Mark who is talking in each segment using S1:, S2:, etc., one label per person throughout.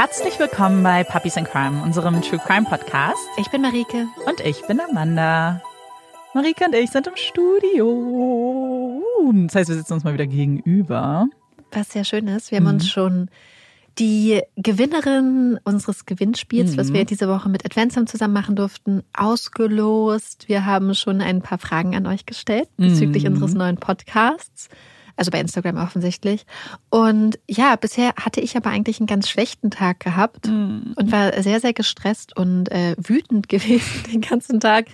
S1: Herzlich willkommen bei Puppies in Crime, unserem True Crime Podcast.
S2: Ich bin Marike.
S1: Und ich bin Amanda. Marike und ich sind im Studio. Das heißt, wir sitzen uns mal wieder gegenüber.
S2: Was sehr schön ist, wir haben mhm. uns schon die Gewinnerin unseres Gewinnspiels, mhm. was wir diese Woche mit Adventsam zusammen machen durften, ausgelost. Wir haben schon ein paar Fragen an euch gestellt bezüglich mhm. unseres neuen Podcasts. Also bei Instagram offensichtlich. Und ja, bisher hatte ich aber eigentlich einen ganz schlechten Tag gehabt mhm. und war sehr, sehr gestresst und äh, wütend gewesen den ganzen Tag.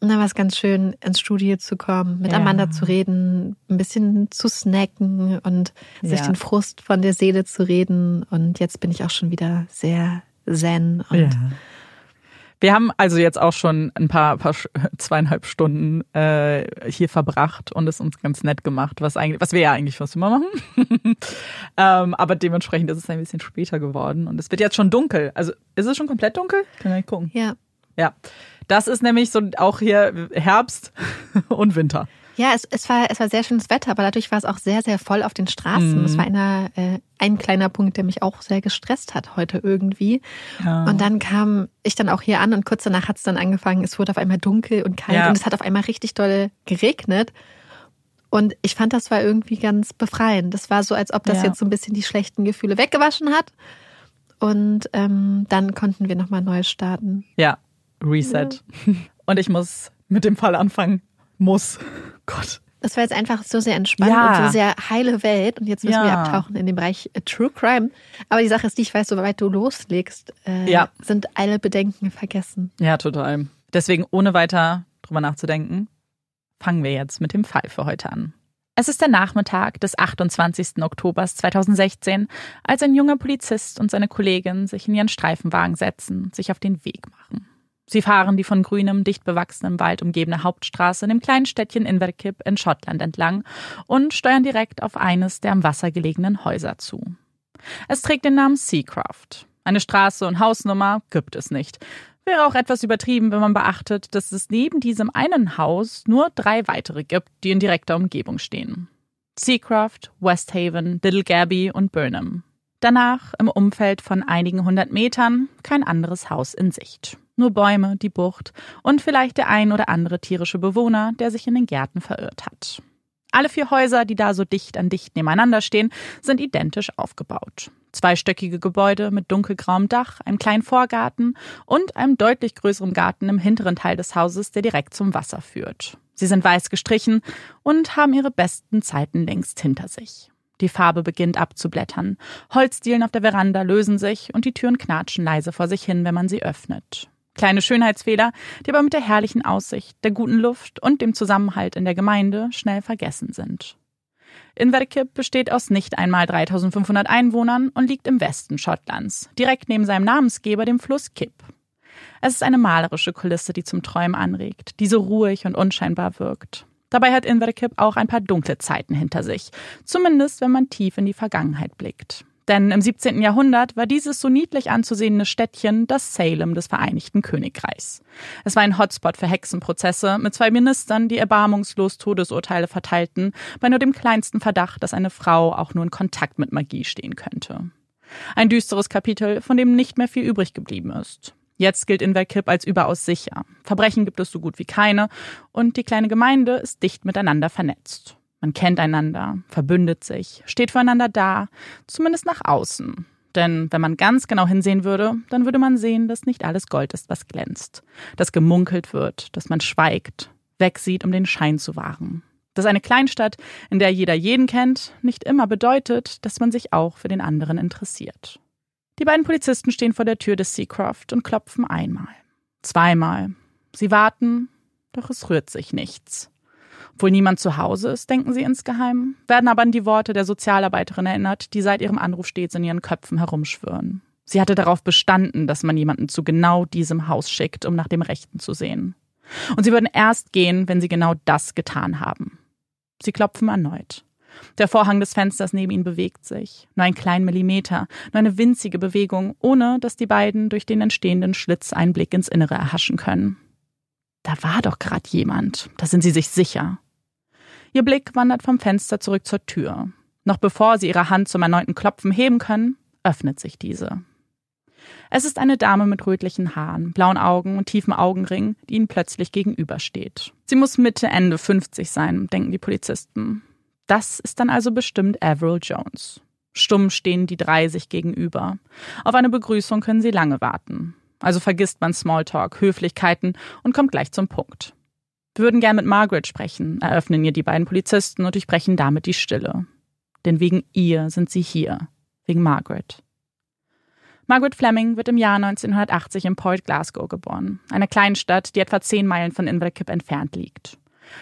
S2: Und dann war es ganz schön, ins Studio zu kommen, mit ja. Amanda zu reden, ein bisschen zu snacken und sich den Frust von der Seele zu reden. Und jetzt bin ich auch schon wieder sehr zen und
S1: ja. Wir haben also jetzt auch schon ein paar, paar zweieinhalb Stunden äh, hier verbracht und es uns ganz nett gemacht, was eigentlich, was wir ja eigentlich fast immer machen. ähm, aber dementsprechend ist es ein bisschen später geworden und es wird jetzt schon dunkel. Also ist es schon komplett dunkel? Können wir gucken.
S2: Ja.
S1: Ja. Das ist nämlich so auch hier Herbst und Winter.
S2: Ja, es, es, war, es war sehr schönes Wetter, aber dadurch war es auch sehr, sehr voll auf den Straßen. Mhm. Das war einer, äh, ein kleiner Punkt, der mich auch sehr gestresst hat heute irgendwie. Ja. Und dann kam ich dann auch hier an und kurz danach hat es dann angefangen, es wurde auf einmal dunkel und kalt ja. und es hat auf einmal richtig doll geregnet. Und ich fand, das war irgendwie ganz befreiend. Das war so, als ob das ja. jetzt so ein bisschen die schlechten Gefühle weggewaschen hat. Und ähm, dann konnten wir nochmal neu starten.
S1: Ja, Reset. Und ich muss mit dem Fall anfangen. Muss. Gott.
S2: Das war jetzt einfach so sehr entspannt ja. und so sehr heile Welt. Und jetzt müssen ja. wir abtauchen in den Bereich äh, True Crime. Aber die Sache ist die, ich weiß, soweit du loslegst, äh, ja. sind alle Bedenken vergessen.
S1: Ja, total. Deswegen, ohne weiter drüber nachzudenken, fangen wir jetzt mit dem Fall für heute an. Es ist der Nachmittag des 28. Oktobers 2016, als ein junger Polizist und seine Kollegin sich in ihren Streifenwagen setzen, sich auf den Weg machen. Sie fahren die von grünem, dicht bewachsenem Wald umgebene Hauptstraße in dem kleinen Städtchen Inverkip in Schottland entlang und steuern direkt auf eines der am Wasser gelegenen Häuser zu. Es trägt den Namen Seacraft. Eine Straße und Hausnummer gibt es nicht. Wäre auch etwas übertrieben, wenn man beachtet, dass es neben diesem einen Haus nur drei weitere gibt, die in direkter Umgebung stehen. Seacraft, Westhaven, Little Gabby und Burnham. Danach, im Umfeld von einigen hundert Metern, kein anderes Haus in Sicht nur Bäume, die Bucht und vielleicht der ein oder andere tierische Bewohner, der sich in den Gärten verirrt hat. Alle vier Häuser, die da so dicht an dicht nebeneinander stehen, sind identisch aufgebaut. Zweistöckige Gebäude mit dunkelgrauem Dach, einem kleinen Vorgarten und einem deutlich größeren Garten im hinteren Teil des Hauses, der direkt zum Wasser führt. Sie sind weiß gestrichen und haben ihre besten Zeiten längst hinter sich. Die Farbe beginnt abzublättern. Holzdielen auf der Veranda lösen sich und die Türen knatschen leise vor sich hin, wenn man sie öffnet. Kleine Schönheitsfehler, die aber mit der herrlichen Aussicht, der guten Luft und dem Zusammenhalt in der Gemeinde schnell vergessen sind. Inverkip besteht aus nicht einmal 3500 Einwohnern und liegt im Westen Schottlands, direkt neben seinem Namensgeber, dem Fluss Kipp. Es ist eine malerische Kulisse, die zum Träumen anregt, die so ruhig und unscheinbar wirkt. Dabei hat Inverkip auch ein paar dunkle Zeiten hinter sich, zumindest wenn man tief in die Vergangenheit blickt. Denn im 17. Jahrhundert war dieses so niedlich anzusehende Städtchen das Salem des Vereinigten Königreichs. Es war ein Hotspot für Hexenprozesse mit zwei Ministern, die erbarmungslos Todesurteile verteilten, bei nur dem kleinsten Verdacht, dass eine Frau auch nur in Kontakt mit Magie stehen könnte. Ein düsteres Kapitel, von dem nicht mehr viel übrig geblieben ist. Jetzt gilt Inverkip als überaus sicher. Verbrechen gibt es so gut wie keine und die kleine Gemeinde ist dicht miteinander vernetzt. Man kennt einander, verbündet sich, steht füreinander da, zumindest nach außen. Denn wenn man ganz genau hinsehen würde, dann würde man sehen, dass nicht alles Gold ist, was glänzt. Dass gemunkelt wird, dass man schweigt, wegsieht, um den Schein zu wahren. Dass eine Kleinstadt, in der jeder jeden kennt, nicht immer bedeutet, dass man sich auch für den anderen interessiert. Die beiden Polizisten stehen vor der Tür des Seacroft und klopfen einmal, zweimal, Sie warten, doch es rührt sich nichts. Obwohl niemand zu Hause ist, denken sie insgeheim, werden aber an die Worte der Sozialarbeiterin erinnert, die seit ihrem Anruf stets in ihren Köpfen herumschwirren. Sie hatte darauf bestanden, dass man jemanden zu genau diesem Haus schickt, um nach dem Rechten zu sehen. Und sie würden erst gehen, wenn sie genau das getan haben. Sie klopfen erneut. Der Vorhang des Fensters neben ihnen bewegt sich. Nur ein kleinen Millimeter, nur eine winzige Bewegung, ohne dass die beiden durch den entstehenden Schlitz einen Blick ins Innere erhaschen können. Da war doch gerade jemand, da sind sie sich sicher. Ihr Blick wandert vom Fenster zurück zur Tür. Noch bevor sie ihre Hand zum erneuten Klopfen heben können, öffnet sich diese. Es ist eine Dame mit rötlichen Haaren, blauen Augen und tiefem Augenring, die ihnen plötzlich gegenübersteht. Sie muss Mitte, Ende 50 sein, denken die Polizisten. Das ist dann also bestimmt Avril Jones. Stumm stehen die drei sich gegenüber. Auf eine Begrüßung können sie lange warten. Also vergisst man Smalltalk, Höflichkeiten und kommt gleich zum Punkt. Wir würden gern mit Margaret sprechen, eröffnen ihr die beiden Polizisten und durchbrechen damit die Stille. Denn wegen ihr sind sie hier. Wegen Margaret. Margaret Fleming wird im Jahr 1980 in Port Glasgow geboren, einer kleinen Stadt, die etwa zehn Meilen von Inverkip entfernt liegt.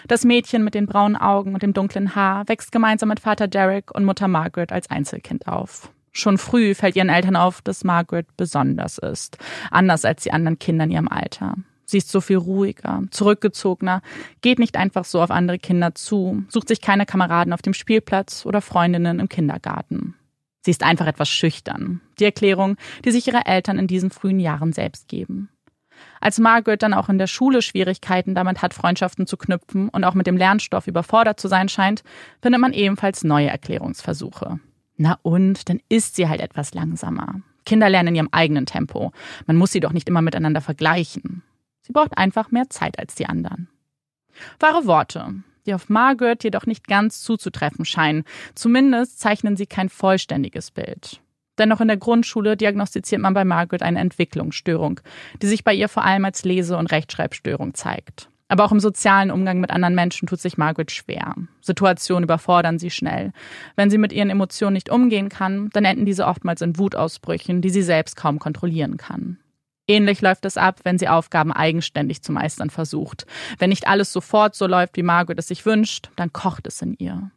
S1: Das Mädchen mit den braunen Augen und dem dunklen Haar wächst gemeinsam mit Vater Derek und Mutter Margaret als Einzelkind auf. Schon früh fällt ihren Eltern auf, dass Margaret besonders ist, anders als die anderen Kinder in ihrem Alter. Sie ist so viel ruhiger, zurückgezogener, geht nicht einfach so auf andere Kinder zu, sucht sich keine Kameraden auf dem Spielplatz oder Freundinnen im Kindergarten. Sie ist einfach etwas schüchtern. Die Erklärung, die sich ihre Eltern in diesen frühen Jahren selbst geben. Als Margaret dann auch in der Schule Schwierigkeiten damit hat, Freundschaften zu knüpfen und auch mit dem Lernstoff überfordert zu sein scheint, findet man ebenfalls neue Erklärungsversuche. Na und, dann ist sie halt etwas langsamer. Kinder lernen in ihrem eigenen Tempo. Man muss sie doch nicht immer miteinander vergleichen. Sie braucht einfach mehr Zeit als die anderen. Wahre Worte, die auf Margaret jedoch nicht ganz zuzutreffen scheinen. Zumindest zeichnen sie kein vollständiges Bild. Dennoch in der Grundschule diagnostiziert man bei Margaret eine Entwicklungsstörung, die sich bei ihr vor allem als Lese- und Rechtschreibstörung zeigt. Aber auch im sozialen Umgang mit anderen Menschen tut sich Margaret schwer. Situationen überfordern sie schnell. Wenn sie mit ihren Emotionen nicht umgehen kann, dann enden diese oftmals in Wutausbrüchen, die sie selbst kaum kontrollieren kann. Ähnlich läuft es ab, wenn sie Aufgaben eigenständig zu meistern versucht. Wenn nicht alles sofort so läuft, wie Margaret es sich wünscht, dann kocht es in ihr.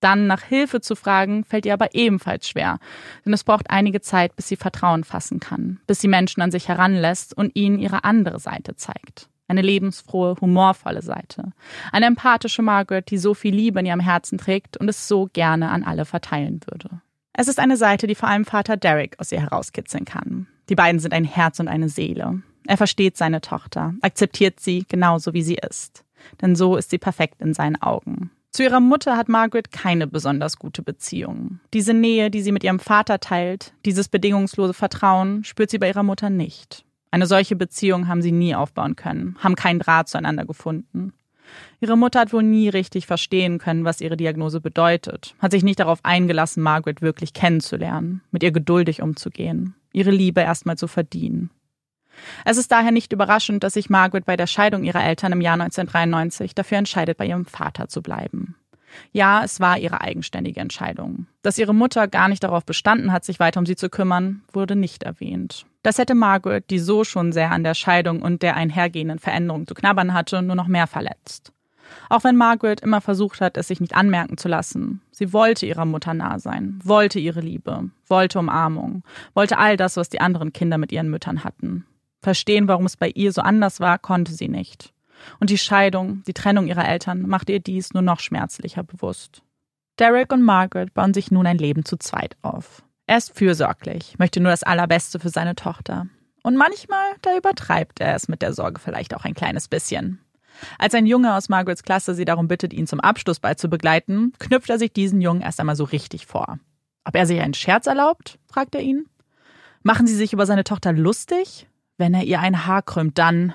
S1: Dann nach Hilfe zu fragen, fällt ihr aber ebenfalls schwer, denn es braucht einige Zeit, bis sie Vertrauen fassen kann, bis sie Menschen an sich heranlässt und ihnen ihre andere Seite zeigt. Eine lebensfrohe, humorvolle Seite. Eine empathische Margaret, die so viel Liebe in ihrem Herzen trägt und es so gerne an alle verteilen würde. Es ist eine Seite, die vor allem Vater Derek aus ihr herauskitzeln kann. Die beiden sind ein Herz und eine Seele. Er versteht seine Tochter, akzeptiert sie genauso wie sie ist. Denn so ist sie perfekt in seinen Augen. Zu ihrer Mutter hat Margaret keine besonders gute Beziehung. Diese Nähe, die sie mit ihrem Vater teilt, dieses bedingungslose Vertrauen, spürt sie bei ihrer Mutter nicht. Eine solche Beziehung haben sie nie aufbauen können, haben keinen Draht zueinander gefunden. Ihre Mutter hat wohl nie richtig verstehen können, was ihre Diagnose bedeutet, hat sich nicht darauf eingelassen, Margaret wirklich kennenzulernen, mit ihr geduldig umzugehen, ihre Liebe erstmal zu verdienen. Es ist daher nicht überraschend, dass sich Margaret bei der Scheidung ihrer Eltern im Jahr 1993 dafür entscheidet, bei ihrem Vater zu bleiben. Ja, es war ihre eigenständige Entscheidung. Dass ihre Mutter gar nicht darauf bestanden hat, sich weiter um sie zu kümmern, wurde nicht erwähnt. Das hätte Margaret, die so schon sehr an der Scheidung und der einhergehenden Veränderung zu knabbern hatte, nur noch mehr verletzt. Auch wenn Margaret immer versucht hat, es sich nicht anmerken zu lassen. Sie wollte ihrer Mutter nah sein, wollte ihre Liebe, wollte Umarmung, wollte all das, was die anderen Kinder mit ihren Müttern hatten. Verstehen, warum es bei ihr so anders war, konnte sie nicht. Und die Scheidung, die Trennung ihrer Eltern machte ihr dies nur noch schmerzlicher bewusst. Derek und Margaret bauen sich nun ein Leben zu zweit auf. Er ist fürsorglich, möchte nur das Allerbeste für seine Tochter. Und manchmal, da übertreibt er es mit der Sorge vielleicht auch ein kleines bisschen. Als ein Junge aus Margarets Klasse sie darum bittet, ihn zum Abschlussball zu begleiten, knüpft er sich diesen Jungen erst einmal so richtig vor. Ob er sich einen Scherz erlaubt? fragt er ihn. Machen Sie sich über seine Tochter lustig? Wenn er ihr ein Haar krümmt, dann.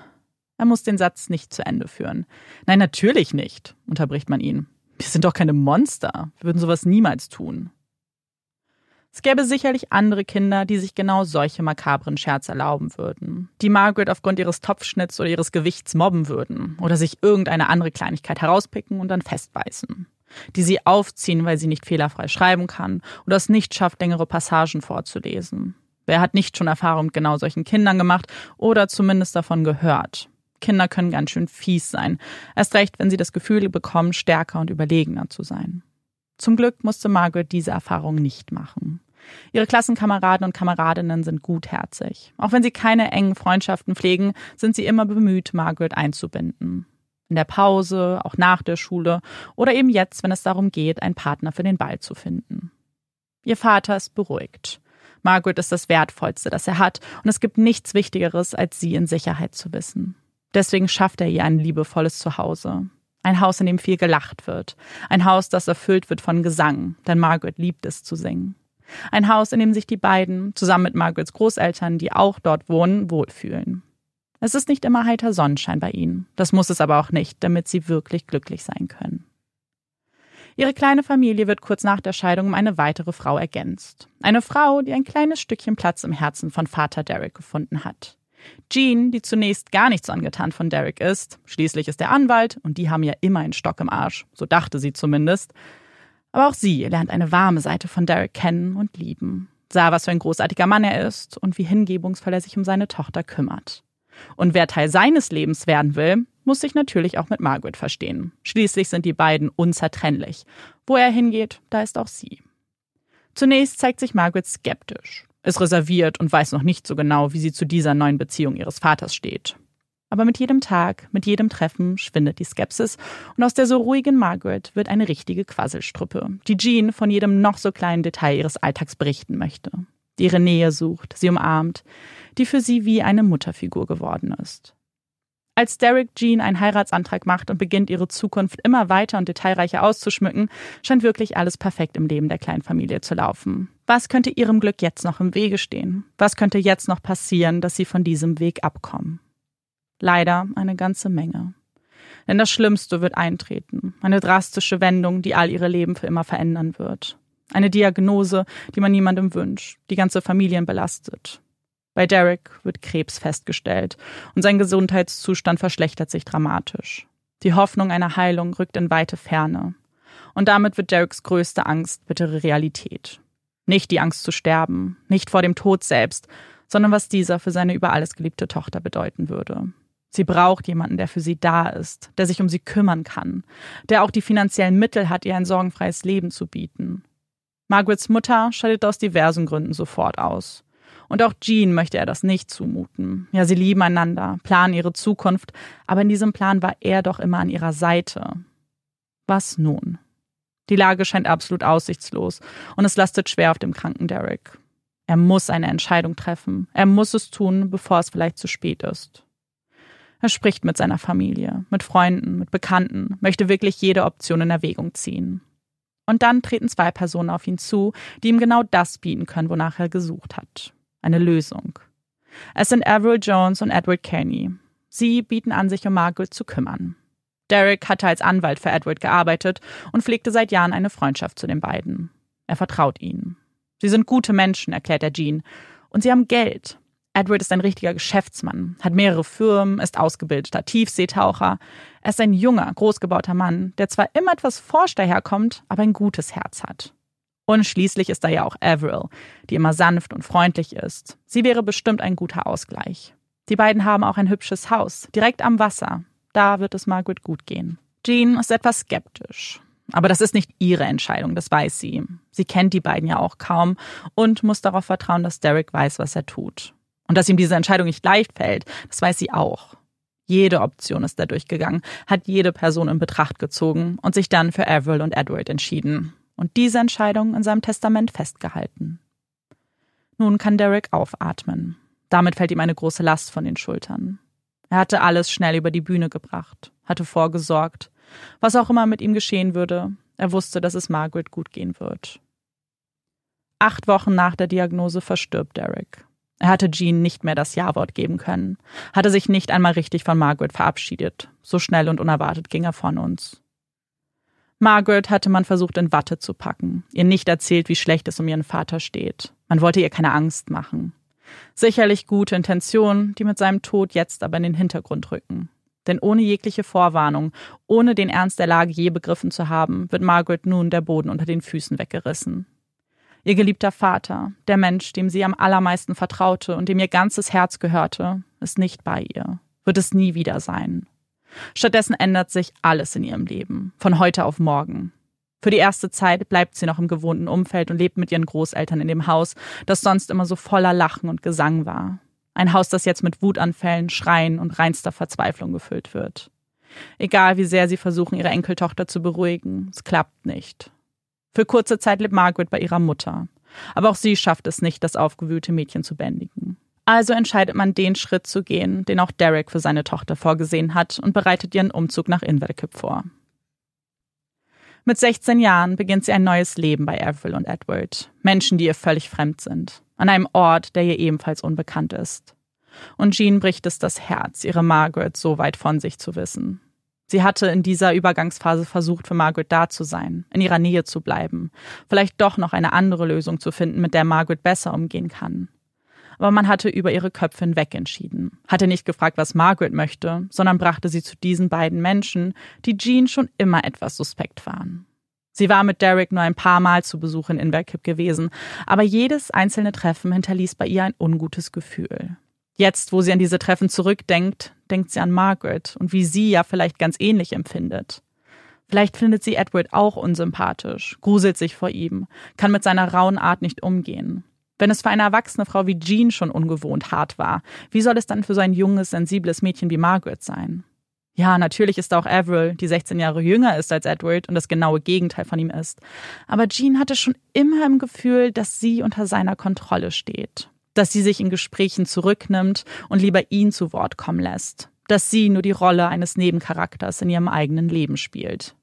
S1: Er muss den Satz nicht zu Ende führen. Nein, natürlich nicht, unterbricht man ihn. Wir sind doch keine Monster. Wir würden sowas niemals tun. Es gäbe sicherlich andere Kinder, die sich genau solche makabren Scherze erlauben würden, die Margaret aufgrund ihres Topfschnitts oder ihres Gewichts mobben würden oder sich irgendeine andere Kleinigkeit herauspicken und dann festbeißen, die sie aufziehen, weil sie nicht fehlerfrei schreiben kann oder es nicht schafft, längere Passagen vorzulesen. Wer hat nicht schon Erfahrung mit genau solchen Kindern gemacht oder zumindest davon gehört? Kinder können ganz schön fies sein, erst recht, wenn sie das Gefühl bekommen, stärker und überlegener zu sein. Zum Glück musste Margaret diese Erfahrung nicht machen. Ihre Klassenkameraden und Kameradinnen sind gutherzig. Auch wenn sie keine engen Freundschaften pflegen, sind sie immer bemüht, Margaret einzubinden. In der Pause, auch nach der Schule oder eben jetzt, wenn es darum geht, einen Partner für den Ball zu finden. Ihr Vater ist beruhigt. Margaret ist das Wertvollste, das er hat, und es gibt nichts Wichtigeres, als sie in Sicherheit zu wissen. Deswegen schafft er ihr ein liebevolles Zuhause. Ein Haus, in dem viel gelacht wird. Ein Haus, das erfüllt wird von Gesang, denn Margaret liebt es zu singen. Ein Haus, in dem sich die beiden, zusammen mit Margarets Großeltern, die auch dort wohnen, wohlfühlen. Es ist nicht immer heiter Sonnenschein bei ihnen. Das muss es aber auch nicht, damit sie wirklich glücklich sein können. Ihre kleine Familie wird kurz nach der Scheidung um eine weitere Frau ergänzt. Eine Frau, die ein kleines Stückchen Platz im Herzen von Vater Derek gefunden hat. Jean, die zunächst gar nicht so angetan von Derek ist, schließlich ist er Anwalt und die haben ja immer einen Stock im Arsch, so dachte sie zumindest. Aber auch sie lernt eine warme Seite von Derek kennen und lieben, sah, was für ein großartiger Mann er ist und wie hingebungsvoll er sich um seine Tochter kümmert. Und wer Teil seines Lebens werden will, muss sich natürlich auch mit Margaret verstehen. Schließlich sind die beiden unzertrennlich. Wo er hingeht, da ist auch sie. Zunächst zeigt sich Margaret skeptisch ist reserviert und weiß noch nicht so genau, wie sie zu dieser neuen Beziehung ihres Vaters steht. Aber mit jedem Tag, mit jedem Treffen schwindet die Skepsis und aus der so ruhigen Margaret wird eine richtige Quasselstruppe, die Jean von jedem noch so kleinen Detail ihres Alltags berichten möchte, die ihre Nähe sucht, sie umarmt, die für sie wie eine Mutterfigur geworden ist. Als Derek Jean einen Heiratsantrag macht und beginnt, ihre Zukunft immer weiter und detailreicher auszuschmücken, scheint wirklich alles perfekt im Leben der kleinen Familie zu laufen. Was könnte ihrem Glück jetzt noch im Wege stehen? Was könnte jetzt noch passieren, dass sie von diesem Weg abkommen? Leider eine ganze Menge. Denn das Schlimmste wird eintreten. Eine drastische Wendung, die all ihre Leben für immer verändern wird. Eine Diagnose, die man niemandem wünscht, die ganze Familien belastet. Bei Derek wird Krebs festgestellt und sein Gesundheitszustand verschlechtert sich dramatisch. Die Hoffnung einer Heilung rückt in weite Ferne. Und damit wird Dereks größte Angst bittere Realität. Nicht die Angst zu sterben, nicht vor dem Tod selbst, sondern was dieser für seine über alles geliebte Tochter bedeuten würde. Sie braucht jemanden, der für sie da ist, der sich um sie kümmern kann, der auch die finanziellen Mittel hat, ihr ein sorgenfreies Leben zu bieten. Margarets Mutter scheidet aus diversen Gründen sofort aus. Und auch Jean möchte er das nicht zumuten. Ja, sie lieben einander, planen ihre Zukunft, aber in diesem Plan war er doch immer an ihrer Seite. Was nun? Die Lage scheint absolut aussichtslos und es lastet schwer auf dem kranken Derek. Er muss eine Entscheidung treffen. Er muss es tun, bevor es vielleicht zu spät ist. Er spricht mit seiner Familie, mit Freunden, mit Bekannten, möchte wirklich jede Option in Erwägung ziehen. Und dann treten zwei Personen auf ihn zu, die ihm genau das bieten können, wonach er gesucht hat eine Lösung. Es sind Avril Jones und Edward Kearney. Sie bieten an, sich um Margaret zu kümmern. Derek hatte als Anwalt für Edward gearbeitet und pflegte seit Jahren eine Freundschaft zu den beiden. Er vertraut ihnen. Sie sind gute Menschen, erklärt er Jean. Und sie haben Geld. Edward ist ein richtiger Geschäftsmann, hat mehrere Firmen, ist ausgebildeter Tiefseetaucher. Er ist ein junger, großgebauter Mann, der zwar immer etwas forsch daherkommt, aber ein gutes Herz hat. Und schließlich ist da ja auch Avril, die immer sanft und freundlich ist. Sie wäre bestimmt ein guter Ausgleich. Die beiden haben auch ein hübsches Haus, direkt am Wasser. Da wird es Margaret gut gehen. Jean ist etwas skeptisch. Aber das ist nicht ihre Entscheidung, das weiß sie. Sie kennt die beiden ja auch kaum und muss darauf vertrauen, dass Derek weiß, was er tut. Und dass ihm diese Entscheidung nicht leicht fällt, das weiß sie auch. Jede Option ist da durchgegangen, hat jede Person in Betracht gezogen und sich dann für Avril und Edward entschieden und diese Entscheidung in seinem Testament festgehalten. Nun kann Derek aufatmen. Damit fällt ihm eine große Last von den Schultern. Er hatte alles schnell über die Bühne gebracht, hatte vorgesorgt. Was auch immer mit ihm geschehen würde, er wusste, dass es Margaret gut gehen wird. Acht Wochen nach der Diagnose verstirbt Derek. Er hatte Jean nicht mehr das Ja-Wort geben können, hatte sich nicht einmal richtig von Margaret verabschiedet. So schnell und unerwartet ging er von uns. Margaret hatte man versucht in Watte zu packen, ihr nicht erzählt, wie schlecht es um ihren Vater steht. Man wollte ihr keine Angst machen. Sicherlich gute Intentionen, die mit seinem Tod jetzt aber in den Hintergrund rücken. Denn ohne jegliche Vorwarnung, ohne den Ernst der Lage je begriffen zu haben, wird Margaret nun der Boden unter den Füßen weggerissen. Ihr geliebter Vater, der Mensch, dem sie am allermeisten vertraute und dem ihr ganzes Herz gehörte, ist nicht bei ihr, wird es nie wieder sein. Stattdessen ändert sich alles in ihrem Leben, von heute auf morgen. Für die erste Zeit bleibt sie noch im gewohnten Umfeld und lebt mit ihren Großeltern in dem Haus, das sonst immer so voller Lachen und Gesang war. Ein Haus, das jetzt mit Wutanfällen, Schreien und reinster Verzweiflung gefüllt wird. Egal wie sehr sie versuchen, ihre Enkeltochter zu beruhigen, es klappt nicht. Für kurze Zeit lebt Margaret bei ihrer Mutter. Aber auch sie schafft es nicht, das aufgewühlte Mädchen zu bändigen. Also entscheidet man, den Schritt zu gehen, den auch Derek für seine Tochter vorgesehen hat und bereitet ihren Umzug nach Inverkip vor. Mit 16 Jahren beginnt sie ein neues Leben bei Avril und Edward. Menschen, die ihr völlig fremd sind. An einem Ort, der ihr ebenfalls unbekannt ist. Und Jean bricht es das Herz, ihre Margaret so weit von sich zu wissen. Sie hatte in dieser Übergangsphase versucht, für Margaret da zu sein, in ihrer Nähe zu bleiben, vielleicht doch noch eine andere Lösung zu finden, mit der Margaret besser umgehen kann. Aber man hatte über ihre Köpfe hinweg entschieden, hatte nicht gefragt, was Margaret möchte, sondern brachte sie zu diesen beiden Menschen, die Jean schon immer etwas suspekt waren. Sie war mit Derek nur ein paar Mal zu Besuch in Inverkip gewesen, aber jedes einzelne Treffen hinterließ bei ihr ein ungutes Gefühl. Jetzt, wo sie an diese Treffen zurückdenkt, denkt sie an Margaret und wie sie ja vielleicht ganz ähnlich empfindet. Vielleicht findet sie Edward auch unsympathisch, gruselt sich vor ihm, kann mit seiner rauen Art nicht umgehen. Wenn es für eine erwachsene Frau wie Jean schon ungewohnt hart war, wie soll es dann für so ein junges, sensibles Mädchen wie Margaret sein? Ja, natürlich ist auch Avril, die 16 Jahre jünger ist als Edward und das genaue Gegenteil von ihm ist. Aber Jean hatte schon immer im Gefühl, dass sie unter seiner Kontrolle steht dass sie sich in Gesprächen zurücknimmt und lieber ihn zu Wort kommen lässt, dass sie nur die Rolle eines Nebencharakters in ihrem eigenen Leben spielt.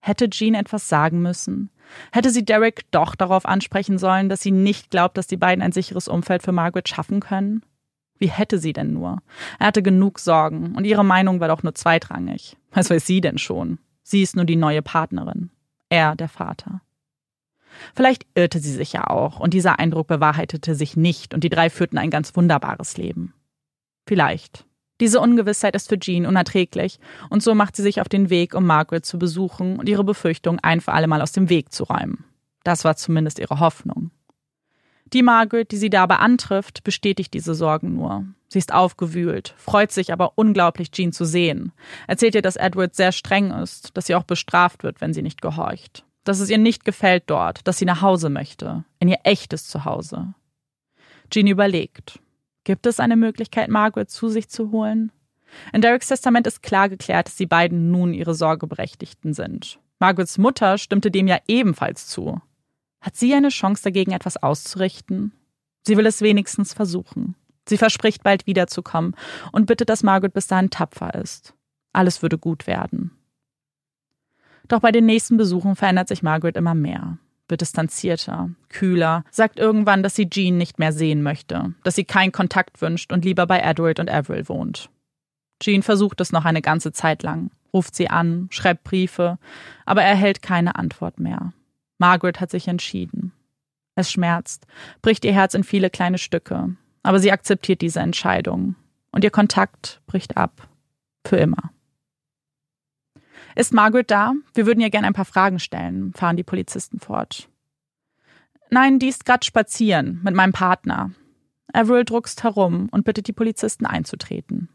S1: Hätte Jean etwas sagen müssen? Hätte sie Derek doch darauf ansprechen sollen, dass sie nicht glaubt, dass die beiden ein sicheres Umfeld für Margaret schaffen können? Wie hätte sie denn nur? Er hatte genug Sorgen und ihre Meinung war doch nur zweitrangig. Was weiß sie denn schon? Sie ist nur die neue Partnerin. Er der Vater. Vielleicht irrte sie sich ja auch und dieser Eindruck bewahrheitete sich nicht und die drei führten ein ganz wunderbares Leben. Vielleicht. Diese Ungewissheit ist für Jean unerträglich und so macht sie sich auf den Weg, um Margaret zu besuchen und ihre Befürchtung ein für alle Mal aus dem Weg zu räumen. Das war zumindest ihre Hoffnung. Die Margaret, die sie dabei antrifft, bestätigt diese Sorgen nur. Sie ist aufgewühlt, freut sich aber unglaublich, Jean zu sehen, erzählt ihr, dass Edward sehr streng ist, dass sie auch bestraft wird, wenn sie nicht gehorcht dass es ihr nicht gefällt dort, dass sie nach Hause möchte, in ihr echtes Zuhause. Jean überlegt. Gibt es eine Möglichkeit, Margaret zu sich zu holen? In Dereks Testament ist klar geklärt, dass die beiden nun ihre Sorgeberechtigten sind. Margarets Mutter stimmte dem ja ebenfalls zu. Hat sie eine Chance dagegen, etwas auszurichten? Sie will es wenigstens versuchen. Sie verspricht, bald wiederzukommen und bittet, dass Margaret bis dahin tapfer ist. Alles würde gut werden. Doch bei den nächsten Besuchen verändert sich Margaret immer mehr, wird distanzierter, kühler, sagt irgendwann, dass sie Jean nicht mehr sehen möchte, dass sie keinen Kontakt wünscht und lieber bei Edward und Avril wohnt. Jean versucht es noch eine ganze Zeit lang, ruft sie an, schreibt Briefe, aber erhält keine Antwort mehr. Margaret hat sich entschieden. Es schmerzt, bricht ihr Herz in viele kleine Stücke, aber sie akzeptiert diese Entscheidung und ihr Kontakt bricht ab. Für immer. Ist Margaret da? Wir würden ihr gerne ein paar Fragen stellen, fahren die Polizisten fort. Nein, die ist gerade spazieren mit meinem Partner. Avril druckst herum und bittet die Polizisten einzutreten.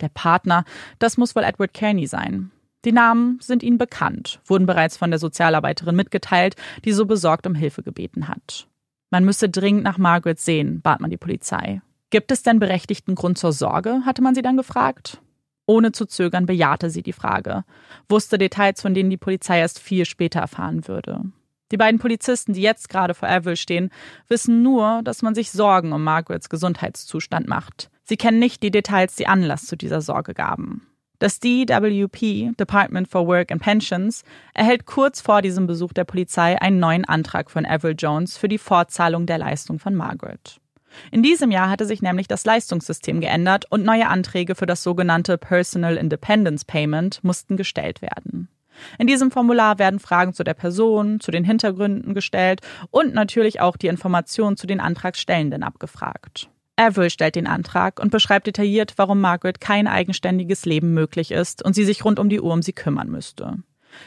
S1: Der Partner, das muss wohl Edward Kearney sein. Die Namen sind ihnen bekannt, wurden bereits von der Sozialarbeiterin mitgeteilt, die so besorgt um Hilfe gebeten hat. Man müsse dringend nach Margaret sehen, bat man die Polizei. Gibt es denn berechtigten Grund zur Sorge? hatte man sie dann gefragt. Ohne zu zögern bejahte sie die Frage, wusste Details, von denen die Polizei erst viel später erfahren würde. Die beiden Polizisten, die jetzt gerade vor Avril stehen, wissen nur, dass man sich Sorgen um Margarets Gesundheitszustand macht. Sie kennen nicht die Details, die Anlass zu dieser Sorge gaben. Das DWP, Department for Work and Pensions, erhält kurz vor diesem Besuch der Polizei einen neuen Antrag von Avril Jones für die Fortzahlung der Leistung von Margaret. In diesem Jahr hatte sich nämlich das Leistungssystem geändert und neue Anträge für das sogenannte Personal Independence Payment mussten gestellt werden. In diesem Formular werden Fragen zu der Person, zu den Hintergründen gestellt und natürlich auch die Informationen zu den Antragstellenden abgefragt. Avril stellt den Antrag und beschreibt detailliert, warum Margaret kein eigenständiges Leben möglich ist und sie sich rund um die Uhr um sie kümmern müsste.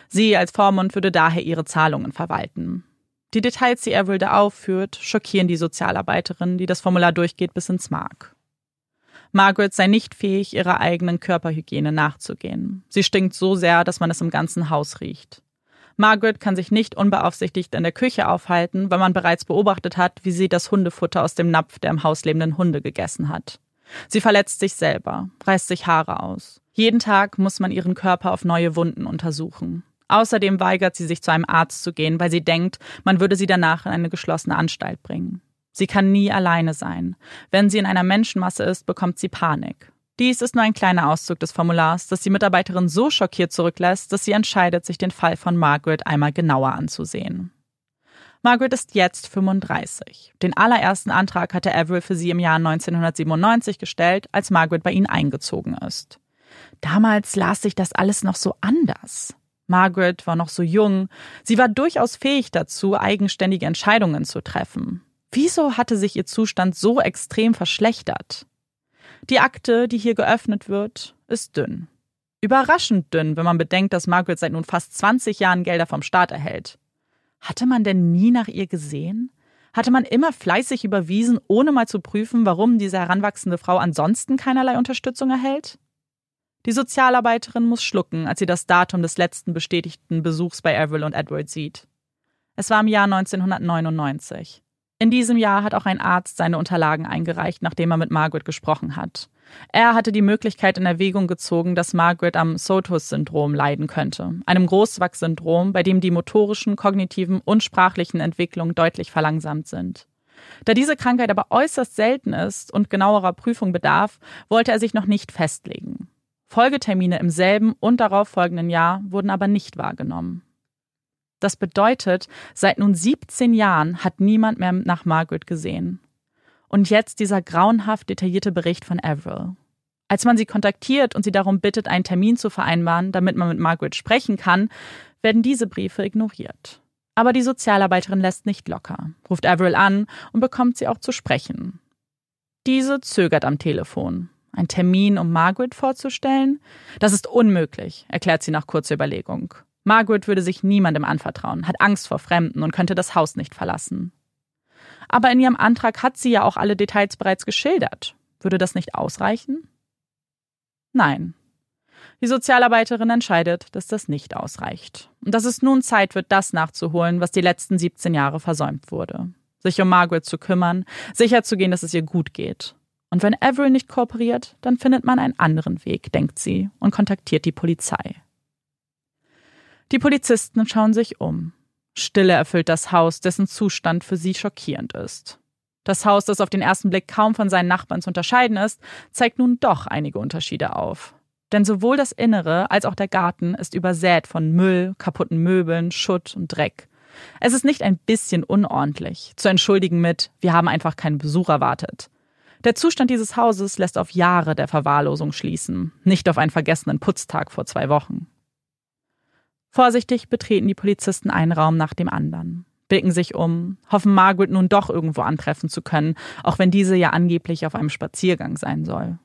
S1: Sie als Vormund würde daher ihre Zahlungen verwalten. Die Details, die Avril da aufführt, schockieren die Sozialarbeiterin, die das Formular durchgeht bis ins Mark. Margaret sei nicht fähig, ihrer eigenen Körperhygiene nachzugehen. Sie stinkt so sehr, dass man es im ganzen Haus riecht. Margaret kann sich nicht unbeaufsichtigt in der Küche aufhalten, weil man bereits beobachtet hat, wie sie das Hundefutter aus dem Napf der im Haus lebenden Hunde gegessen hat. Sie verletzt sich selber, reißt sich Haare aus. Jeden Tag muss man ihren Körper auf neue Wunden untersuchen. Außerdem weigert sie sich zu einem Arzt zu gehen, weil sie denkt, man würde sie danach in eine geschlossene Anstalt bringen. Sie kann nie alleine sein. Wenn sie in einer Menschenmasse ist, bekommt sie Panik. Dies ist nur ein kleiner Auszug des Formulars, das die Mitarbeiterin so schockiert zurücklässt, dass sie entscheidet, sich den Fall von Margaret einmal genauer anzusehen. Margaret ist jetzt 35. Den allerersten Antrag hatte Avril für sie im Jahr 1997 gestellt, als Margaret bei ihnen eingezogen ist. Damals las sich das alles noch so anders. Margaret war noch so jung, sie war durchaus fähig dazu, eigenständige Entscheidungen zu treffen. Wieso hatte sich ihr Zustand so extrem verschlechtert? Die Akte, die hier geöffnet wird, ist dünn. Überraschend dünn, wenn man bedenkt, dass Margaret seit nun fast 20 Jahren Gelder vom Staat erhält. Hatte man denn nie nach ihr gesehen? Hatte man immer fleißig überwiesen, ohne mal zu prüfen, warum diese heranwachsende Frau ansonsten keinerlei Unterstützung erhält? Die Sozialarbeiterin muss schlucken, als sie das Datum des letzten bestätigten Besuchs bei Avril und Edward sieht. Es war im Jahr 1999. In diesem Jahr hat auch ein Arzt seine Unterlagen eingereicht, nachdem er mit Margaret gesprochen hat. Er hatte die Möglichkeit in Erwägung gezogen, dass Margaret am Sotos-Syndrom leiden könnte, einem Großwachsyndrom, bei dem die motorischen, kognitiven und sprachlichen Entwicklungen deutlich verlangsamt sind. Da diese Krankheit aber äußerst selten ist und genauerer Prüfung bedarf, wollte er sich noch nicht festlegen. Folgetermine im selben und darauf folgenden Jahr wurden aber nicht wahrgenommen. Das bedeutet, seit nun 17 Jahren hat niemand mehr nach Margaret gesehen. Und jetzt dieser grauenhaft detaillierte Bericht von Avril. Als man sie kontaktiert und sie darum bittet, einen Termin zu vereinbaren, damit man mit Margaret sprechen kann, werden diese Briefe ignoriert. Aber die Sozialarbeiterin lässt nicht locker, ruft Avril an und bekommt sie auch zu sprechen. Diese zögert am Telefon. Ein Termin, um Margaret vorzustellen? Das ist unmöglich, erklärt sie nach kurzer Überlegung. Margaret würde sich niemandem anvertrauen, hat Angst vor Fremden und könnte das Haus nicht verlassen. Aber in ihrem Antrag hat sie ja auch alle Details bereits geschildert. Würde das nicht ausreichen? Nein. Die Sozialarbeiterin entscheidet, dass das nicht ausreicht. Und dass es nun Zeit wird, das nachzuholen, was die letzten 17 Jahre versäumt wurde. Sich um Margaret zu kümmern, sicherzugehen, dass es ihr gut geht. Und wenn Avril nicht kooperiert, dann findet man einen anderen Weg, denkt sie und kontaktiert die Polizei. Die Polizisten schauen sich um. Stille erfüllt das Haus, dessen Zustand für sie schockierend ist. Das Haus, das auf den ersten Blick kaum von seinen Nachbarn zu unterscheiden ist, zeigt nun doch einige Unterschiede auf. Denn sowohl das Innere als auch der Garten ist übersät von Müll, kaputten Möbeln, Schutt und Dreck. Es ist nicht ein bisschen unordentlich, zu entschuldigen mit, wir haben einfach keinen Besuch erwartet. Der Zustand dieses Hauses lässt auf Jahre der Verwahrlosung schließen, nicht auf einen vergessenen Putztag vor zwei Wochen. Vorsichtig betreten die Polizisten einen Raum nach dem anderen, blicken sich um, hoffen Margaret nun doch irgendwo antreffen zu können, auch wenn diese ja angeblich auf einem Spaziergang sein soll.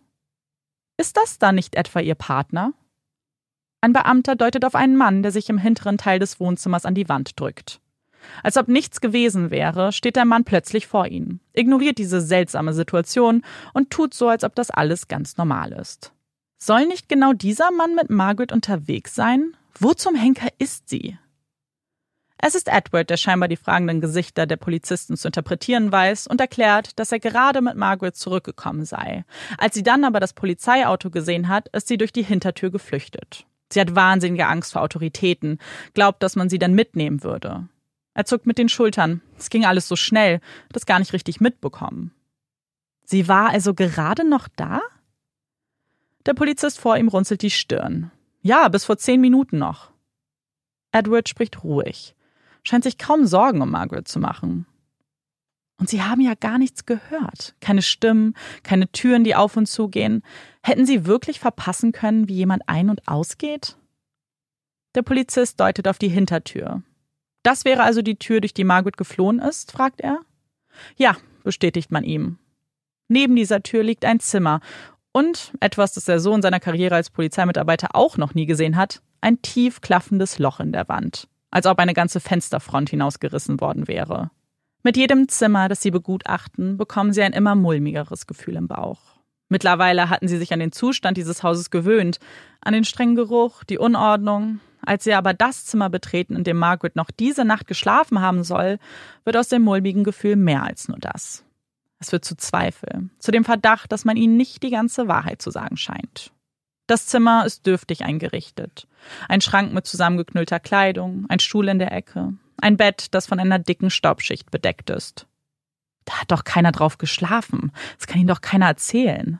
S1: Ist das da nicht etwa ihr Partner? Ein Beamter deutet auf einen Mann, der sich im hinteren Teil des Wohnzimmers an die Wand drückt. Als ob nichts gewesen wäre, steht der Mann plötzlich vor ihnen, ignoriert diese seltsame Situation und tut so, als ob das alles ganz normal ist. Soll nicht genau dieser Mann mit Margaret unterwegs sein? Wo zum Henker ist sie? Es ist Edward, der scheinbar die fragenden Gesichter der Polizisten zu interpretieren weiß und erklärt, dass er gerade mit Margaret zurückgekommen sei. Als sie dann aber das Polizeiauto gesehen hat, ist sie durch die Hintertür geflüchtet. Sie hat wahnsinnige Angst vor Autoritäten, glaubt, dass man sie dann mitnehmen würde. Er zuckt mit den Schultern. Es ging alles so schnell, es gar nicht richtig mitbekommen. Sie war also gerade noch da? Der Polizist vor ihm runzelt die Stirn. Ja, bis vor zehn Minuten noch. Edward spricht ruhig, scheint sich kaum Sorgen um Margaret zu machen. Und sie haben ja gar nichts gehört. Keine Stimmen, keine Türen, die auf und zu gehen. Hätten sie wirklich verpassen können, wie jemand ein- und ausgeht? Der Polizist deutet auf die Hintertür. Das wäre also die Tür, durch die Margaret geflohen ist? fragt er. Ja, bestätigt man ihm. Neben dieser Tür liegt ein Zimmer und etwas, das der Sohn seiner Karriere als Polizeimitarbeiter auch noch nie gesehen hat, ein tief klaffendes Loch in der Wand, als ob eine ganze Fensterfront hinausgerissen worden wäre. Mit jedem Zimmer, das sie begutachten, bekommen sie ein immer mulmigeres Gefühl im Bauch. Mittlerweile hatten sie sich an den Zustand dieses Hauses gewöhnt, an den strengen Geruch, die Unordnung. Als sie aber das Zimmer betreten, in dem Margaret noch diese Nacht geschlafen haben soll, wird aus dem mulmigen Gefühl mehr als nur das. Es wird zu Zweifel, zu dem Verdacht, dass man ihnen nicht die ganze Wahrheit zu sagen scheint. Das Zimmer ist dürftig eingerichtet. Ein Schrank mit zusammengeknüllter Kleidung, ein Stuhl in der Ecke, ein Bett, das von einer dicken Staubschicht bedeckt ist. Da hat doch keiner drauf geschlafen. Das kann Ihnen doch keiner erzählen.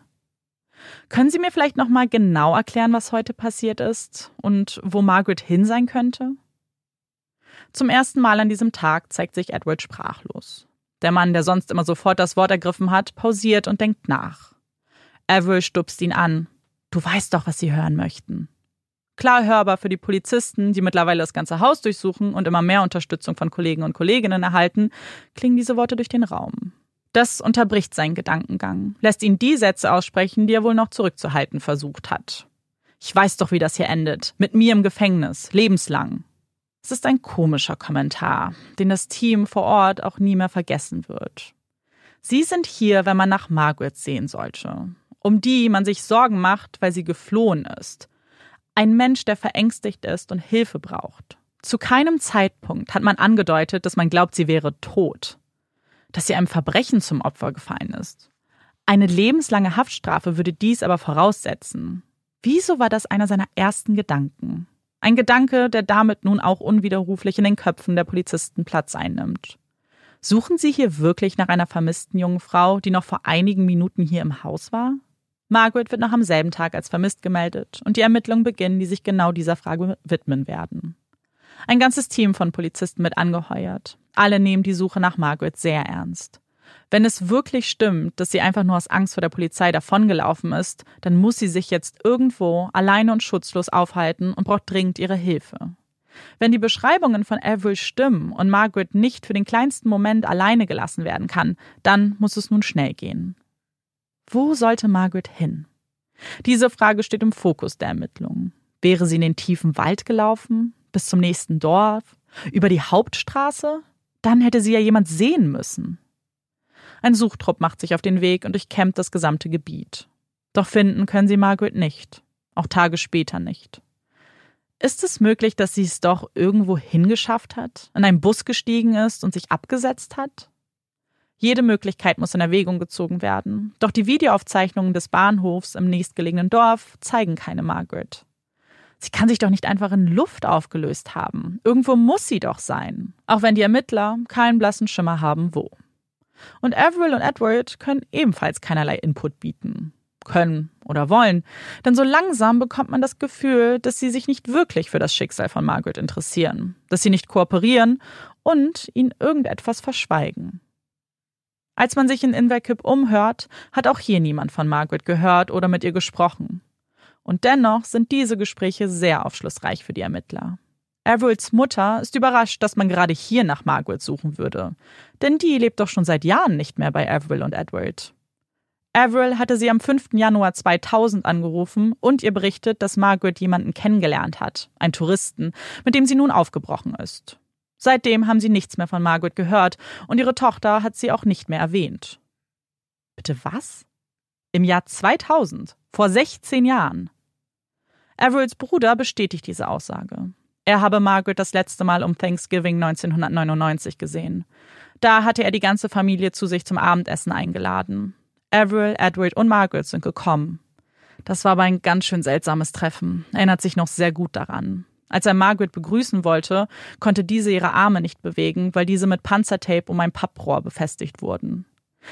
S1: Können Sie mir vielleicht noch mal genau erklären, was heute passiert ist und wo Margaret hin sein könnte? Zum ersten Mal an diesem Tag zeigt sich Edward sprachlos. Der Mann, der sonst immer sofort das Wort ergriffen hat, pausiert und denkt nach. Avril stupst ihn an. Du weißt doch, was sie hören möchten. Klar hörbar für die Polizisten, die mittlerweile das ganze Haus durchsuchen und immer mehr Unterstützung von Kollegen und Kolleginnen erhalten, klingen diese Worte durch den Raum. Das unterbricht seinen Gedankengang, lässt ihn die Sätze aussprechen, die er wohl noch zurückzuhalten versucht hat. Ich weiß doch, wie das hier endet. Mit mir im Gefängnis, lebenslang. Es ist ein komischer Kommentar, den das Team vor Ort auch nie mehr vergessen wird. Sie sind hier, wenn man nach Margaret sehen sollte, um die man sich Sorgen macht, weil sie geflohen ist. Ein Mensch, der verängstigt ist und Hilfe braucht. Zu keinem Zeitpunkt hat man angedeutet, dass man glaubt, sie wäre tot. Dass sie einem Verbrechen zum Opfer gefallen ist. Eine lebenslange Haftstrafe würde dies aber voraussetzen. Wieso war das einer seiner ersten Gedanken? Ein Gedanke, der damit nun auch unwiderruflich in den Köpfen der Polizisten Platz einnimmt. Suchen Sie hier wirklich nach einer vermissten jungen Frau, die noch vor einigen Minuten hier im Haus war? Margaret wird noch am selben Tag als vermisst gemeldet und die Ermittlungen beginnen, die sich genau dieser Frage widmen werden. Ein ganzes Team von Polizisten wird angeheuert. Alle nehmen die Suche nach Margaret sehr ernst. Wenn es wirklich stimmt, dass sie einfach nur aus Angst vor der Polizei davongelaufen ist, dann muss sie sich jetzt irgendwo alleine und schutzlos aufhalten und braucht dringend ihre Hilfe. Wenn die Beschreibungen von Avril stimmen und Margaret nicht für den kleinsten Moment alleine gelassen werden kann, dann muss es nun schnell gehen. Wo sollte Margaret hin? Diese Frage steht im Fokus der Ermittlungen. Wäre sie in den tiefen Wald gelaufen? Bis zum nächsten Dorf? Über die Hauptstraße? Dann hätte sie ja jemand sehen müssen. Ein Suchtrupp macht sich auf den Weg und durchkämmt das gesamte Gebiet. Doch finden können sie Margaret nicht, auch Tage später nicht. Ist es möglich, dass sie es doch irgendwo hingeschafft hat, in einen Bus gestiegen ist und sich abgesetzt hat? Jede Möglichkeit muss in Erwägung gezogen werden, doch die Videoaufzeichnungen des Bahnhofs im nächstgelegenen Dorf zeigen keine Margaret. Sie kann sich doch nicht einfach in Luft aufgelöst haben. Irgendwo muss sie doch sein, auch wenn die Ermittler keinen blassen Schimmer haben, wo. Und Avril und Edward können ebenfalls keinerlei Input bieten. Können oder wollen. Denn so langsam bekommt man das Gefühl, dass sie sich nicht wirklich für das Schicksal von Margaret interessieren, dass sie nicht kooperieren und ihnen irgendetwas verschweigen. Als man sich in Inverkip umhört, hat auch hier niemand von Margaret gehört oder mit ihr gesprochen. Und dennoch sind diese Gespräche sehr aufschlussreich für die Ermittler. Avrils Mutter ist überrascht, dass man gerade hier nach Margaret suchen würde. Denn die lebt doch schon seit Jahren nicht mehr bei Avril und Edward. Avril hatte sie am 5. Januar 2000 angerufen und ihr berichtet, dass Margaret jemanden kennengelernt hat, einen Touristen, mit dem sie nun aufgebrochen ist. Seitdem haben sie nichts mehr von Margaret gehört und ihre Tochter hat sie auch nicht mehr erwähnt. Bitte was? Im Jahr 2000, vor 16 Jahren. Avrils Bruder bestätigt diese Aussage. Er habe Margaret das letzte Mal um Thanksgiving 1999 gesehen. Da hatte er die ganze Familie zu sich zum Abendessen eingeladen. Avril, Edward und Margaret sind gekommen. Das war aber ein ganz schön seltsames Treffen. Erinnert sich noch sehr gut daran. Als er Margaret begrüßen wollte, konnte diese ihre Arme nicht bewegen, weil diese mit Panzertape um ein Papprohr befestigt wurden.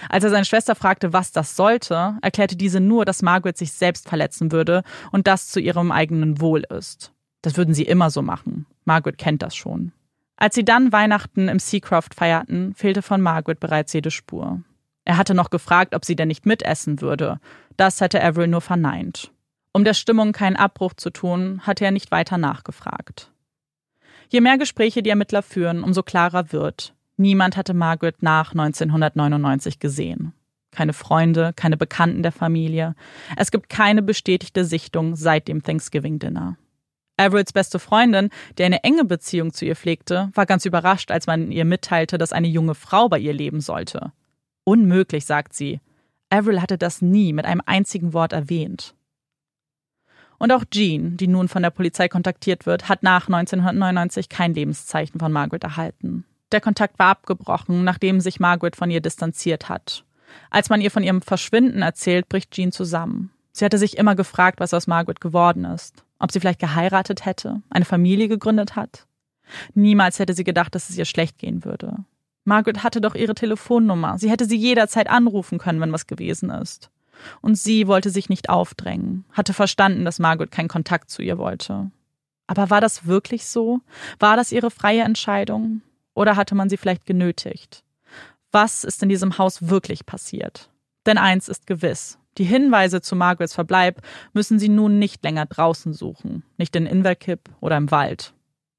S1: Als er seine Schwester fragte, was das sollte, erklärte diese nur, dass Margaret sich selbst verletzen würde und das zu ihrem eigenen Wohl ist. Das würden sie immer so machen. Margaret kennt das schon. Als sie dann Weihnachten im Seacroft feierten, fehlte von Margaret bereits jede Spur. Er hatte noch gefragt, ob sie denn nicht mitessen würde. Das hätte Avril nur verneint. Um der Stimmung keinen Abbruch zu tun, hatte er nicht weiter nachgefragt. Je mehr Gespräche die Ermittler führen, umso klarer wird, niemand hatte Margaret nach 1999 gesehen. Keine Freunde, keine Bekannten der Familie. Es gibt keine bestätigte Sichtung seit dem Thanksgiving-Dinner. Avrils beste Freundin, die eine enge Beziehung zu ihr pflegte, war ganz überrascht, als man ihr mitteilte, dass eine junge Frau bei ihr leben sollte. Unmöglich, sagt sie. Avril hatte das nie mit einem einzigen Wort erwähnt. Und auch Jean, die nun von der Polizei kontaktiert wird, hat nach 1999 kein Lebenszeichen von Margaret erhalten. Der Kontakt war abgebrochen, nachdem sich Margaret von ihr distanziert hat. Als man ihr von ihrem Verschwinden erzählt, bricht Jean zusammen. Sie hatte sich immer gefragt, was aus Margaret geworden ist. Ob sie vielleicht geheiratet hätte, eine Familie gegründet hat. Niemals hätte sie gedacht, dass es ihr schlecht gehen würde. Margaret hatte doch ihre Telefonnummer. Sie hätte sie jederzeit anrufen können, wenn was gewesen ist. Und sie wollte sich nicht aufdrängen, hatte verstanden, dass Margaret keinen Kontakt zu ihr wollte. Aber war das wirklich so? War das ihre freie Entscheidung? Oder hatte man sie vielleicht genötigt? Was ist in diesem Haus wirklich passiert? Denn eins ist gewiss. Die Hinweise zu Margarets Verbleib müssen sie nun nicht länger draußen suchen, nicht in Inverkip oder im Wald.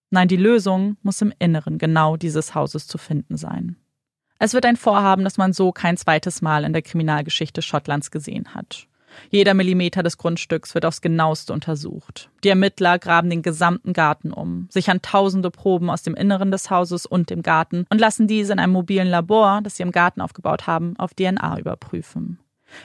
S1: Nein, die Lösung muss im Inneren genau dieses Hauses zu finden sein. Es wird ein Vorhaben, das man so kein zweites Mal in der Kriminalgeschichte Schottlands gesehen hat. Jeder Millimeter des Grundstücks wird aufs genaueste untersucht. Die Ermittler graben den gesamten Garten um, sichern tausende Proben aus dem Inneren des Hauses und dem Garten und lassen diese in einem mobilen Labor, das sie im Garten aufgebaut haben, auf DNA überprüfen.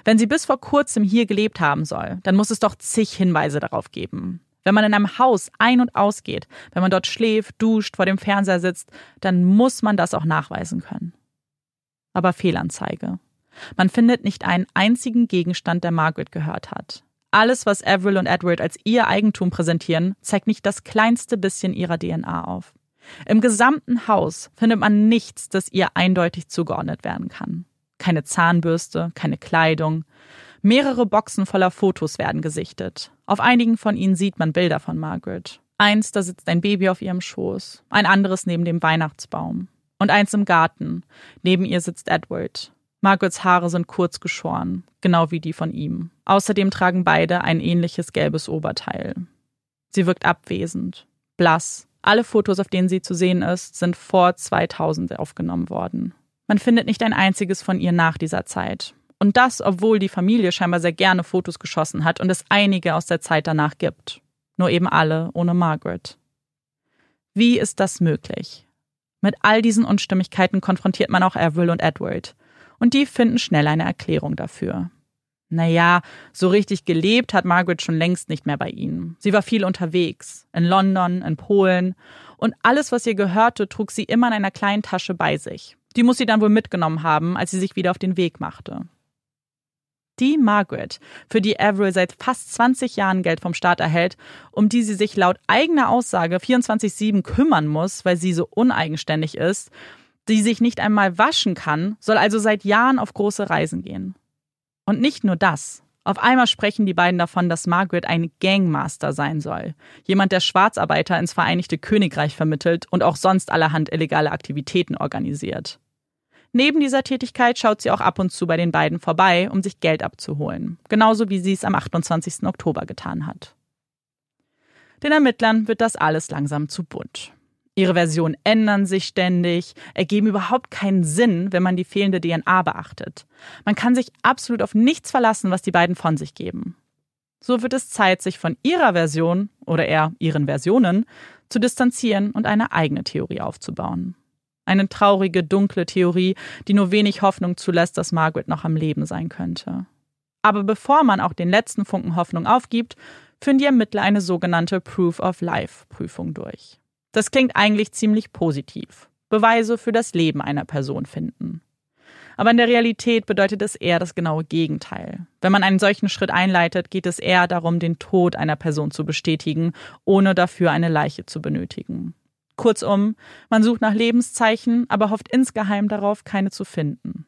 S1: Wenn sie bis vor kurzem hier gelebt haben soll, dann muss es doch zig Hinweise darauf geben. Wenn man in einem Haus ein- und ausgeht, wenn man dort schläft, duscht, vor dem Fernseher sitzt, dann muss man das auch nachweisen können. Aber Fehlanzeige. Man findet nicht einen einzigen Gegenstand, der Margaret gehört hat. Alles, was Avril und Edward als ihr Eigentum präsentieren, zeigt nicht das kleinste bisschen ihrer DNA auf. Im gesamten Haus findet man nichts, das ihr eindeutig zugeordnet werden kann. Keine Zahnbürste, keine Kleidung, Mehrere Boxen voller Fotos werden gesichtet. Auf einigen von ihnen sieht man Bilder von Margaret. Eins, da sitzt ein Baby auf ihrem Schoß, ein anderes neben dem Weihnachtsbaum. Und eins im Garten. Neben ihr sitzt Edward. Margarets Haare sind kurz geschoren, genau wie die von ihm. Außerdem tragen beide ein ähnliches gelbes Oberteil. Sie wirkt abwesend, blass. Alle Fotos, auf denen sie zu sehen ist, sind vor 2000 aufgenommen worden. Man findet nicht ein einziges von ihr nach dieser Zeit. Und das, obwohl die Familie scheinbar sehr gerne Fotos geschossen hat und es einige aus der Zeit danach gibt. Nur eben alle ohne Margaret. Wie ist das möglich? Mit all diesen Unstimmigkeiten konfrontiert man auch Avril und Edward. Und die finden schnell eine Erklärung dafür. Naja, so richtig gelebt hat Margaret schon längst nicht mehr bei ihnen. Sie war viel unterwegs. In London, in Polen. Und alles, was ihr gehörte, trug sie immer in einer kleinen Tasche bei sich. Die muss sie dann wohl mitgenommen haben, als sie sich wieder auf den Weg machte. Die Margaret, für die Avril seit fast 20 Jahren Geld vom Staat erhält, um die sie sich laut eigener Aussage 24-7 kümmern muss, weil sie so uneigenständig ist, die sich nicht einmal waschen kann, soll also seit Jahren auf große Reisen gehen. Und nicht nur das. Auf einmal sprechen die beiden davon, dass Margaret ein Gangmaster sein soll. Jemand, der Schwarzarbeiter ins Vereinigte Königreich vermittelt und auch sonst allerhand illegale Aktivitäten organisiert. Neben dieser Tätigkeit schaut sie auch ab und zu bei den beiden vorbei, um sich Geld abzuholen. Genauso wie sie es am 28. Oktober getan hat. Den Ermittlern wird das alles langsam zu bunt. Ihre Versionen ändern sich ständig, ergeben überhaupt keinen Sinn, wenn man die fehlende DNA beachtet. Man kann sich absolut auf nichts verlassen, was die beiden von sich geben. So wird es Zeit, sich von ihrer Version oder eher ihren Versionen zu distanzieren und eine eigene Theorie aufzubauen. Eine traurige, dunkle Theorie, die nur wenig Hoffnung zulässt, dass Margaret noch am Leben sein könnte. Aber bevor man auch den letzten Funken Hoffnung aufgibt, führen die Ermittler eine sogenannte Proof of Life Prüfung durch. Das klingt eigentlich ziemlich positiv. Beweise für das Leben einer Person finden. Aber in der Realität bedeutet es eher das genaue Gegenteil. Wenn man einen solchen Schritt einleitet, geht es eher darum, den Tod einer Person zu bestätigen, ohne dafür eine Leiche zu benötigen. Kurzum, man sucht nach Lebenszeichen, aber hofft insgeheim darauf, keine zu finden.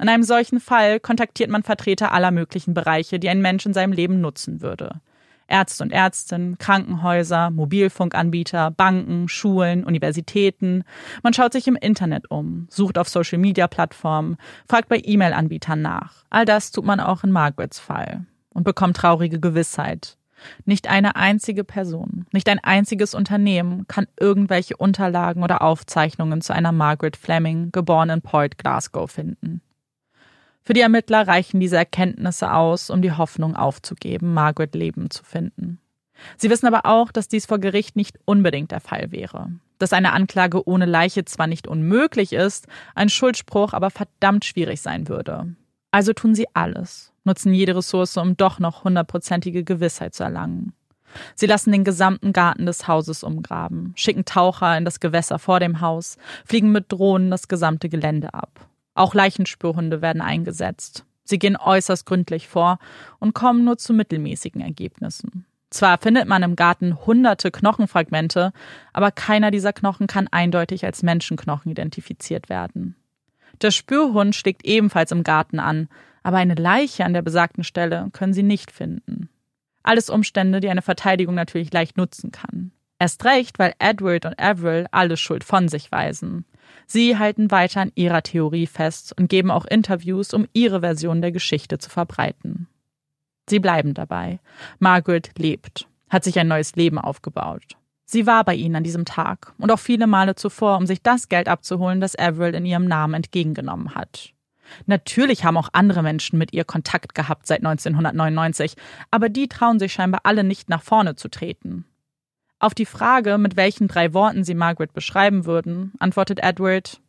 S1: In einem solchen Fall kontaktiert man Vertreter aller möglichen Bereiche, die ein Mensch in seinem Leben nutzen würde. Ärzte und Ärztinnen, Krankenhäuser, Mobilfunkanbieter, Banken, Schulen, Universitäten. Man schaut sich im Internet um, sucht auf Social-Media-Plattformen, fragt bei E-Mail-Anbietern nach. All das tut man auch in Margarets Fall und bekommt traurige Gewissheit. Nicht eine einzige Person, nicht ein einziges Unternehmen kann irgendwelche Unterlagen oder Aufzeichnungen zu einer Margaret Fleming, geboren in Point, Glasgow, finden. Für die Ermittler reichen diese Erkenntnisse aus, um die Hoffnung aufzugeben, Margaret Leben zu finden. Sie wissen aber auch, dass dies vor Gericht nicht unbedingt der Fall wäre. Dass eine Anklage ohne Leiche zwar nicht unmöglich ist, ein Schuldspruch aber verdammt schwierig sein würde. Also tun sie alles, nutzen jede Ressource, um doch noch hundertprozentige Gewissheit zu erlangen. Sie lassen den gesamten Garten des Hauses umgraben, schicken Taucher in das Gewässer vor dem Haus, fliegen mit Drohnen das gesamte Gelände ab. Auch Leichenspürhunde werden eingesetzt. Sie gehen äußerst gründlich vor und kommen nur zu mittelmäßigen Ergebnissen. Zwar findet man im Garten hunderte Knochenfragmente, aber keiner dieser Knochen kann eindeutig als Menschenknochen identifiziert werden. Der Spürhund schlägt ebenfalls im Garten an, aber eine Leiche an der besagten Stelle können sie nicht finden. Alles Umstände, die eine Verteidigung natürlich leicht nutzen kann. Erst recht, weil Edward und Avril alle Schuld von sich weisen. Sie halten weiter an ihrer Theorie fest und geben auch Interviews, um ihre Version der Geschichte zu verbreiten. Sie bleiben dabei. Margaret lebt, hat sich ein neues Leben aufgebaut. Sie war bei ihnen an diesem Tag und auch viele Male zuvor, um sich das Geld abzuholen, das Avril in ihrem Namen entgegengenommen hat. Natürlich haben auch andere Menschen mit ihr Kontakt gehabt seit 1999, aber die trauen sich scheinbar alle nicht nach vorne zu treten. Auf die Frage, mit welchen drei Worten sie Margaret beschreiben würden, antwortet Edward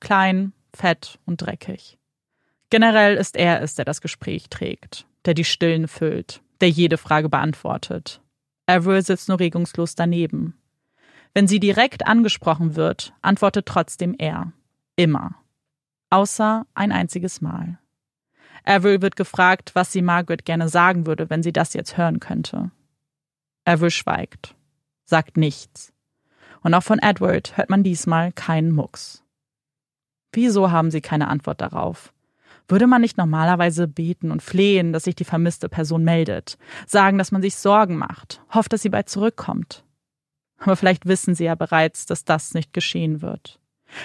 S1: klein, fett und dreckig. Generell ist er es, der das Gespräch trägt, der die Stillen füllt, der jede Frage beantwortet. Avril sitzt nur regungslos daneben. Wenn sie direkt angesprochen wird, antwortet trotzdem er. Immer außer ein einziges Mal. Avril wird gefragt, was sie Margaret gerne sagen würde, wenn sie das jetzt hören könnte. Avril schweigt, sagt nichts. Und auch von Edward hört man diesmal keinen Mucks. Wieso haben sie keine Antwort darauf? Würde man nicht normalerweise beten und flehen, dass sich die vermisste Person meldet, sagen, dass man sich Sorgen macht, hofft, dass sie bald zurückkommt? Aber vielleicht wissen sie ja bereits, dass das nicht geschehen wird.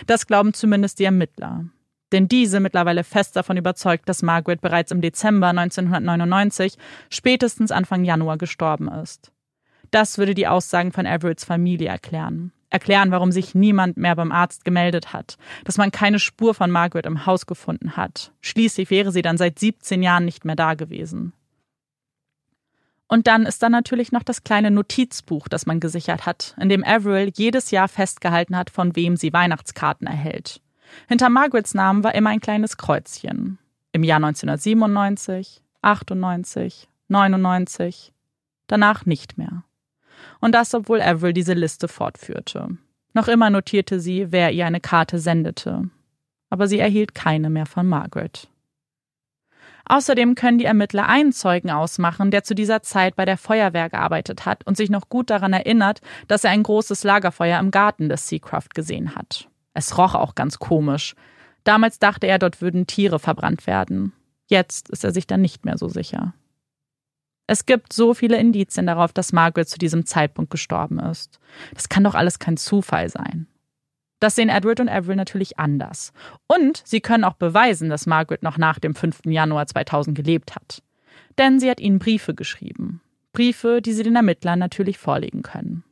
S1: Das glauben zumindest die Ermittler, denn diese mittlerweile fest davon überzeugt, dass Margaret bereits im Dezember 1999, spätestens Anfang Januar gestorben ist. Das würde die Aussagen von Everetts Familie erklären. Erklären, warum sich niemand mehr beim Arzt gemeldet hat, dass man keine Spur von Margaret im Haus gefunden hat. Schließlich wäre sie dann seit 17 Jahren nicht mehr da gewesen. Und dann ist da natürlich noch das kleine Notizbuch, das man gesichert hat, in dem Avril jedes Jahr festgehalten hat, von wem sie Weihnachtskarten erhält. Hinter Margarets Namen war immer ein kleines Kreuzchen. Im Jahr 1997, 98, 99, danach nicht mehr. Und das, obwohl Avril diese Liste fortführte. Noch immer notierte sie, wer ihr eine Karte sendete. Aber sie erhielt keine mehr von Margaret. Außerdem können die Ermittler einen Zeugen ausmachen, der zu dieser Zeit bei der Feuerwehr gearbeitet hat und sich noch gut daran erinnert, dass er ein großes Lagerfeuer im Garten des Seacraft gesehen hat. Es roch auch ganz komisch. Damals dachte er, dort würden Tiere verbrannt werden. Jetzt ist er sich dann nicht mehr so sicher. Es gibt so viele Indizien darauf, dass Margaret zu diesem Zeitpunkt gestorben ist. Das kann doch alles kein Zufall sein. Das sehen Edward und Avril natürlich anders. Und sie können auch beweisen, dass Margaret noch nach dem 5. Januar 2000 gelebt hat. Denn sie hat ihnen Briefe geschrieben. Briefe, die sie den Ermittlern natürlich vorlegen können.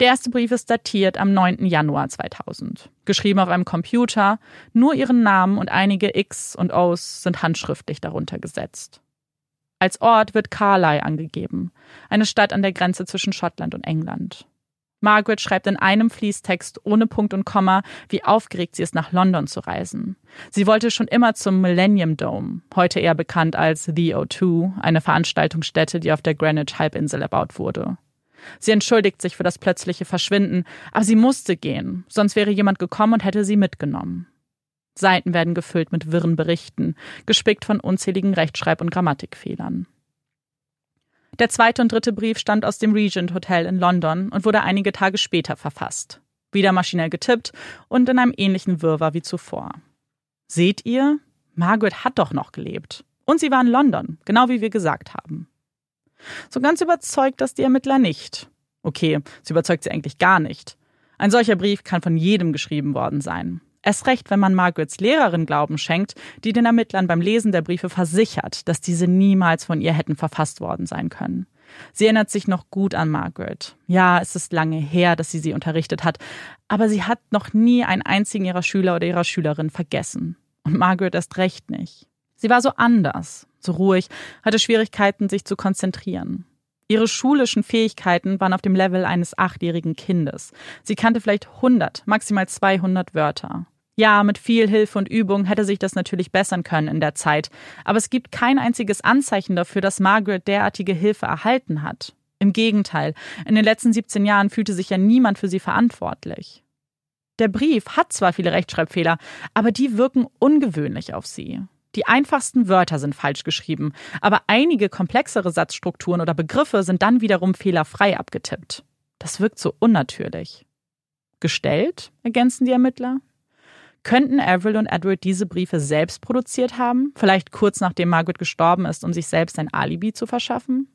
S1: Der erste Brief ist datiert am 9. Januar 2000. Geschrieben auf einem Computer, nur ihren Namen und einige X und O's sind handschriftlich darunter gesetzt. Als Ort wird Carlisle angegeben, eine Stadt an der Grenze zwischen Schottland und England. Margaret schreibt in einem Fließtext ohne Punkt und Komma, wie aufgeregt sie ist, nach London zu reisen. Sie wollte schon immer zum Millennium Dome, heute eher bekannt als The O2, eine Veranstaltungsstätte, die auf der Greenwich Halbinsel erbaut wurde. Sie entschuldigt sich für das plötzliche Verschwinden, aber sie musste gehen, sonst wäre jemand gekommen und hätte sie mitgenommen. Seiten werden gefüllt mit wirren Berichten, gespickt von unzähligen Rechtschreib- und Grammatikfehlern. Der zweite und dritte Brief stammt aus dem Regent Hotel in London und wurde einige Tage später verfasst. Wieder maschinell getippt und in einem ähnlichen Wirrwarr wie zuvor. Seht ihr? Margaret hat doch noch gelebt. Und sie war in London, genau wie wir gesagt haben. So ganz überzeugt das die Ermittler nicht. Okay, sie überzeugt sie eigentlich gar nicht. Ein solcher Brief kann von jedem geschrieben worden sein. Erst recht, wenn man Margarets Lehrerin Glauben schenkt, die den Ermittlern beim Lesen der Briefe versichert, dass diese niemals von ihr hätten verfasst worden sein können. Sie erinnert sich noch gut an Margaret. Ja, es ist lange her, dass sie sie unterrichtet hat, aber sie hat noch nie einen einzigen ihrer Schüler oder ihrer Schülerin vergessen. Und Margaret erst recht nicht. Sie war so anders, so ruhig, hatte Schwierigkeiten, sich zu konzentrieren. Ihre schulischen Fähigkeiten waren auf dem Level eines achtjährigen Kindes. Sie kannte vielleicht 100, maximal 200 Wörter. Ja, mit viel Hilfe und Übung hätte sich das natürlich bessern können in der Zeit, aber es gibt kein einziges Anzeichen dafür, dass Margaret derartige Hilfe erhalten hat. Im Gegenteil, in den letzten 17 Jahren fühlte sich ja niemand für sie verantwortlich. Der Brief hat zwar viele Rechtschreibfehler, aber die wirken ungewöhnlich auf sie. Die einfachsten Wörter sind falsch geschrieben, aber einige komplexere Satzstrukturen oder Begriffe sind dann wiederum fehlerfrei abgetippt. Das wirkt so unnatürlich. Gestellt, ergänzen die Ermittler. Könnten Avril und Edward diese Briefe selbst produziert haben, vielleicht kurz nachdem Margaret gestorben ist, um sich selbst ein Alibi zu verschaffen?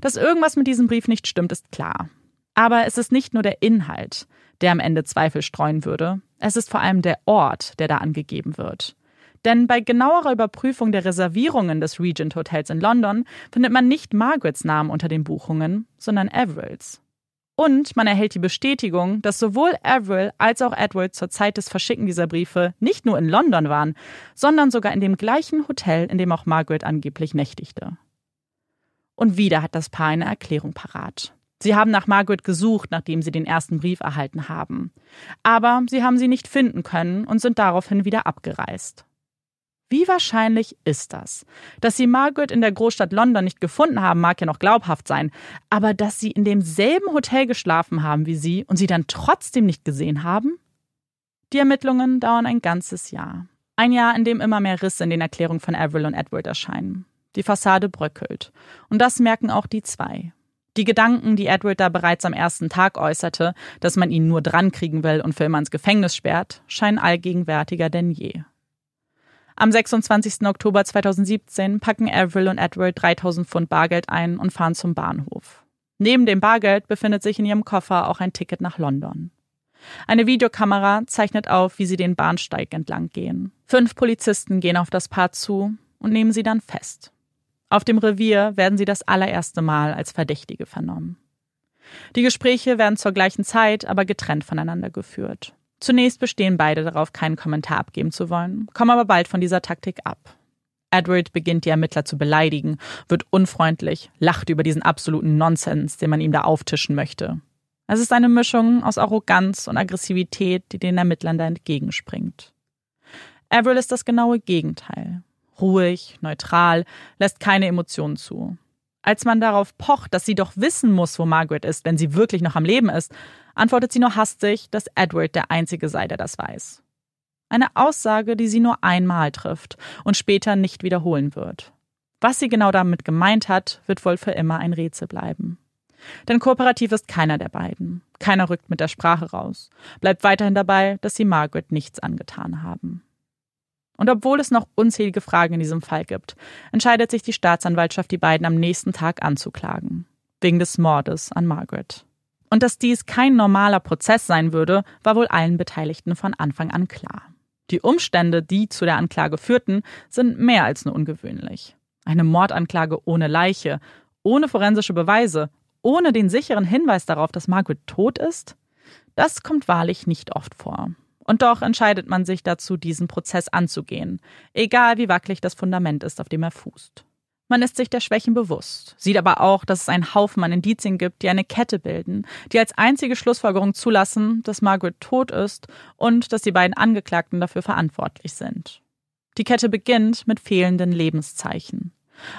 S1: Dass irgendwas mit diesem Brief nicht stimmt, ist klar. Aber es ist nicht nur der Inhalt, der am Ende Zweifel streuen würde, es ist vor allem der Ort, der da angegeben wird. Denn bei genauerer Überprüfung der Reservierungen des Regent Hotels in London findet man nicht Margarets Namen unter den Buchungen, sondern Avrils. Und man erhält die Bestätigung, dass sowohl Avril als auch Edward zur Zeit des Verschicken dieser Briefe nicht nur in London waren, sondern sogar in dem gleichen Hotel, in dem auch Margaret angeblich nächtigte. Und wieder hat das Paar eine Erklärung parat. Sie haben nach Margaret gesucht, nachdem sie den ersten Brief erhalten haben. Aber sie haben sie nicht finden können und sind daraufhin wieder abgereist. Wie wahrscheinlich ist das? Dass sie Margaret in der Großstadt London nicht gefunden haben, mag ja noch glaubhaft sein, aber dass sie in demselben Hotel geschlafen haben wie sie und sie dann trotzdem nicht gesehen haben? Die Ermittlungen dauern ein ganzes Jahr. Ein Jahr, in dem immer mehr Risse in den Erklärungen von Avril und Edward erscheinen. Die Fassade bröckelt. Und das merken auch die zwei. Die Gedanken, die Edward da bereits am ersten Tag äußerte, dass man ihn nur drankriegen will und für immer ins Gefängnis sperrt, scheinen allgegenwärtiger denn je. Am 26. Oktober 2017 packen Avril und Edward 3000 Pfund Bargeld ein und fahren zum Bahnhof. Neben dem Bargeld befindet sich in ihrem Koffer auch ein Ticket nach London. Eine Videokamera zeichnet auf, wie sie den Bahnsteig entlang gehen. Fünf Polizisten gehen auf das Paar zu und nehmen sie dann fest. Auf dem Revier werden sie das allererste Mal als Verdächtige vernommen. Die Gespräche werden zur gleichen Zeit, aber getrennt voneinander geführt. Zunächst bestehen beide darauf, keinen Kommentar abgeben zu wollen, kommen aber bald von dieser Taktik ab. Edward beginnt die Ermittler zu beleidigen, wird unfreundlich, lacht über diesen absoluten Nonsens, den man ihm da auftischen möchte. Es ist eine Mischung aus Arroganz und Aggressivität, die den Ermittlern da entgegenspringt. Avril ist das genaue Gegenteil. Ruhig, neutral, lässt keine Emotionen zu. Als man darauf pocht, dass sie doch wissen muss, wo Margaret ist, wenn sie wirklich noch am Leben ist, antwortet sie nur hastig, dass Edward der Einzige sei, der das weiß. Eine Aussage, die sie nur einmal trifft und später nicht wiederholen wird. Was sie genau damit gemeint hat, wird wohl für immer ein Rätsel bleiben. Denn kooperativ ist keiner der beiden. Keiner rückt mit der Sprache raus. Bleibt weiterhin dabei, dass sie Margaret nichts angetan haben. Und obwohl es noch unzählige Fragen in diesem Fall gibt, entscheidet sich die Staatsanwaltschaft, die beiden am nächsten Tag anzuklagen. Wegen des Mordes an Margaret. Und dass dies kein normaler Prozess sein würde, war wohl allen Beteiligten von Anfang an klar. Die Umstände, die zu der Anklage führten, sind mehr als nur ungewöhnlich. Eine Mordanklage ohne Leiche, ohne forensische Beweise, ohne den sicheren Hinweis darauf, dass Margaret tot ist, das kommt wahrlich nicht oft vor. Und doch entscheidet man sich dazu, diesen Prozess anzugehen, egal wie wackelig das Fundament ist, auf dem er fußt. Man ist sich der Schwächen bewusst, sieht aber auch, dass es einen Haufen an Indizien gibt, die eine Kette bilden, die als einzige Schlussfolgerung zulassen, dass Margaret tot ist und dass die beiden Angeklagten dafür verantwortlich sind. Die Kette beginnt mit fehlenden Lebenszeichen.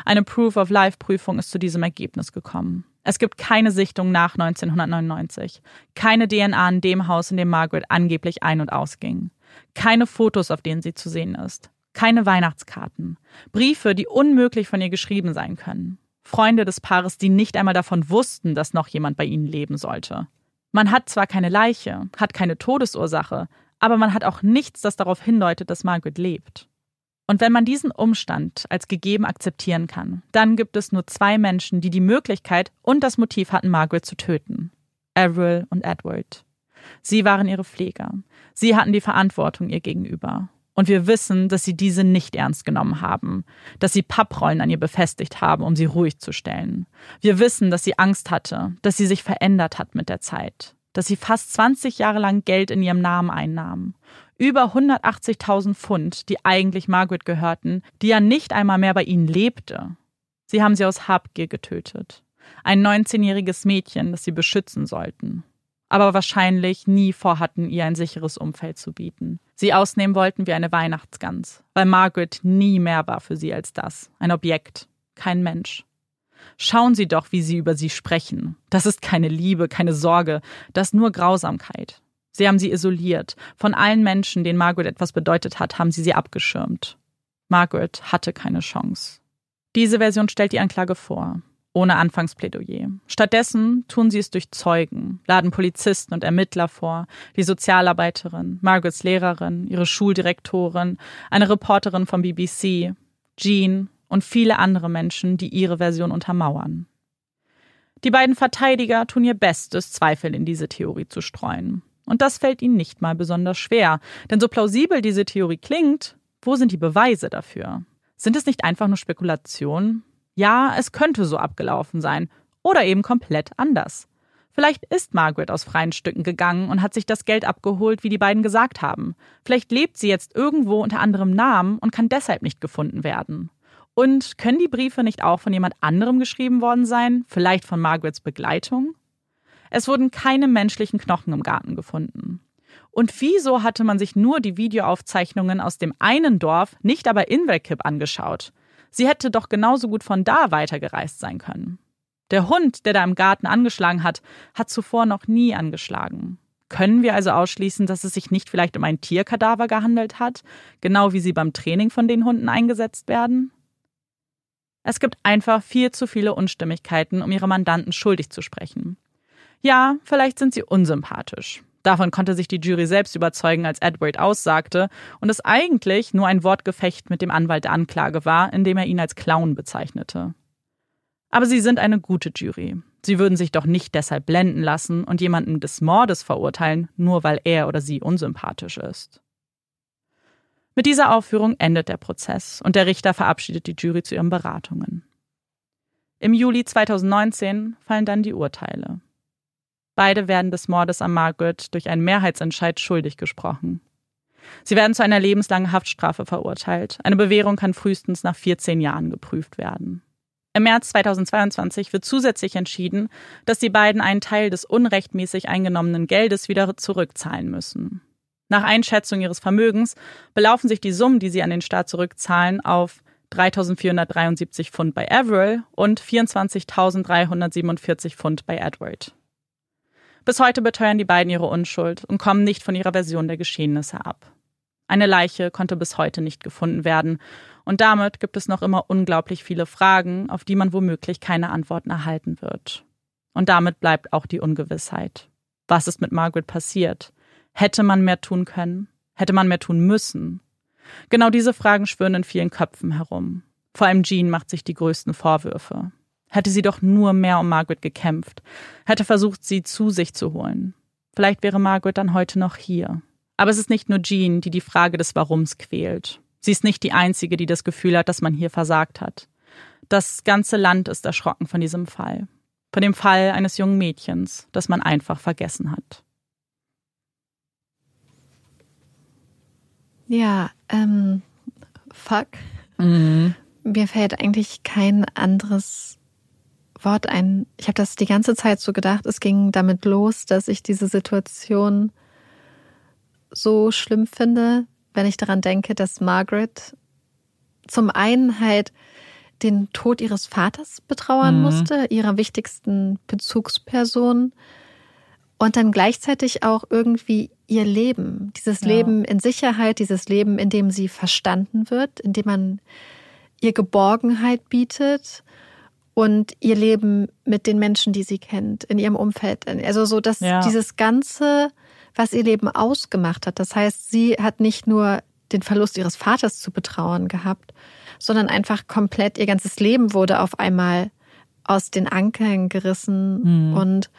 S1: Eine Proof-of-Life-Prüfung ist zu diesem Ergebnis gekommen. Es gibt keine Sichtung nach 1999, keine DNA in dem Haus, in dem Margaret angeblich ein- und ausging, keine Fotos, auf denen sie zu sehen ist, keine Weihnachtskarten, Briefe, die unmöglich von ihr geschrieben sein können, Freunde des Paares, die nicht einmal davon wussten, dass noch jemand bei ihnen leben sollte. Man hat zwar keine Leiche, hat keine Todesursache, aber man hat auch nichts, das darauf hindeutet, dass Margaret lebt. Und wenn man diesen Umstand als gegeben akzeptieren kann, dann gibt es nur zwei Menschen, die die Möglichkeit und das Motiv hatten, Margaret zu töten. Avril und Edward. Sie waren ihre Pfleger. Sie hatten die Verantwortung ihr gegenüber. Und wir wissen, dass sie diese nicht ernst genommen haben, dass sie Papprollen an ihr befestigt haben, um sie ruhig zu stellen. Wir wissen, dass sie Angst hatte, dass sie sich verändert hat mit der Zeit, dass sie fast 20 Jahre lang Geld in ihrem Namen einnahm über 180.000 Pfund, die eigentlich Margaret gehörten, die ja nicht einmal mehr bei ihnen lebte. Sie haben sie aus Habgier getötet. Ein 19-jähriges Mädchen, das sie beschützen sollten. Aber wahrscheinlich nie vorhatten, ihr ein sicheres Umfeld zu bieten. Sie ausnehmen wollten wie eine Weihnachtsgans, weil Margaret nie mehr war für sie als das, ein Objekt, kein Mensch. Schauen Sie doch, wie Sie über sie sprechen. Das ist keine Liebe, keine Sorge, das ist nur Grausamkeit. Sie haben sie isoliert. Von allen Menschen, denen Margaret etwas bedeutet hat, haben sie sie abgeschirmt. Margaret hatte keine Chance. Diese Version stellt die Anklage vor, ohne Anfangsplädoyer. Stattdessen tun sie es durch Zeugen, laden Polizisten und Ermittler vor, die Sozialarbeiterin, Margarets Lehrerin, ihre Schuldirektorin, eine Reporterin vom BBC, Jean und viele andere Menschen, die ihre Version untermauern. Die beiden Verteidiger tun ihr Bestes, Zweifel in diese Theorie zu streuen. Und das fällt ihnen nicht mal besonders schwer, denn so plausibel diese Theorie klingt, wo sind die Beweise dafür? Sind es nicht einfach nur Spekulationen? Ja, es könnte so abgelaufen sein oder eben komplett anders. Vielleicht ist Margaret aus freien Stücken gegangen und hat sich das Geld abgeholt, wie die beiden gesagt haben. Vielleicht lebt sie jetzt irgendwo unter anderem Namen und kann deshalb nicht gefunden werden. Und können die Briefe nicht auch von jemand anderem geschrieben worden sein? Vielleicht von Margarets Begleitung? Es wurden keine menschlichen Knochen im Garten gefunden. Und wieso hatte man sich nur die Videoaufzeichnungen aus dem einen Dorf, nicht aber Inverkip angeschaut? Sie hätte doch genauso gut von da weitergereist sein können. Der Hund, der da im Garten angeschlagen hat, hat zuvor noch nie angeschlagen. Können wir also ausschließen, dass es sich nicht vielleicht um ein Tierkadaver gehandelt hat, genau wie sie beim Training von den Hunden eingesetzt werden? Es gibt einfach viel zu viele Unstimmigkeiten, um ihre Mandanten schuldig zu sprechen. Ja, vielleicht sind sie unsympathisch. Davon konnte sich die Jury selbst überzeugen, als Edward aussagte und es eigentlich nur ein Wortgefecht mit dem Anwalt der Anklage war, indem er ihn als Clown bezeichnete. Aber sie sind eine gute Jury. Sie würden sich doch nicht deshalb blenden lassen und jemanden des Mordes verurteilen, nur weil er oder sie unsympathisch ist. Mit dieser Aufführung endet der Prozess und der Richter verabschiedet die Jury zu ihren Beratungen. Im Juli 2019 fallen dann die Urteile. Beide werden des Mordes an Margaret durch einen Mehrheitsentscheid schuldig gesprochen. Sie werden zu einer lebenslangen Haftstrafe verurteilt. Eine Bewährung kann frühestens nach 14 Jahren geprüft werden. Im März 2022 wird zusätzlich entschieden, dass die beiden einen Teil des unrechtmäßig eingenommenen Geldes wieder zurückzahlen müssen. Nach Einschätzung ihres Vermögens belaufen sich die Summen, die sie an den Staat zurückzahlen, auf 3.473 Pfund bei Avril und 24.347 Pfund bei Edward. Bis heute beteuern die beiden ihre Unschuld und kommen nicht von ihrer Version der Geschehnisse ab. Eine Leiche konnte bis heute nicht gefunden werden, und damit gibt es noch immer unglaublich viele Fragen, auf die man womöglich keine Antworten erhalten wird. Und damit bleibt auch die Ungewissheit. Was ist mit Margaret passiert? Hätte man mehr tun können? Hätte man mehr tun müssen? Genau diese Fragen schwören in vielen Köpfen herum. Vor allem Jean macht sich die größten Vorwürfe. Hätte sie doch nur mehr um Margaret gekämpft, hätte versucht, sie zu sich zu holen. Vielleicht wäre Margaret dann heute noch hier. Aber es ist nicht nur Jean, die die Frage des Warums quält. Sie ist nicht die Einzige, die das Gefühl hat, dass man hier versagt hat. Das ganze Land ist erschrocken von diesem Fall. Von dem Fall eines jungen Mädchens, das man einfach vergessen hat.
S2: Ja, ähm, fuck. Mhm. Mir fällt eigentlich kein anderes Wort ein. Ich habe das die ganze Zeit so gedacht. Es ging damit los, dass ich diese Situation so schlimm finde, wenn ich daran denke, dass Margaret zum einen halt den Tod ihres Vaters betrauern mhm. musste, ihrer wichtigsten Bezugsperson, und dann gleichzeitig auch irgendwie ihr Leben, dieses ja. Leben in Sicherheit, dieses Leben, in dem sie verstanden wird, in dem man ihr Geborgenheit bietet und ihr Leben mit den Menschen, die sie kennt, in ihrem Umfeld. Also so, dass ja. dieses Ganze, was ihr Leben ausgemacht hat, das heißt, sie hat nicht nur den Verlust ihres Vaters zu betrauern gehabt, sondern einfach komplett ihr ganzes Leben wurde auf einmal aus den Ankern gerissen mhm. und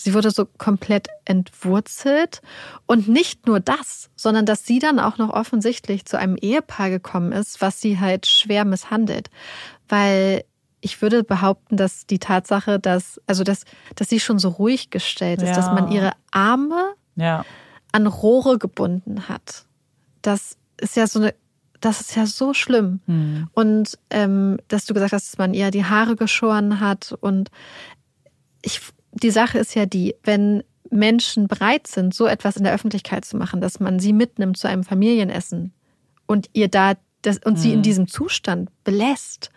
S2: Sie wurde so komplett entwurzelt. Und nicht nur das, sondern dass sie dann auch noch offensichtlich zu einem Ehepaar gekommen ist, was sie halt schwer misshandelt. Weil ich würde behaupten, dass die Tatsache, dass, also dass, dass sie schon so ruhig gestellt ist, ja. dass man ihre Arme ja. an Rohre gebunden hat. Das ist ja so eine das ist ja so schlimm. Mhm. Und ähm, dass du gesagt hast, dass man ihr die Haare geschoren hat. Und ich die Sache ist ja die, wenn Menschen bereit sind, so etwas in der Öffentlichkeit zu machen, dass man sie mitnimmt zu einem Familienessen und ihr da das, und mhm. sie in mhm. diesem Zustand belässt.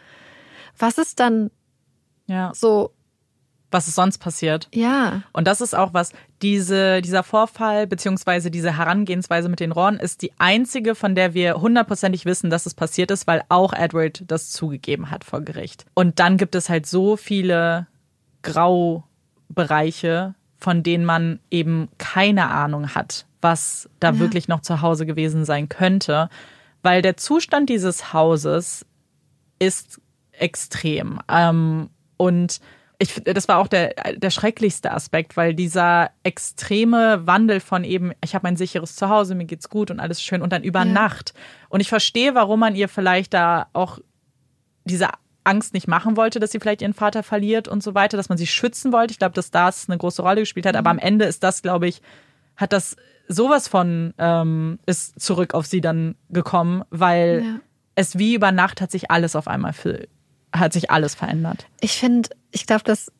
S2: Was ist dann ja. so
S1: was ist sonst passiert.
S2: Ja.
S1: Und das ist auch was, diese, dieser Vorfall beziehungsweise diese Herangehensweise mit den Rohren ist die einzige, von der wir hundertprozentig wissen, dass es passiert ist, weil auch Edward das zugegeben hat vor Gericht. Und dann gibt es halt so viele Graubereiche, von denen man eben keine Ahnung hat, was da ja. wirklich noch zu Hause gewesen sein könnte, weil der Zustand dieses Hauses ist extrem. Ähm, und ich, das war auch der, der schrecklichste Aspekt, weil dieser extreme Wandel von eben, ich habe mein sicheres Zuhause, mir geht's gut und alles schön und dann über ja. Nacht. Und ich verstehe, warum man ihr vielleicht da auch diese Angst nicht machen wollte, dass sie vielleicht ihren Vater verliert und so weiter, dass man sie schützen wollte. Ich glaube, dass das eine große Rolle gespielt hat. Mhm. Aber am Ende ist das, glaube ich, hat das sowas von ähm, ist zurück auf sie dann gekommen, weil ja. es wie über Nacht hat sich alles auf einmal für, hat sich alles verändert.
S2: Ich finde, ich glaube, dass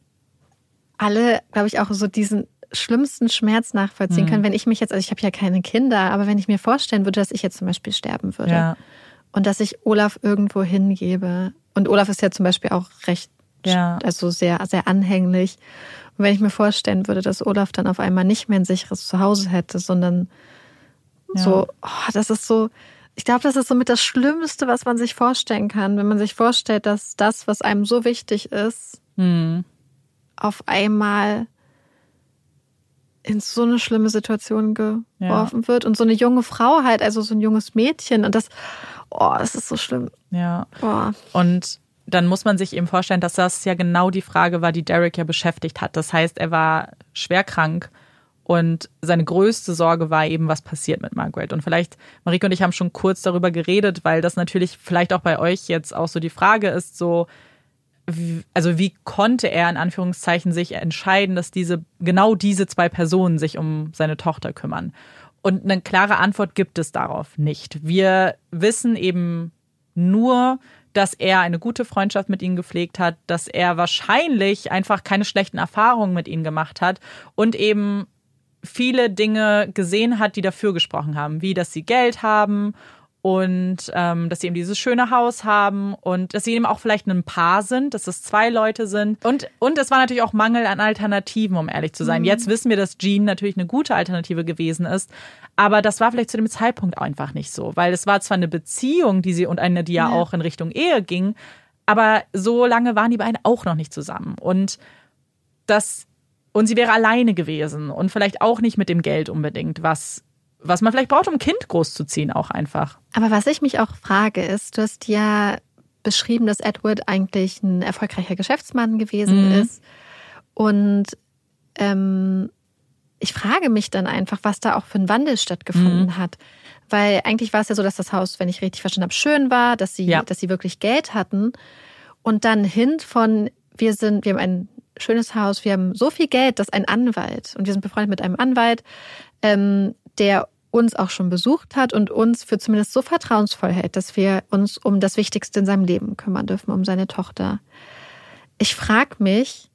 S2: alle, glaube ich, auch so diesen schlimmsten Schmerz nachvollziehen mhm. können, wenn ich mich jetzt, also ich habe ja keine Kinder, aber wenn ich mir vorstellen würde, dass ich jetzt zum Beispiel sterben würde ja. und dass ich Olaf irgendwo hingebe. Und Olaf ist ja zum Beispiel auch recht, ja. also sehr, sehr anhänglich. Und wenn ich mir vorstellen würde, dass Olaf dann auf einmal nicht mehr ein sicheres Zuhause hätte, sondern ja. so, oh, das ist so, ich glaube, das ist somit das Schlimmste, was man sich vorstellen kann, wenn man sich vorstellt, dass das, was einem so wichtig ist, hm. auf einmal in so eine schlimme Situation geworfen ja. wird und so eine junge Frau halt, also so ein junges Mädchen und das, oh, das ist so schlimm.
S1: Ja. Oh. Und dann muss man sich eben vorstellen, dass das ja genau die Frage war, die Derek ja beschäftigt hat. Das heißt, er war schwer krank und seine größte Sorge war eben, was passiert mit Margaret. Und vielleicht, Marike und ich haben schon kurz darüber geredet, weil das natürlich vielleicht auch bei euch jetzt auch so die Frage ist, so, also wie konnte er in Anführungszeichen sich entscheiden, dass diese, genau diese zwei Personen sich um seine Tochter kümmern? Und eine klare Antwort gibt es darauf nicht. Wir wissen eben nur, dass er eine gute Freundschaft mit ihnen gepflegt hat, dass er wahrscheinlich einfach keine schlechten Erfahrungen mit ihnen gemacht hat und eben viele Dinge gesehen hat, die dafür gesprochen haben, wie dass sie Geld haben und ähm, dass sie eben dieses schöne Haus haben und dass sie eben auch vielleicht ein Paar sind, dass es zwei Leute sind. Und, und es war natürlich auch Mangel an Alternativen, um ehrlich zu sein. Mhm. Jetzt wissen wir, dass Jean natürlich eine gute Alternative gewesen ist, aber das war vielleicht zu dem Zeitpunkt einfach nicht so, weil es war zwar eine Beziehung, die sie und eine, die ja, ja. auch in Richtung Ehe ging, aber so lange waren die beiden auch noch nicht zusammen. Und das und sie wäre alleine gewesen und vielleicht auch nicht mit dem Geld unbedingt, was, was man vielleicht braucht, um ein Kind großzuziehen, auch einfach.
S2: Aber was ich mich auch frage, ist, du hast ja beschrieben, dass Edward eigentlich ein erfolgreicher Geschäftsmann gewesen mhm. ist. Und ähm, ich frage mich dann einfach, was da auch für ein Wandel stattgefunden mhm. hat. Weil eigentlich war es ja so, dass das Haus, wenn ich richtig verstanden habe, schön war, dass sie, ja. dass sie wirklich Geld hatten. Und dann hin von, wir sind, wir haben ein schönes Haus, wir haben so viel Geld, dass ein Anwalt, und wir sind befreundet mit einem Anwalt, ähm, der uns auch schon besucht hat und uns für zumindest so vertrauensvoll hält, dass wir uns um das Wichtigste in seinem Leben kümmern dürfen, um seine Tochter. Ich frage mich,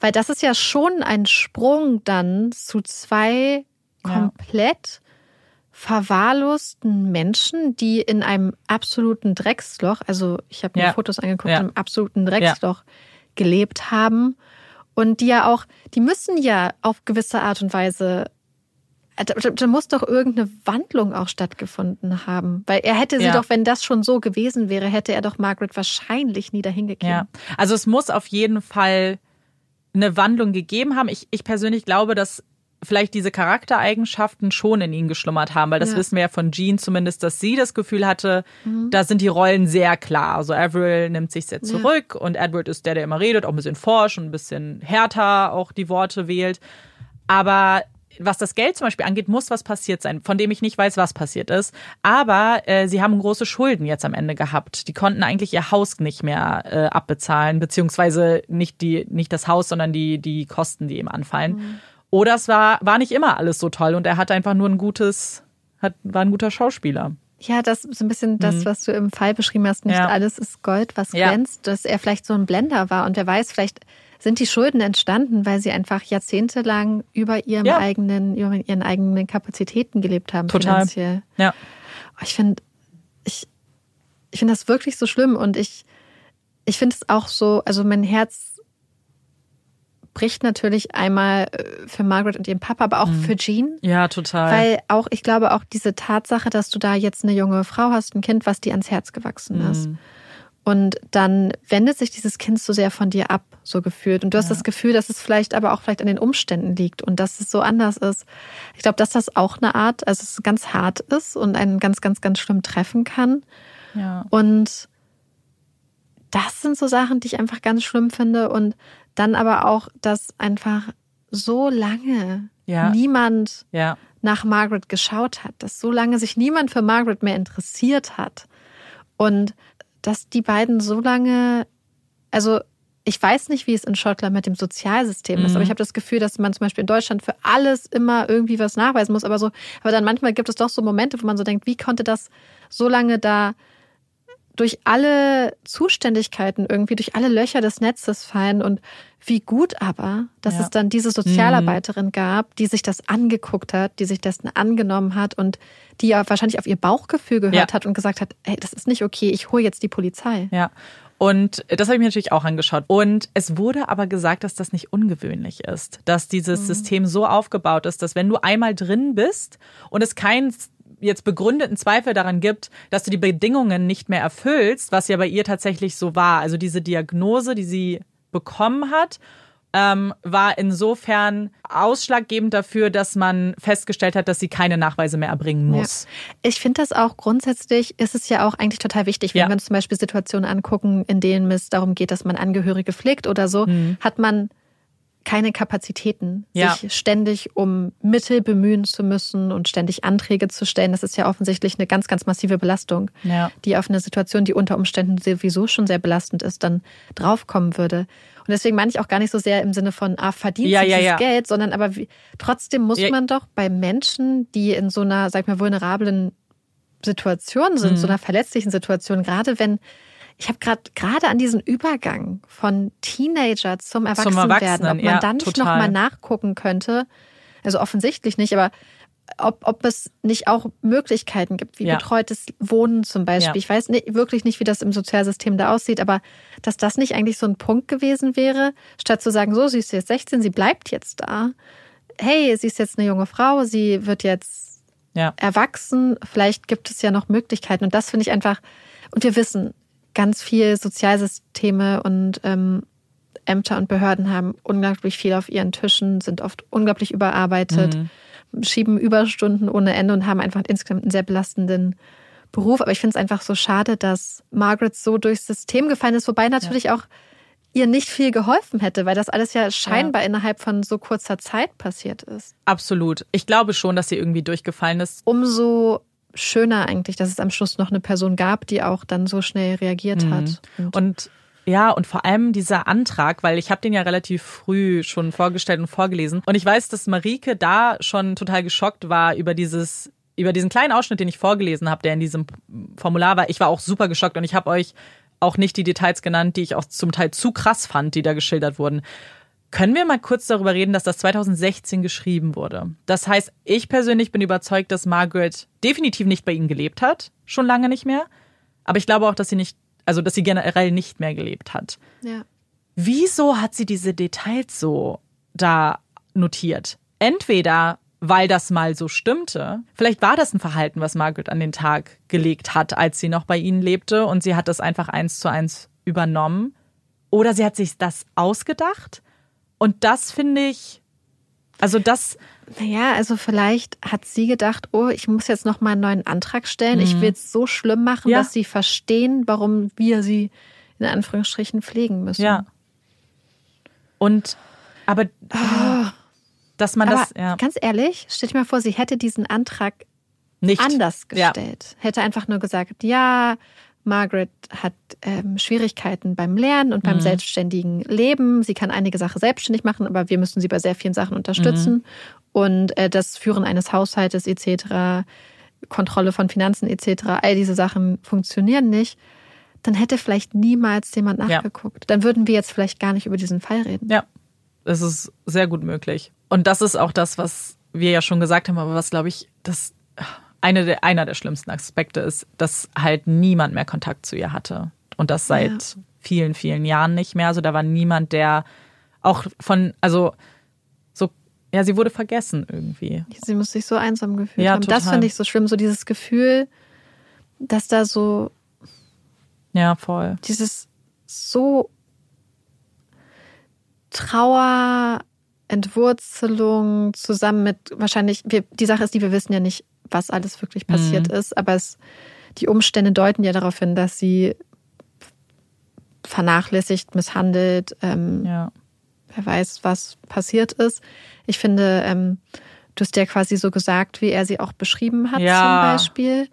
S2: weil das ist ja schon ein Sprung dann zu zwei komplett verwahrlosten Menschen, die in einem absoluten Drecksloch, also ich habe mir ja. Fotos angeguckt, ja. im absoluten Drecksloch ja gelebt haben und die ja auch, die müssen ja auf gewisse Art und Weise da, da, muss doch irgendeine Wandlung auch stattgefunden haben. Weil er hätte sie ja. doch, wenn das schon so gewesen wäre, hätte er doch Margaret wahrscheinlich nie dahin gegeben. Ja.
S1: Also es muss auf jeden Fall eine Wandlung gegeben haben. Ich, ich persönlich glaube, dass vielleicht diese Charaktereigenschaften schon in ihnen geschlummert haben, weil das ja. wissen wir ja von Jean zumindest, dass sie das Gefühl hatte, mhm. da sind die Rollen sehr klar. Also Avril nimmt sich sehr zurück ja. und Edward ist der, der immer redet, auch ein bisschen forsch und ein bisschen härter auch die Worte wählt. Aber was das Geld zum Beispiel angeht, muss was passiert sein, von dem ich nicht weiß, was passiert ist. Aber äh, sie haben große Schulden jetzt am Ende gehabt. Die konnten eigentlich ihr Haus nicht mehr äh, abbezahlen, beziehungsweise nicht die, nicht das Haus, sondern die die Kosten, die ihm anfallen. Mhm. Oder es war, war nicht immer alles so toll und er hat einfach nur ein gutes, hat, war ein guter Schauspieler.
S2: Ja, das ist ein bisschen das, mhm. was du im Fall beschrieben hast. Nicht ja. alles ist Gold, was glänzt. Ja. Dass er vielleicht so ein Blender war und wer weiß, vielleicht sind die Schulden entstanden, weil sie einfach jahrzehntelang über ihrem
S1: Ja.
S2: eigenen, über ihren eigenen Kapazitäten gelebt haben
S1: Total.
S2: finanziell.
S1: Ja.
S2: Oh, Ich finde, ich, ich finde das wirklich so schlimm und ich, ich finde es auch so, also mein Herz bricht natürlich einmal äh, für Margaret und ihren Papa, aber auch für Jean.
S1: Ja, total.
S2: Weil auch, ich glaube auch diese Tatsache, dass du da jetzt eine junge Frau hast, ein Kind, was dir ans Herz gewachsen ist.
S1: Mhm.
S2: Und dann wendet sich dieses Kind so sehr von dir ab, so gefühlt. Und du hast
S1: Ja.
S2: das Gefühl, dass es vielleicht aber auch vielleicht an den Umständen liegt und dass es so anders ist. Ich glaube, dass das auch eine Art, also es ganz hart ist und einen ganz, ganz, ganz schlimm treffen kann.
S1: ja.
S2: Und das sind so Sachen, die ich einfach ganz schlimm finde. Und dann aber auch, dass einfach so lange
S1: Ja.
S2: niemand
S1: ja.
S2: nach Margaret geschaut hat, dass so lange sich niemand für Margaret mehr interessiert hat und dass die beiden so lange, also ich weiß nicht, wie es in Schottland mit dem Sozialsystem ist,
S1: Mhm.
S2: aber ich habe das Gefühl, dass man zum Beispiel in Deutschland für alles immer irgendwie was nachweisen muss, aber so, aber dann manchmal gibt es doch so Momente, wo man so denkt, wie konnte das so lange da durch alle Zuständigkeiten irgendwie, durch alle Löcher des Netzes fallen und wie gut aber, dass
S1: Ja.
S2: es dann diese Sozialarbeiterin gab, die sich das angeguckt hat, die sich dessen angenommen hat und die ja wahrscheinlich auf ihr Bauchgefühl gehört
S1: Ja.
S2: hat und gesagt hat, hey, das ist nicht okay, ich hole jetzt die Polizei.
S1: Ja. Und das habe ich mir natürlich auch angeschaut. Und es wurde aber gesagt, dass das nicht ungewöhnlich ist, dass dieses System so aufgebaut ist, dass wenn du einmal drin bist und es keinen jetzt begründeten Zweifel daran gibt, dass du die Bedingungen nicht mehr erfüllst, was ja bei ihr tatsächlich so war. Also diese Diagnose, die sie bekommen hat, ähm, war insofern ausschlaggebend dafür, dass man festgestellt hat, dass sie keine Nachweise mehr erbringen muss.
S2: Ich finde das auch grundsätzlich, ist es ja auch eigentlich total wichtig, wenn
S1: Ja.
S2: wir uns zum Beispiel Situationen angucken, in denen es darum geht, dass man Angehörige pflegt oder so, hat man keine Kapazitäten,
S1: Ja.
S2: sich ständig um Mittel bemühen zu müssen und ständig Anträge zu stellen. Das ist ja offensichtlich eine ganz, ganz massive Belastung,
S1: Ja.
S2: die auf eine Situation, die unter Umständen sowieso schon sehr belastend ist, dann draufkommen würde. Und deswegen meine ich auch gar nicht so sehr im Sinne von, ah, verdient
S1: Ja, ja,
S2: dieses. Geld, sondern aber wie, trotzdem muss man doch bei Menschen, die in so einer, sag ich mal, vulnerablen Situation sind,
S1: Mhm.
S2: so einer verletzlichen Situation, gerade wenn ich habe gerade gerade an diesen Übergang von Teenager zum Erwachsenwerden,
S1: Erwachsenen,
S2: ob man
S1: ja,
S2: da nicht
S1: total.
S2: noch mal nachgucken könnte, also offensichtlich nicht, aber ob, ob es nicht auch Möglichkeiten gibt, wie
S1: Ja.
S2: betreutes Wohnen zum Beispiel.
S1: Ja.
S2: Ich weiß nicht, wirklich nicht, wie das im Sozialsystem da aussieht, aber dass das nicht eigentlich so ein Punkt gewesen wäre, statt zu sagen, so, sie ist jetzt 16, sie bleibt jetzt da. Hey, sie ist jetzt eine junge Frau, sie wird jetzt
S1: Ja.
S2: erwachsen, vielleicht gibt es ja noch Möglichkeiten. Und das finde ich einfach, und wir wissen, ganz viel Sozialsysteme und ähm, Ämter und Behörden haben unglaublich viel auf ihren Tischen, sind oft unglaublich überarbeitet, schieben Überstunden ohne Ende und haben einfach insgesamt einen sehr belastenden Beruf. Aber ich finde es einfach so schade, dass Margaret so durchs System gefallen ist, wobei natürlich auch ihr nicht viel geholfen hätte, weil das alles ja scheinbar innerhalb von so kurzer Zeit passiert ist.
S1: Absolut. Ich glaube schon, dass sie irgendwie durchgefallen ist.
S2: umso schöner eigentlich, dass es am Schluss noch eine Person gab, die auch dann so schnell reagiert hat. Und,
S1: Und ja, und vor allem dieser Antrag, weil ich habe den ja relativ früh schon vorgestellt und vorgelesen. Und ich weiß, dass Marike da schon total geschockt war über dieses, über diesen kleinen Ausschnitt, den ich vorgelesen habe, der in diesem Formular war. Ich war auch super geschockt und ich habe euch auch nicht die Details genannt, die ich auch zum Teil zu krass fand, die da geschildert wurden. Können wir mal kurz darüber reden, dass das 2016 geschrieben wurde? Das heißt, ich persönlich bin überzeugt, dass Margaret definitiv nicht bei ihnen gelebt hat, schon lange nicht mehr. Aber ich glaube auch, dass sie nicht, also dass sie generell nicht mehr gelebt hat.
S2: ja.
S1: Wieso hat sie diese Details so da notiert? Entweder weil das mal so stimmte. Vielleicht war das ein Verhalten, was Margaret an den Tag gelegt hat, als sie noch bei ihnen lebte und sie hat das einfach eins zu eins übernommen. Oder sie hat sich das ausgedacht. Und das finde ich, also das,
S2: Naja, also vielleicht hat sie gedacht, oh, ich muss jetzt noch mal einen neuen Antrag stellen. Ich will es so schlimm machen,
S1: Mhm. Ja.
S2: dass sie verstehen, warum wir sie in Anführungsstrichen pflegen müssen.
S1: ja. Und, aber, dass man
S2: Aber
S1: das, ja,
S2: ganz ehrlich, stell dir mal vor, sie hätte diesen Antrag
S1: nicht.
S2: anders
S1: Ja.
S2: gestellt. Hätte einfach nur gesagt, ja, Margaret hat ähm, Schwierigkeiten beim Lernen und
S1: Mhm.
S2: beim selbstständigen Leben. Sie kann einige Sachen selbstständig machen, aber wir müssen sie bei sehr vielen Sachen unterstützen.
S1: Mhm.
S2: Und äh, das Führen eines Haushaltes etc., Kontrolle von Finanzen etc., all diese Sachen funktionieren nicht. dann hätte vielleicht niemals jemand nachgeguckt. Ja. Dann würden wir jetzt vielleicht gar nicht über diesen Fall reden.
S1: Ja, es ist sehr gut möglich. Und das ist auch das, was wir ja schon gesagt haben, aber was, glaube ich, das eine der, einer der schlimmsten Aspekte ist, dass halt niemand mehr Kontakt zu ihr hatte. Und das seit ja. vielen, vielen Jahren nicht mehr. Also da war niemand, der auch von, also so, ja, sie wurde vergessen irgendwie.
S2: Sie muss sich so einsam gefühlt ja, haben. Total. Das finde ich so schlimm, so dieses Gefühl, dass da so.
S1: Ja, voll.
S2: Dieses so Trauer, Entwurzelung zusammen mit wahrscheinlich, wir, die Sache ist die, wir wissen ja nicht, was alles wirklich passiert mhm. ist, aber es, die Umstände deuten ja darauf hin, dass sie vernachlässigt, misshandelt, ähm, ja. wer weiß, was passiert ist. Ich finde, ähm, du hast ja quasi so gesagt, wie er sie auch beschrieben hat, ja. zum Beispiel.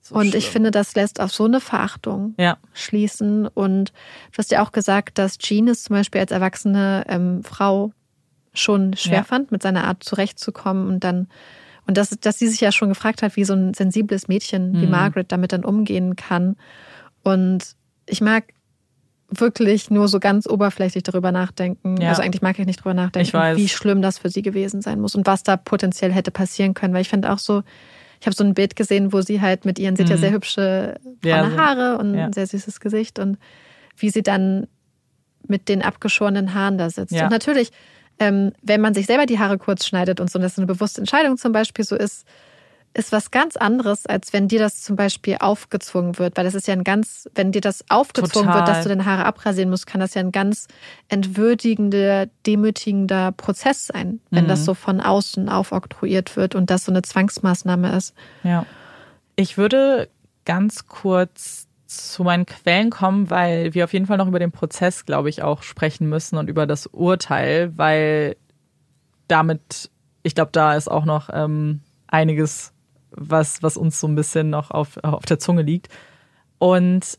S2: So und schlimm. ich finde, das lässt auf so eine Verachtung ja. schließen. Und du hast ja auch gesagt, dass Jean es zum Beispiel als erwachsene ähm, Frau schon schwer ja. fand, mit seiner Art zurechtzukommen und dann und dass, dass sie sich ja schon gefragt hat, wie so ein sensibles Mädchen wie mhm. Margaret damit dann umgehen kann. Und ich mag wirklich nur so ganz oberflächlich darüber nachdenken. Ja. Also eigentlich mag ich nicht darüber nachdenken, wie schlimm das für sie gewesen sein muss und was da potenziell hätte passieren können. Weil ich finde auch so, ich habe so ein Bild gesehen, wo sie halt mit ihren, sie hat ja mhm. sehr hübsche braune ja, Haare und ja. ein sehr süßes Gesicht und wie sie dann mit den abgeschorenen Haaren da sitzt. Und natürlich ähm, wenn man sich selber die Haare kurz schneidet und so, dass eine bewusste Entscheidung zum Beispiel so ist, ist was ganz anderes, als wenn dir das zum Beispiel aufgezwungen wird. Weil das ist ja ein ganz, wenn dir das aufgezwungen Total. wird, dass du deine Haare abrasieren musst, kann das ja ein ganz entwürdigender, demütigender Prozess sein, wenn mhm. das so von außen aufoktroyiert wird und das so eine Zwangsmaßnahme ist.
S1: Ja. Ich würde ganz kurz zu meinen Quellen kommen, weil wir auf jeden Fall noch über den Prozess, glaube ich, auch sprechen müssen und über das Urteil, weil damit, ich glaube, da ist auch noch ähm, einiges, was, was uns so ein bisschen noch auf, auf der Zunge liegt. Und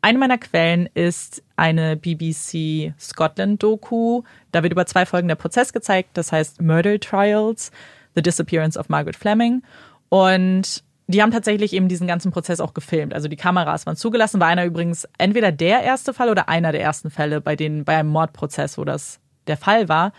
S1: eine meiner Quellen ist eine BBC Scotland Doku. Da wird über zwei Folgen der Prozess gezeigt. Das heißt Murder Trials, The Disappearance of Margaret Fleming. Und die haben tatsächlich eben diesen ganzen Prozess auch gefilmt. Also die Kameras waren zugelassen. War einer übrigens entweder der erste Fall oder einer der ersten Fälle, bei denen bei einem Mordprozess, wo das der Fall war.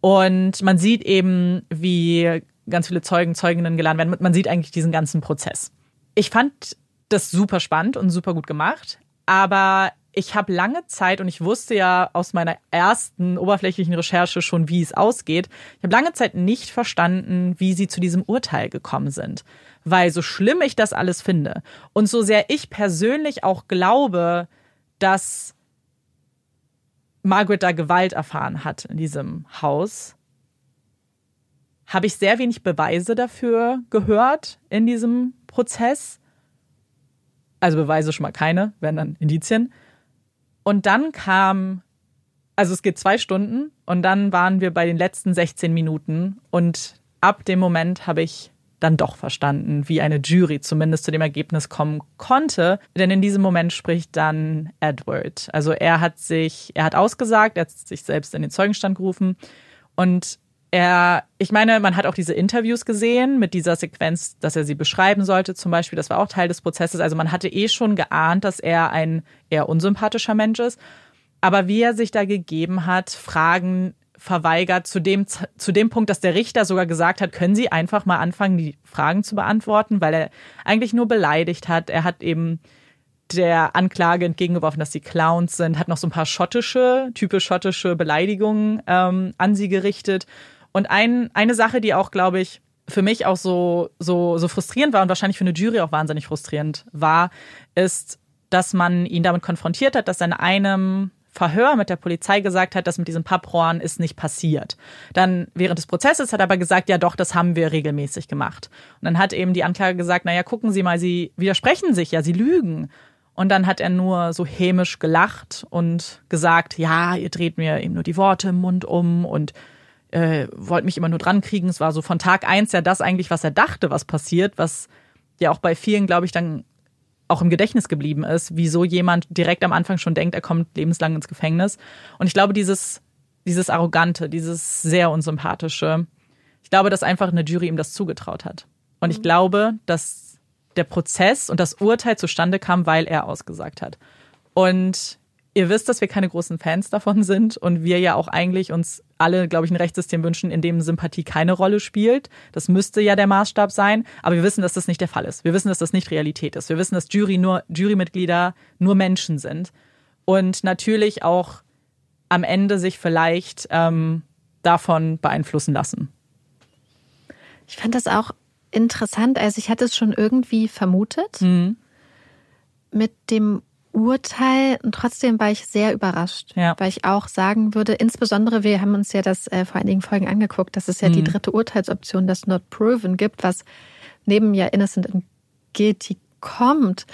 S1: Und man sieht eben, wie ganz viele Zeugen, Zeuginnen geladen werden. Man sieht eigentlich diesen ganzen Prozess. Ich fand das super spannend und super gut gemacht. Aber ich habe lange Zeit und ich wusste ja aus meiner ersten oberflächlichen Recherche schon, wie es ausgeht. Ich habe lange Zeit nicht verstanden, wie sie zu diesem Urteil gekommen sind. Weil so schlimm ich das alles finde und so sehr ich persönlich auch glaube, dass Margaret da Gewalt erfahren hat in diesem Haus, habe ich sehr wenig Beweise dafür gehört in diesem Prozess. Also Beweise schon mal keine, werden dann Indizien. Und dann kam, also es geht zwei Stunden und dann waren wir bei den letzten 16 Minuten und ab dem Moment habe ich dann doch verstanden, wie eine Jury zumindest zu dem Ergebnis kommen konnte. Denn in diesem Moment spricht dann Edward. Also er hat sich, er hat ausgesagt, er hat sich selbst in den Zeugenstand gerufen und er, ich meine, man hat auch diese Interviews gesehen mit dieser Sequenz, dass er sie beschreiben sollte, zum Beispiel. Das war auch Teil des Prozesses. Also man hatte eh schon geahnt, dass er ein eher unsympathischer Mensch ist. Aber wie er sich da gegeben hat, Fragen verweigert, zu dem, zu dem Punkt, dass der Richter sogar gesagt hat, können Sie einfach mal anfangen, die Fragen zu beantworten, weil er eigentlich nur beleidigt hat. Er hat eben der Anklage entgegengeworfen, dass sie Clowns sind, hat noch so ein paar schottische, typisch schottische Beleidigungen ähm, an sie gerichtet und ein, eine Sache, die auch, glaube ich, für mich auch so, so, so frustrierend war und wahrscheinlich für eine Jury auch wahnsinnig frustrierend war, ist, dass man ihn damit konfrontiert hat, dass er in einem Verhör mit der Polizei gesagt hat, dass mit diesem Papprohren ist nicht passiert. Dann während des Prozesses hat er aber gesagt, ja doch, das haben wir regelmäßig gemacht. Und dann hat eben die Anklage gesagt, naja, gucken Sie mal, Sie widersprechen sich ja, Sie lügen. Und dann hat er nur so hämisch gelacht und gesagt, ja, ihr dreht mir eben nur die Worte im Mund um und äh, wollte mich immer nur dran kriegen. Es war so von Tag eins ja das eigentlich, was er dachte, was passiert, was ja auch bei vielen, glaube ich, dann auch im Gedächtnis geblieben ist, wieso jemand direkt am Anfang schon denkt, er kommt lebenslang ins Gefängnis. Und ich glaube, dieses, dieses Arrogante, dieses sehr unsympathische, ich glaube, dass einfach eine Jury ihm das zugetraut hat. Und ich mhm. glaube, dass der Prozess und das Urteil zustande kam, weil er ausgesagt hat. Und ihr wisst, dass wir keine großen Fans davon sind und wir ja auch eigentlich uns alle, glaube ich, ein Rechtssystem wünschen, in dem Sympathie keine Rolle spielt. Das müsste ja der Maßstab sein. Aber wir wissen, dass das nicht der Fall ist. Wir wissen, dass das nicht Realität ist. Wir wissen, dass Jury nur, Jurymitglieder nur Menschen sind. Und natürlich auch am Ende sich vielleicht ähm, davon beeinflussen lassen.
S2: Ich fand das auch interessant. Also ich hatte es schon irgendwie vermutet
S1: Mhm.
S2: mit dem Urteil und trotzdem war ich sehr überrascht,
S1: Ja.
S2: weil ich auch sagen würde, insbesondere wir haben uns ja das äh, vor einigen Folgen angeguckt, dass es ja die
S1: Mhm.
S2: dritte Urteilsoption, das Not Proven gibt, was neben ja Innocent and Guilty kommt.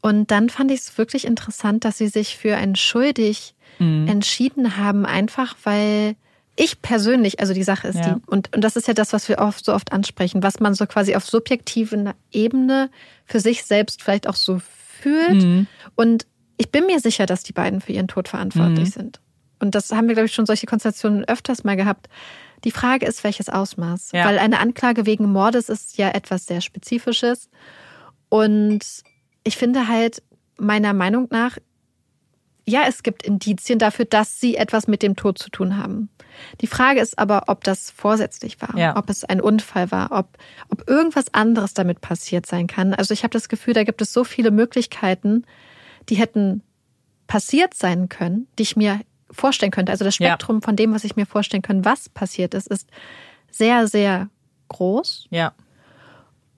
S2: Und dann fand ich es wirklich interessant, dass sie sich für ein schuldig
S1: Mhm.
S2: entschieden haben, einfach weil ich persönlich, also die Sache ist
S1: Ja.
S2: die, und, und das ist ja das, was wir oft, so oft ansprechen, was man so quasi auf subjektiven Ebene für sich selbst vielleicht auch so fühlt.
S1: Mhm.
S2: Und ich bin mir sicher, dass die beiden für ihren Tod verantwortlich
S1: Mhm.
S2: sind. Und das haben wir, glaube ich, schon solche Konstellationen öfters mal gehabt. Die Frage ist, welches Ausmaß?
S1: Ja.
S2: Weil eine Anklage wegen Mordes ist ja etwas sehr Spezifisches. Und ich finde halt, meiner Meinung nach, ja, es gibt Indizien dafür, dass sie etwas mit dem Tod zu tun haben. Die Frage ist aber, ob das vorsätzlich war,
S1: Ja.
S2: ob es ein Unfall war, ob, ob irgendwas anderes damit passiert sein kann. Also ich habe das Gefühl, da gibt es so viele Möglichkeiten, die hätten passiert sein können, die ich mir vorstellen könnte. Also das
S1: Ja.
S2: Spektrum von dem, was ich mir vorstellen kann, was passiert ist, ist sehr, sehr groß.
S1: Ja.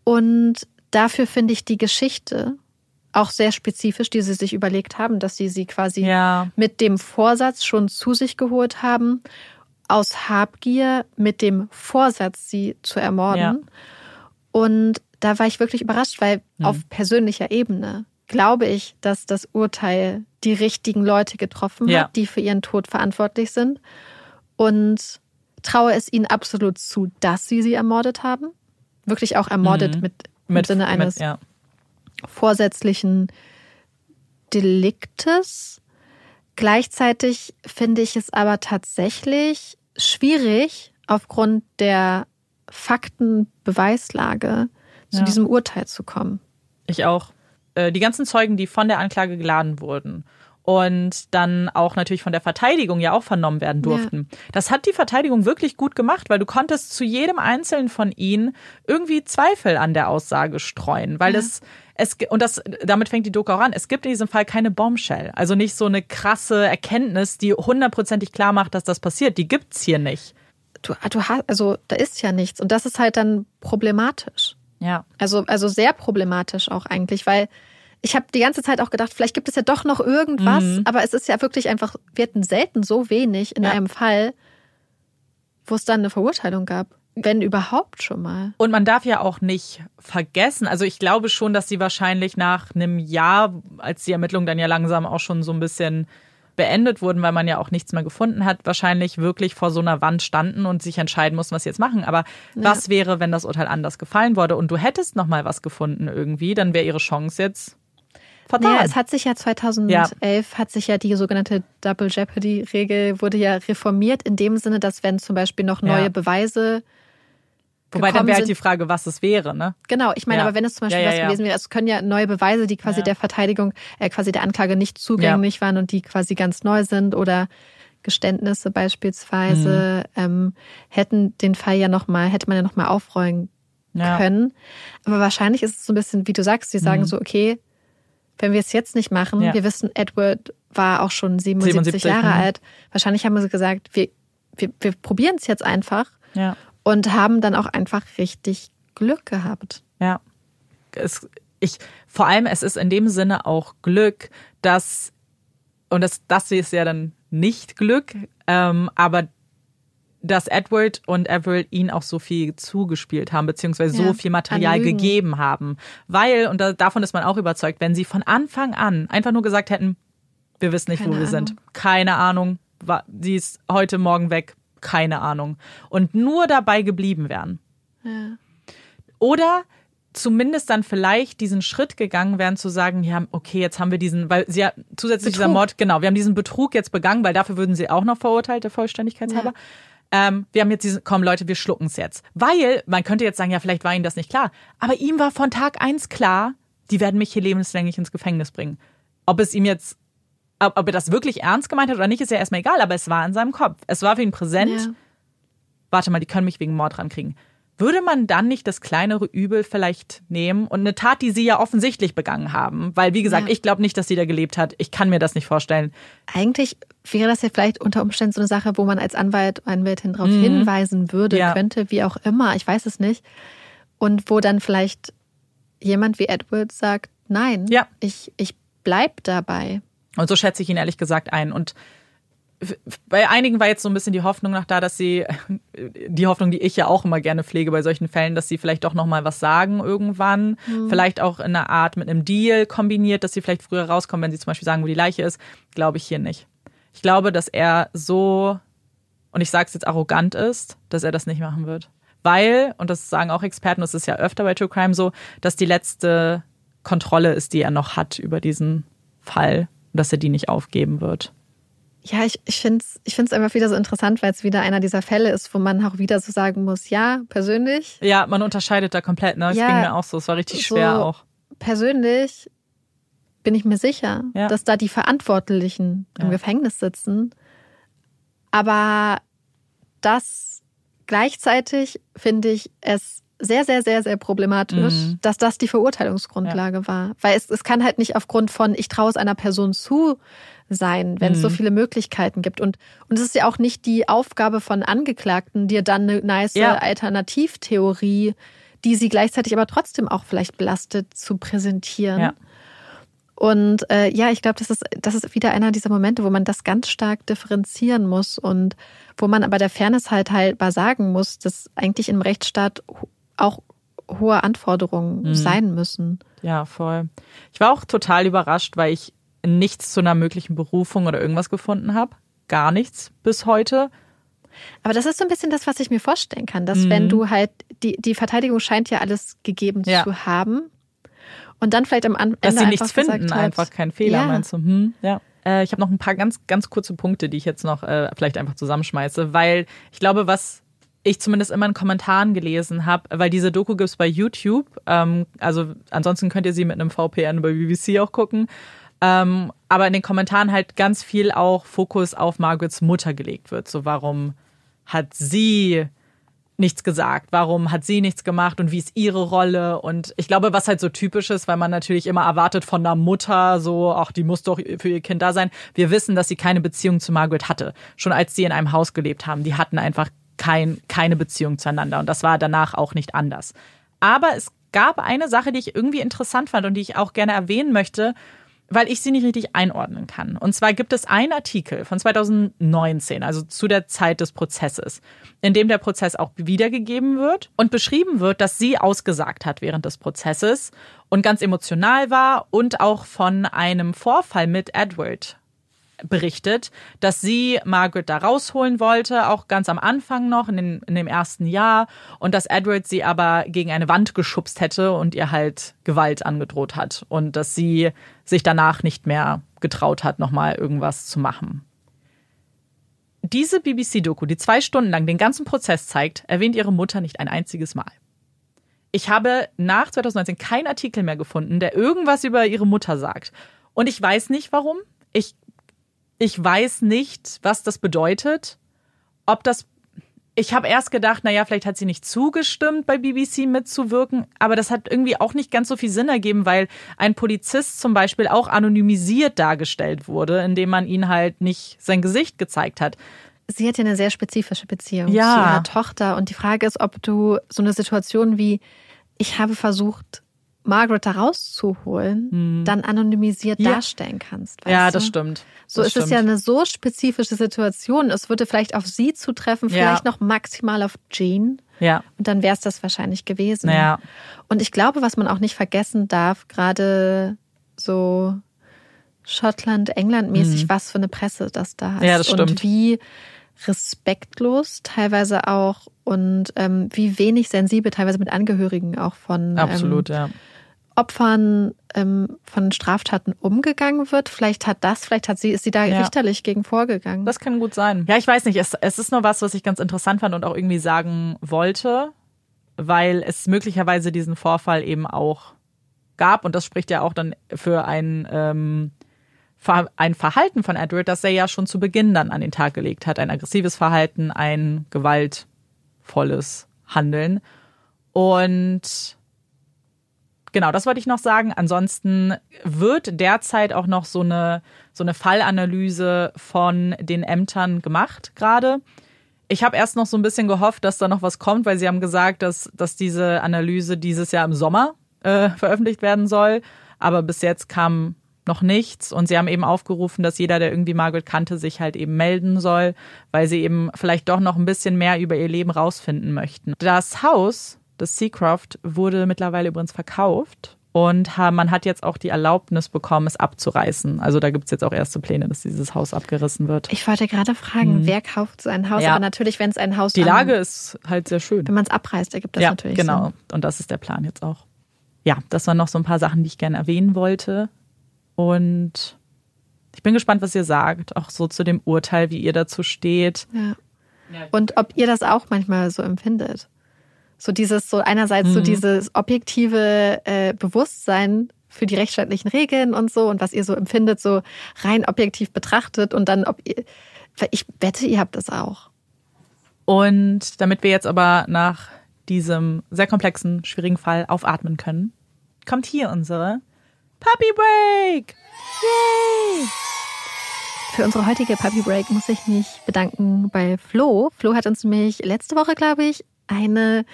S2: Und dafür finde ich die Geschichte auch sehr spezifisch, die sie sich überlegt haben, dass sie sie quasi
S1: Ja.
S2: mit dem Vorsatz schon zu sich geholt haben, aus Habgier mit dem Vorsatz, sie zu ermorden.
S1: Ja.
S2: Und da war ich wirklich überrascht, weil
S1: Mhm.
S2: auf persönlicher Ebene glaube ich, dass das Urteil die richtigen Leute getroffen
S1: Ja.
S2: hat, die für ihren Tod verantwortlich sind. Und traue es ihnen absolut zu, dass sie sie ermordet haben. Wirklich auch ermordet
S1: Mhm.
S2: mit, im Sinne eines
S1: mit, ja.
S2: Vorsätzlichen Deliktes. Gleichzeitig finde ich es aber tatsächlich schwierig, aufgrund der Faktenbeweislage zu
S1: Ja.
S2: diesem Urteil zu kommen.
S1: Ich auch. Äh, Die ganzen Zeugen, die von der Anklage geladen wurden und dann auch natürlich von der Verteidigung ja auch vernommen werden durften. Das hat die Verteidigung wirklich gut gemacht, weil du konntest zu jedem einzelnen von ihnen irgendwie Zweifel an der Aussage streuen, weil
S2: Ja.
S1: es es und das damit fängt die Doku auch an. Es gibt in diesem Fall keine Bombshell, also nicht so eine krasse Erkenntnis, die hundertprozentig klar macht, dass das passiert. Die gibt's hier nicht.
S2: Du, du hast, also da ist ja nichts und das ist halt dann problematisch.
S1: Ja.
S2: Also, also sehr problematisch auch eigentlich, weil ich habe die ganze Zeit auch gedacht, vielleicht gibt es ja doch noch irgendwas,
S1: Mhm.
S2: aber es ist ja wirklich einfach, wir hatten selten so wenig in
S1: Ja.
S2: einem Fall, wo es dann eine Verurteilung gab. Wenn überhaupt schon mal.
S1: Und man darf ja auch nicht vergessen, also ich glaube schon, dass sie wahrscheinlich nach einem Jahr, als die Ermittlungen dann ja langsam auch schon so ein bisschen beendet wurden, weil man ja auch nichts mehr gefunden hat, wahrscheinlich wirklich vor so einer Wand standen und sich entscheiden mussten, was sie jetzt machen. Aber was wäre, wenn das Urteil anders gefallen wurde und du hättest noch mal was gefunden irgendwie, dann wäre ihre Chance jetzt vertan.
S2: Naja, es hat sich ja 2011 hat sich ja die sogenannte Double Jeopardy Regel wurde ja reformiert in dem Sinne, dass wenn zum Beispiel noch neue
S1: Ja.
S2: Beweise
S1: Wobei dann wäre halt die Frage, was es wäre, ne?
S2: Genau, ich meine,
S1: Ja.
S2: aber wenn es zum Beispiel
S1: Ja, ja,
S2: was
S1: ja.
S2: gewesen wäre, es können ja neue Beweise, die quasi
S1: Ja.
S2: der Verteidigung, äh, quasi der Anklage nicht zugänglich waren und die quasi ganz neu sind oder Geständnisse beispielsweise,
S1: Mhm.
S2: ähm, hätten den Fall ja nochmal, hätte man ja nochmal aufrollen
S1: Ja.
S2: können. Aber wahrscheinlich ist es so ein bisschen, wie du sagst, sie sagen
S1: Mhm.
S2: so, okay, wenn wir es jetzt nicht machen,
S1: Ja.
S2: wir wissen, Edward war auch schon 77,
S1: 77,
S2: Jahre
S1: mhm.
S2: alt. Wahrscheinlich haben sie gesagt, wir, wir, wir probieren es jetzt einfach
S1: Ja.
S2: und haben dann auch einfach richtig Glück gehabt.
S1: Ja. Es, ich, vor allem, es ist in dem Sinne auch Glück, dass, und das, das ist ja dann nicht Glück, ähm, aber dass Edward und Everett ihn auch so viel zugespielt haben, beziehungsweise
S2: Ja,
S1: so viel Material gegeben haben. Weil, und da, davon ist man auch überzeugt, wenn sie von Anfang an einfach nur gesagt hätten, wir wissen nicht, wo
S2: Keine
S1: wir sind.
S2: Ahnung.
S1: Keine Ahnung. Sie ist heute Morgen weg. Keine Ahnung. Und nur dabei geblieben wären.
S2: Ja.
S1: Oder zumindest dann vielleicht diesen Schritt gegangen wären zu sagen, ja, okay, jetzt haben wir diesen, weil sie ja zusätzlich dieser
S2: Betrug.
S1: Mord, genau, wir haben diesen Betrug jetzt begangen, weil dafür würden sie auch noch verurteilt, der Vollständigkeit
S2: Ja.
S1: Ähm, wir haben jetzt diesen, komm Leute, wir schlucken es jetzt. Weil, man könnte jetzt sagen, ja, vielleicht war ihnen das nicht klar. Aber ihm war von Tag eins klar, die werden mich hier lebenslänglich ins Gefängnis bringen. Ob es ihm jetzt, ob, ob er das wirklich ernst gemeint hat oder nicht, ist ja erstmal egal, aber es war in seinem Kopf. Es war für ihn präsent.
S2: Ja.
S1: Warte mal, die können mich wegen Mord rankriegen. Würde man dann nicht das kleinere Übel vielleicht nehmen und eine Tat, die sie ja offensichtlich begangen haben? Weil, wie gesagt,
S2: Ja.
S1: ich glaube nicht, dass sie da gelebt hat. Ich kann mir das nicht vorstellen.
S2: Eigentlich wäre das ja vielleicht unter Umständen so eine Sache, wo man als Anwalt, Anwältin darauf hinweisen würde,
S1: Mhm. Ja.
S2: könnte, wie auch immer, ich weiß es nicht. Und wo dann vielleicht jemand wie Edward sagt, nein,
S1: Ja.
S2: ich, ich bleib dabei.
S1: Und so schätze ich ihn ehrlich gesagt ein. Und bei einigen war jetzt so ein bisschen die Hoffnung noch da, dass sie, die Hoffnung, die ich ja auch immer gerne pflege bei solchen Fällen, dass sie vielleicht doch nochmal was sagen irgendwann. Vielleicht auch in einer Art mit einem Deal kombiniert, dass sie vielleicht früher rauskommen, wenn sie zum Beispiel sagen, wo die Leiche ist. Glaube ich hier nicht. Ich glaube, dass er so, und ich sage es jetzt arrogant ist, dass er das nicht machen wird. Weil, und das sagen auch Experten, das ist ja öfter bei True Crime so, dass die letzte Kontrolle ist, die er noch hat über diesen Fall und dass er die nicht aufgeben wird.
S2: Ja, ich, ich finde es ich find's einfach wieder so interessant, weil es wieder einer dieser Fälle ist, wo man auch wieder so sagen muss, ja, persönlich,
S1: Ja, man unterscheidet da komplett, ne? Das
S2: Ja,
S1: ging mir auch so. Es war richtig schwer
S2: so-
S1: auch.
S2: persönlich bin ich mir sicher,
S1: Ja.
S2: dass da die Verantwortlichen im
S1: Ja.
S2: Gefängnis sitzen. Aber das gleichzeitig finde ich es sehr, sehr, sehr, sehr problematisch,
S1: Mhm.
S2: dass das die Verurteilungsgrundlage war. Weil es, es kann halt nicht aufgrund von, ich traue es einer Person zu sein, wenn es so
S1: Mhm.
S2: viele Möglichkeiten gibt. Und, und es ist ja auch nicht die Aufgabe von Angeklagten, dir dann eine nice
S1: Ja.
S2: Alternativtheorie, die sie gleichzeitig aber trotzdem auch vielleicht belastet, zu präsentieren.
S1: Ja.
S2: Und äh, ja, ich glaube, das ist, das ist wieder einer dieser Momente, wo man das ganz stark differenzieren muss und wo man aber der Fairness halt halber sagen muss, dass eigentlich im Rechtsstaat auch hohe Anforderungen
S1: Mhm.
S2: sein müssen.
S1: Ja, voll. Ich war auch total überrascht, weil ich nichts zu einer möglichen Berufung oder irgendwas gefunden habe. Gar nichts bis heute.
S2: Aber das ist so ein bisschen das, was ich mir vorstellen kann, dass
S1: Mhm.
S2: wenn du halt, die, die Verteidigung scheint ja alles gegeben
S1: Ja.
S2: zu haben und dann vielleicht am Ende
S1: Dass sie
S2: einfach
S1: nichts finden,
S2: hat,
S1: einfach kein Fehler,
S2: Ja.
S1: meinst du? Hm, ja. Äh, ich habe noch ein paar ganz, ganz kurze Punkte, die ich jetzt noch äh, vielleicht einfach zusammenschmeiße, weil ich glaube, was ich zumindest immer in Kommentaren gelesen habe, weil diese Doku gibt's bei YouTube. Ähm, also ansonsten könnt ihr sie mit einem VPN bei BBC auch gucken. Ähm, aber in den Kommentaren halt ganz viel auch Fokus auf Margarets Mutter gelegt wird. So, warum hat sie nichts gesagt? Warum hat sie nichts gemacht und wie ist ihre Rolle? Und ich glaube, was halt so typisch ist, weil man natürlich immer erwartet von einer Mutter, so, ach, die muss doch für ihr Kind da sein. Wir wissen, dass sie keine Beziehung zu Margaret hatte. Schon als sie in einem Haus gelebt haben. Die hatten einfach kein, keine Beziehung zueinander. Und das war danach auch nicht anders. Aber es gab eine Sache, die ich irgendwie interessant fand und die ich auch gerne erwähnen möchte, weil ich sie nicht richtig einordnen kann. Und zwar gibt es einen Artikel von 2019, also zu der Zeit des Prozesses, in dem der Prozess auch wiedergegeben wird und beschrieben wird, dass sie ausgesagt hat während des Prozesses und ganz emotional war und auch von einem Vorfall mit Edward berichtet, dass sie Margaret da rausholen wollte, auch ganz am Anfang noch, in, den, in dem ersten Jahr, und dass Edward sie aber gegen eine Wand geschubst hätte und ihr halt Gewalt angedroht hat und dass sie sich danach nicht mehr getraut hat, nochmal irgendwas zu machen. Diese BBC-Doku, die zwei Stunden lang den ganzen Prozess zeigt, erwähnt ihre Mutter nicht ein einziges Mal. Ich habe nach 2019 keinen Artikel mehr gefunden, der irgendwas über ihre Mutter sagt. Und ich weiß nicht warum. Ich ich weiß nicht, was das bedeutet. Ob das. Ich habe erst gedacht, naja, vielleicht hat sie nicht zugestimmt, bei BBC mitzuwirken, aber das hat irgendwie auch nicht ganz so viel Sinn ergeben, weil ein Polizist zum Beispiel auch anonymisiert dargestellt wurde, indem man ihn halt nicht sein Gesicht gezeigt hat.
S2: Sie hat ja eine sehr spezifische Beziehung
S1: Ja.
S2: zu ihrer Tochter. Und die Frage ist, ob du so eine Situation wie, ich habe versucht, Margaret da rauszuholen, dann anonymisiert
S1: Ja.
S2: darstellen kannst.
S1: Ja,
S2: du?
S1: das stimmt.
S2: So
S1: das
S2: ist es ja eine so spezifische Situation. Es würde vielleicht auf sie zutreffen,
S1: Ja.
S2: vielleicht noch maximal auf Jean.
S1: Ja,
S2: Und dann wäre es das wahrscheinlich gewesen.
S1: Ja.
S2: Und ich glaube, was man auch nicht vergessen darf, gerade so Schottland, England mäßig, was für eine Presse das da hat.
S1: Mhm. Ja, das
S2: Und
S1: stimmt.
S2: wie respektlos teilweise auch und ähm, wie wenig sensibel teilweise mit Angehörigen auch von
S1: absolut,
S2: ähm,
S1: ja.
S2: Opfern ähm, von Straftaten umgegangen wird. Vielleicht hat das, vielleicht hat sie, ist sie da ja. richterlich gegen vorgegangen.
S1: Das kann gut sein. Ja, ich weiß nicht. Es, es ist nur was, was ich ganz interessant fand und auch irgendwie sagen wollte, weil es möglicherweise diesen Vorfall eben auch gab. Und das spricht ja auch dann für ein, ähm, ein Verhalten von Edward, das er ja schon zu Beginn dann an den Tag gelegt hat. Ein aggressives Verhalten, ein gewaltvolles Handeln. Und genau, das wollte ich noch sagen. Ansonsten wird derzeit auch noch so eine, so eine Fallanalyse von den Ämtern gemacht gerade. Ich habe erst noch so ein bisschen gehofft, dass da noch was kommt, weil sie haben gesagt, dass, dass diese Analyse dieses Jahr im Sommer äh, veröffentlicht werden soll. Aber bis jetzt kam noch nichts. Und sie haben eben aufgerufen, dass jeder, der irgendwie Margaret kannte, sich halt eben melden soll, weil sie eben vielleicht doch noch ein bisschen mehr über ihr Leben rausfinden möchten. Das Haus, das Seacroft, wurde mittlerweile übrigens verkauft. Und man hat jetzt auch die Erlaubnis bekommen, es abzureißen. Also da gibt es jetzt auch erste Pläne, dass dieses Haus abgerissen wird.
S2: Ich wollte gerade fragen, hm. wer kauft so ein Haus? Ja. Aber natürlich, wenn es ein Haus
S1: Die Lage ist halt sehr schön.
S2: Wenn man es abreißt, ergibt das
S1: ja,
S2: natürlich
S1: genau.
S2: Sinn.
S1: Und das ist der Plan jetzt auch ja, das waren noch so ein paar Sachen, die ich gerne erwähnen wollte. Und ich bin gespannt, was ihr sagt, auch so zu dem Urteil, wie ihr dazu steht.
S2: Ja. Und ob ihr das auch manchmal so empfindet. So dieses, so einerseits mhm. so dieses objektive äh, Bewusstsein für die rechtsstaatlichen Regeln und so und was ihr so empfindet, so rein objektiv betrachtet und dann, ob ihr, ich wette, ihr habt das auch.
S1: Und damit wir jetzt aber nach diesem sehr komplexen, schwierigen Fall aufatmen können, kommt hier unsere Puppy Break. Yay!
S2: Für unsere heutige Puppy Break muss ich mich bedanken bei Flo. Flo hat uns nämlich letzte Woche, glaube ich, eine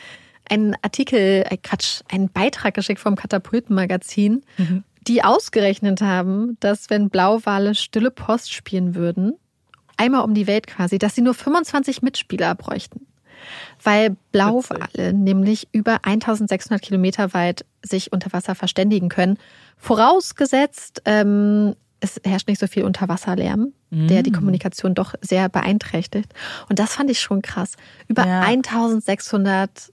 S2: einen Artikel, äh Quatsch, einen Beitrag geschickt vom Katapultenmagazin, mhm. die ausgerechnet haben, dass wenn Blauwale stille Post spielen würden, einmal um die Welt quasi, dass sie nur 25 Mitspieler bräuchten weil Blauwale nämlich über 1600 Kilometer weit sich unter Wasser verständigen können. Vorausgesetzt, ähm, es herrscht nicht so viel Unterwasserlärm, mm. der die mm. Kommunikation doch sehr beeinträchtigt. Und das fand ich schon krass. Über ja. 1600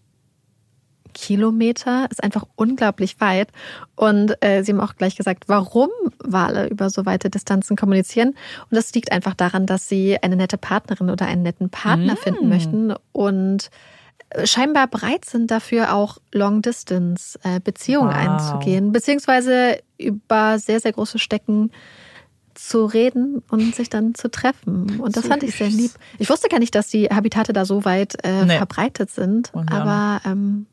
S2: Kilometer ist einfach unglaublich weit. Und äh, Sie haben auch gleich gesagt, warum Wale über so weite Distanzen kommunizieren. Und das liegt einfach daran, dass sie eine nette Partnerin oder einen netten Partner mm. finden möchten und äh, scheinbar bereit sind dafür auch Long-Distance-Beziehungen wow. einzugehen, beziehungsweise über sehr, sehr große Stecken zu reden und sich dann zu treffen. Und das so fand ich sehr lieb. Ich wusste gar nicht, dass die Habitate da so weit äh, nee. verbreitet sind, aber ähm,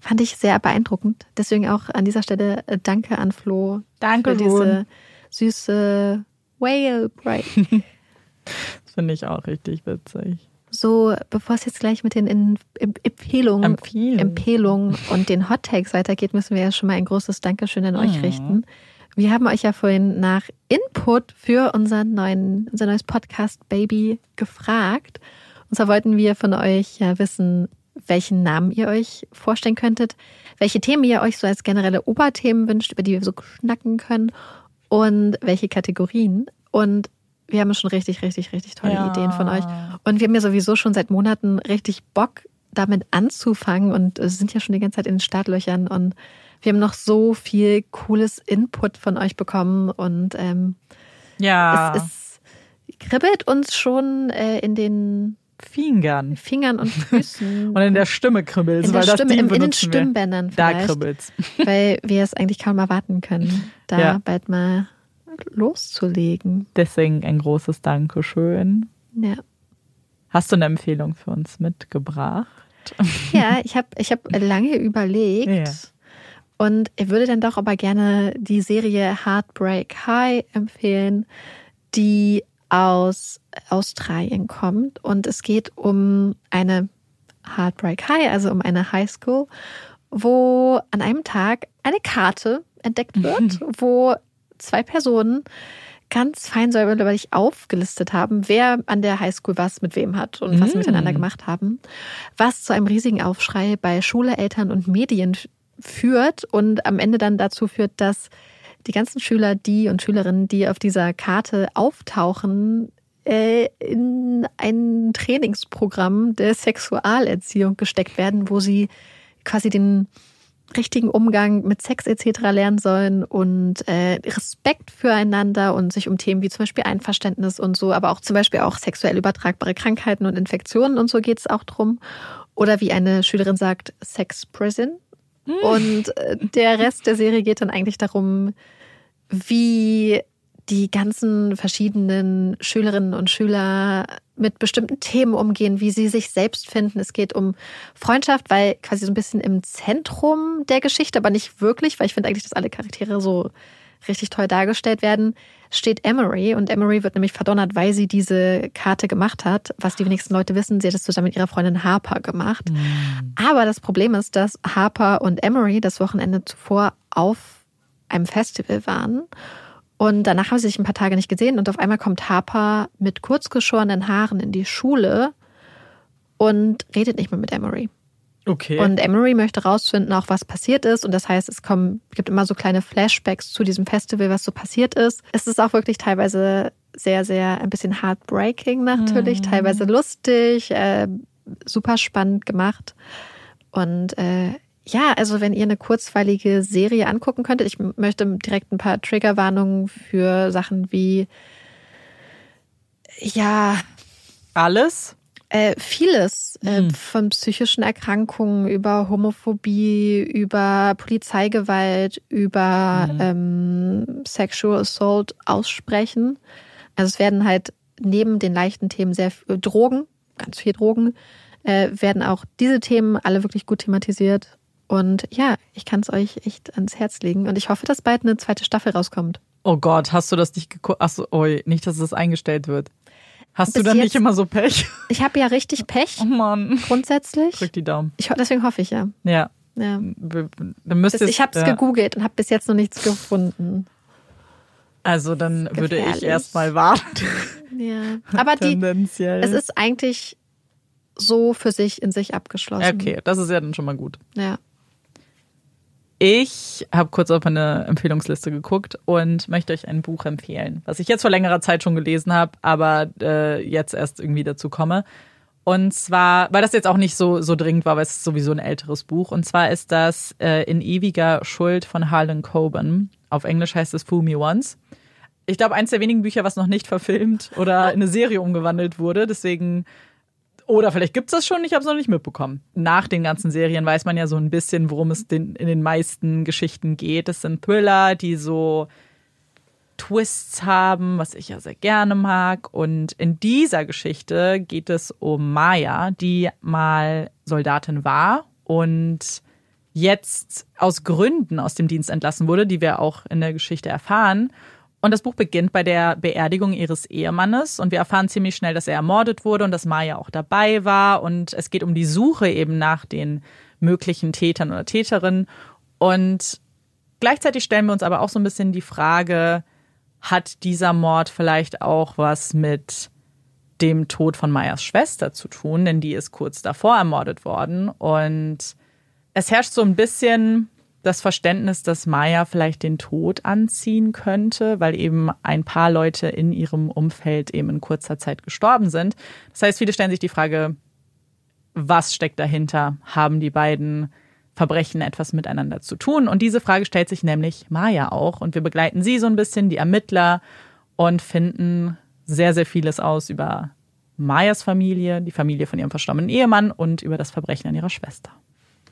S2: Fand ich sehr beeindruckend. Deswegen auch an dieser Stelle äh, danke an Flo.
S1: Danke
S2: für diese süße Whale Break.
S1: das finde ich auch richtig witzig.
S2: So, bevor es jetzt gleich mit den Empfehlungen,
S1: Empfehlung.
S2: Empfehlungen und den Hot Takes weitergeht, müssen wir ja schon mal ein großes Dankeschön an euch mhm. richten. Wir haben euch ja vorhin nach Input für unseren neuen, unser neues Podcast Baby gefragt. Und zwar wollten wir von euch ja wissen, welchen Namen ihr euch vorstellen könntet, welche Themen ihr euch so als generelle Oberthemen wünscht, über die wir so schnacken können und welche Kategorien. Und wir haben schon richtig, richtig, richtig tolle ja. Ideen von euch. Und wir haben ja sowieso schon seit Monaten richtig Bock, damit anzufangen und sind ja schon die ganze Zeit in den Startlöchern und wir haben noch so viel cooles Input von euch bekommen und ähm,
S1: ja.
S2: es, es kribbelt uns schon äh, in den
S1: Fingern.
S2: Fingern und Füßen.
S1: und in der Stimme kribbelst,
S2: weil Stimme, das in, in den Stimmbändern
S1: vielleicht. Da kribbelt's.
S2: weil wir es eigentlich kaum erwarten können, da ja. bald mal loszulegen.
S1: Deswegen ein großes Dankeschön.
S2: Ja.
S1: Hast du eine Empfehlung für uns mitgebracht?
S2: Ja, ich habe ich hab lange überlegt. Ja. Und ich würde dann doch aber gerne die Serie Heartbreak High empfehlen, die aus Australien kommt und es geht um eine Heartbreak High, also um eine High School, wo an einem Tag eine Karte entdeckt wird, wo zwei Personen ganz fein säuberlich aufgelistet haben, wer an der Highschool was mit wem hat und was sie miteinander mm. gemacht haben, was zu einem riesigen Aufschrei bei Schule, Eltern und Medien führt und am Ende dann dazu führt, dass die ganzen Schüler, die und Schülerinnen, die auf dieser Karte auftauchen, äh, in ein Trainingsprogramm der Sexualerziehung gesteckt werden, wo sie quasi den richtigen Umgang mit Sex etc. lernen sollen und äh, Respekt füreinander und sich um Themen wie zum Beispiel Einverständnis und so, aber auch zum Beispiel auch sexuell übertragbare Krankheiten und Infektionen und so geht es auch drum. Oder wie eine Schülerin sagt, Sex Prison. Hm. Und äh, der Rest der Serie geht dann eigentlich darum, wie die ganzen verschiedenen Schülerinnen und Schüler mit bestimmten Themen umgehen, wie sie sich selbst finden. Es geht um Freundschaft, weil quasi so ein bisschen im Zentrum der Geschichte, aber nicht wirklich, weil ich finde eigentlich, dass alle Charaktere so richtig toll dargestellt werden, steht Emery. Und Emery wird nämlich verdonnert, weil sie diese Karte gemacht hat. Was die wenigsten Leute wissen, sie hat es zusammen mit ihrer Freundin Harper gemacht. Mhm. Aber das Problem ist, dass Harper und Emery das Wochenende zuvor auf einem Festival waren. Und danach haben sie sich ein paar Tage nicht gesehen und auf einmal kommt Harper mit kurzgeschorenen Haaren in die Schule und redet nicht mehr mit Emery.
S1: Okay.
S2: Und Emery möchte rausfinden, auch was passiert ist. Und das heißt, es kommen, gibt immer so kleine Flashbacks zu diesem Festival, was so passiert ist. Es ist auch wirklich teilweise sehr, sehr ein bisschen heartbreaking natürlich, mhm. teilweise lustig, äh, super spannend gemacht. Und äh, ja, also wenn ihr eine kurzweilige Serie angucken könntet, ich möchte direkt ein paar Triggerwarnungen für Sachen wie ja
S1: alles.
S2: Äh, vieles äh, hm. von psychischen Erkrankungen über Homophobie, über Polizeigewalt, über hm. ähm, Sexual Assault aussprechen. Also es werden halt neben den leichten Themen sehr äh, Drogen, ganz viel Drogen, äh, werden auch diese Themen alle wirklich gut thematisiert. Und ja, ich kann es euch echt ans Herz legen. Und ich hoffe, dass bald eine zweite Staffel rauskommt.
S1: Oh Gott, hast du das nicht geguckt? Achso, oi, nicht, dass es eingestellt wird. Hast Bis du dann jetzt, nicht immer so Pech?
S2: Ich habe ja richtig Pech.
S1: Oh Mann.
S2: Grundsätzlich.
S1: Drück die Daumen.
S2: Ich, deswegen hoffe ich ja.
S1: Ja.
S2: ja.
S1: Dann müsst
S2: ich habe es ja. gegoogelt und habe bis jetzt noch nichts gefunden.
S1: Also dann würde ich erstmal warten.
S2: Ja. Aber die, es ist eigentlich so für sich in sich abgeschlossen.
S1: Okay, das ist ja dann schon mal gut.
S2: Ja.
S1: Ich habe kurz auf eine Empfehlungsliste geguckt und möchte euch ein Buch empfehlen, was ich jetzt vor längerer Zeit schon gelesen habe, aber äh, jetzt erst irgendwie dazu komme. Und zwar, weil das jetzt auch nicht so, so dringend war, weil es ist sowieso ein älteres Buch. Und zwar ist das äh, In ewiger Schuld von Harlan Coben. Auf Englisch heißt es Fool Me Once. Ich glaube, eins der wenigen Bücher, was noch nicht verfilmt oder in eine Serie umgewandelt wurde. Deswegen oder vielleicht gibt's das schon, ich habe es noch nicht mitbekommen. Nach den ganzen Serien weiß man ja so ein bisschen, worum es den, in den meisten Geschichten geht. Es sind Thriller, die so Twists haben, was ich ja sehr gerne mag. Und in dieser Geschichte geht es um Maya, die mal Soldatin war und jetzt aus Gründen aus dem Dienst entlassen wurde, die wir auch in der Geschichte erfahren und das Buch beginnt bei der Beerdigung ihres Ehemannes. Und wir erfahren ziemlich schnell, dass er ermordet wurde und dass Maya auch dabei war. Und es geht um die Suche eben nach den möglichen Tätern oder Täterinnen. Und gleichzeitig stellen wir uns aber auch so ein bisschen die Frage, hat dieser Mord vielleicht auch was mit dem Tod von Mayas Schwester zu tun, denn die ist kurz davor ermordet worden. Und es herrscht so ein bisschen das Verständnis, dass Maya vielleicht den Tod anziehen könnte, weil eben ein paar Leute in ihrem Umfeld eben in kurzer Zeit gestorben sind. Das heißt, viele stellen sich die Frage, was steckt dahinter? Haben die beiden Verbrechen etwas miteinander zu tun? Und diese Frage stellt sich nämlich Maya auch. Und wir begleiten sie so ein bisschen, die Ermittler, und finden sehr, sehr vieles aus über Mayas Familie, die Familie von ihrem verstorbenen Ehemann und über das Verbrechen an ihrer Schwester.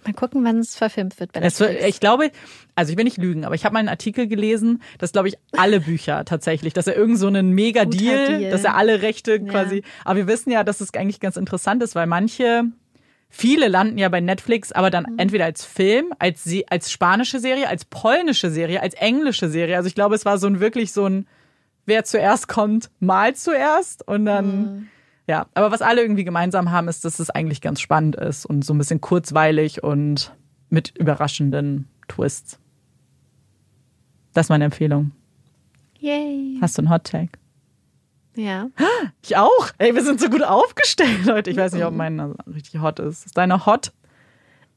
S2: Mal gucken, wann es verfilmt wird.
S1: Es ich glaube, also ich will nicht lügen, aber ich habe mal einen Artikel gelesen, dass glaube ich alle Bücher tatsächlich, dass er irgend so einen Mega Deal, Deal, dass er alle Rechte ja. quasi. Aber wir wissen ja, dass es eigentlich ganz interessant ist, weil manche Viele landen ja bei Netflix, aber dann mhm. entweder als Film, als, als spanische Serie, als polnische Serie, als englische Serie. Also ich glaube, es war so ein wirklich so ein, wer zuerst kommt, mal zuerst und dann mhm. Ja, aber was alle irgendwie gemeinsam haben, ist, dass es eigentlich ganz spannend ist und so ein bisschen kurzweilig und mit überraschenden Twists. Das ist meine Empfehlung.
S2: Yay.
S1: Hast du einen Hot Take?
S2: Ja.
S1: Ich auch. Ey, wir sind so gut aufgestellt, Leute. Ich weiß nicht, ob mein richtig hot ist. Ist deiner hot?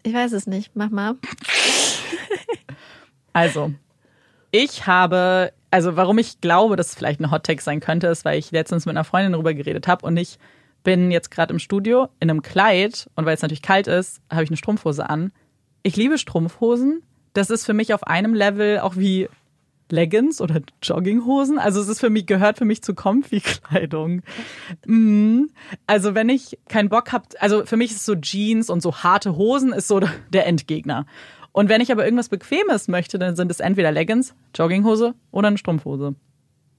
S2: Ich weiß es nicht. Mach mal.
S1: also, ich habe also warum ich glaube, dass es vielleicht ein Hot sein könnte, ist, weil ich letztens mit einer Freundin darüber geredet habe und ich bin jetzt gerade im Studio in einem Kleid und weil es natürlich kalt ist, habe ich eine Strumpfhose an. ich liebe Strumpfhosen. Das ist für mich auf einem Level auch wie Leggings oder Jogginghosen. Also es ist für mich, gehört für mich zu Comfy-Kleidung. Mhm. Also wenn ich keinen Bock habe, also für mich ist so Jeans und so harte Hosen ist so der Endgegner. Und wenn ich aber irgendwas Bequemes möchte, dann sind es entweder Leggings, Jogginghose oder eine Strumpfhose.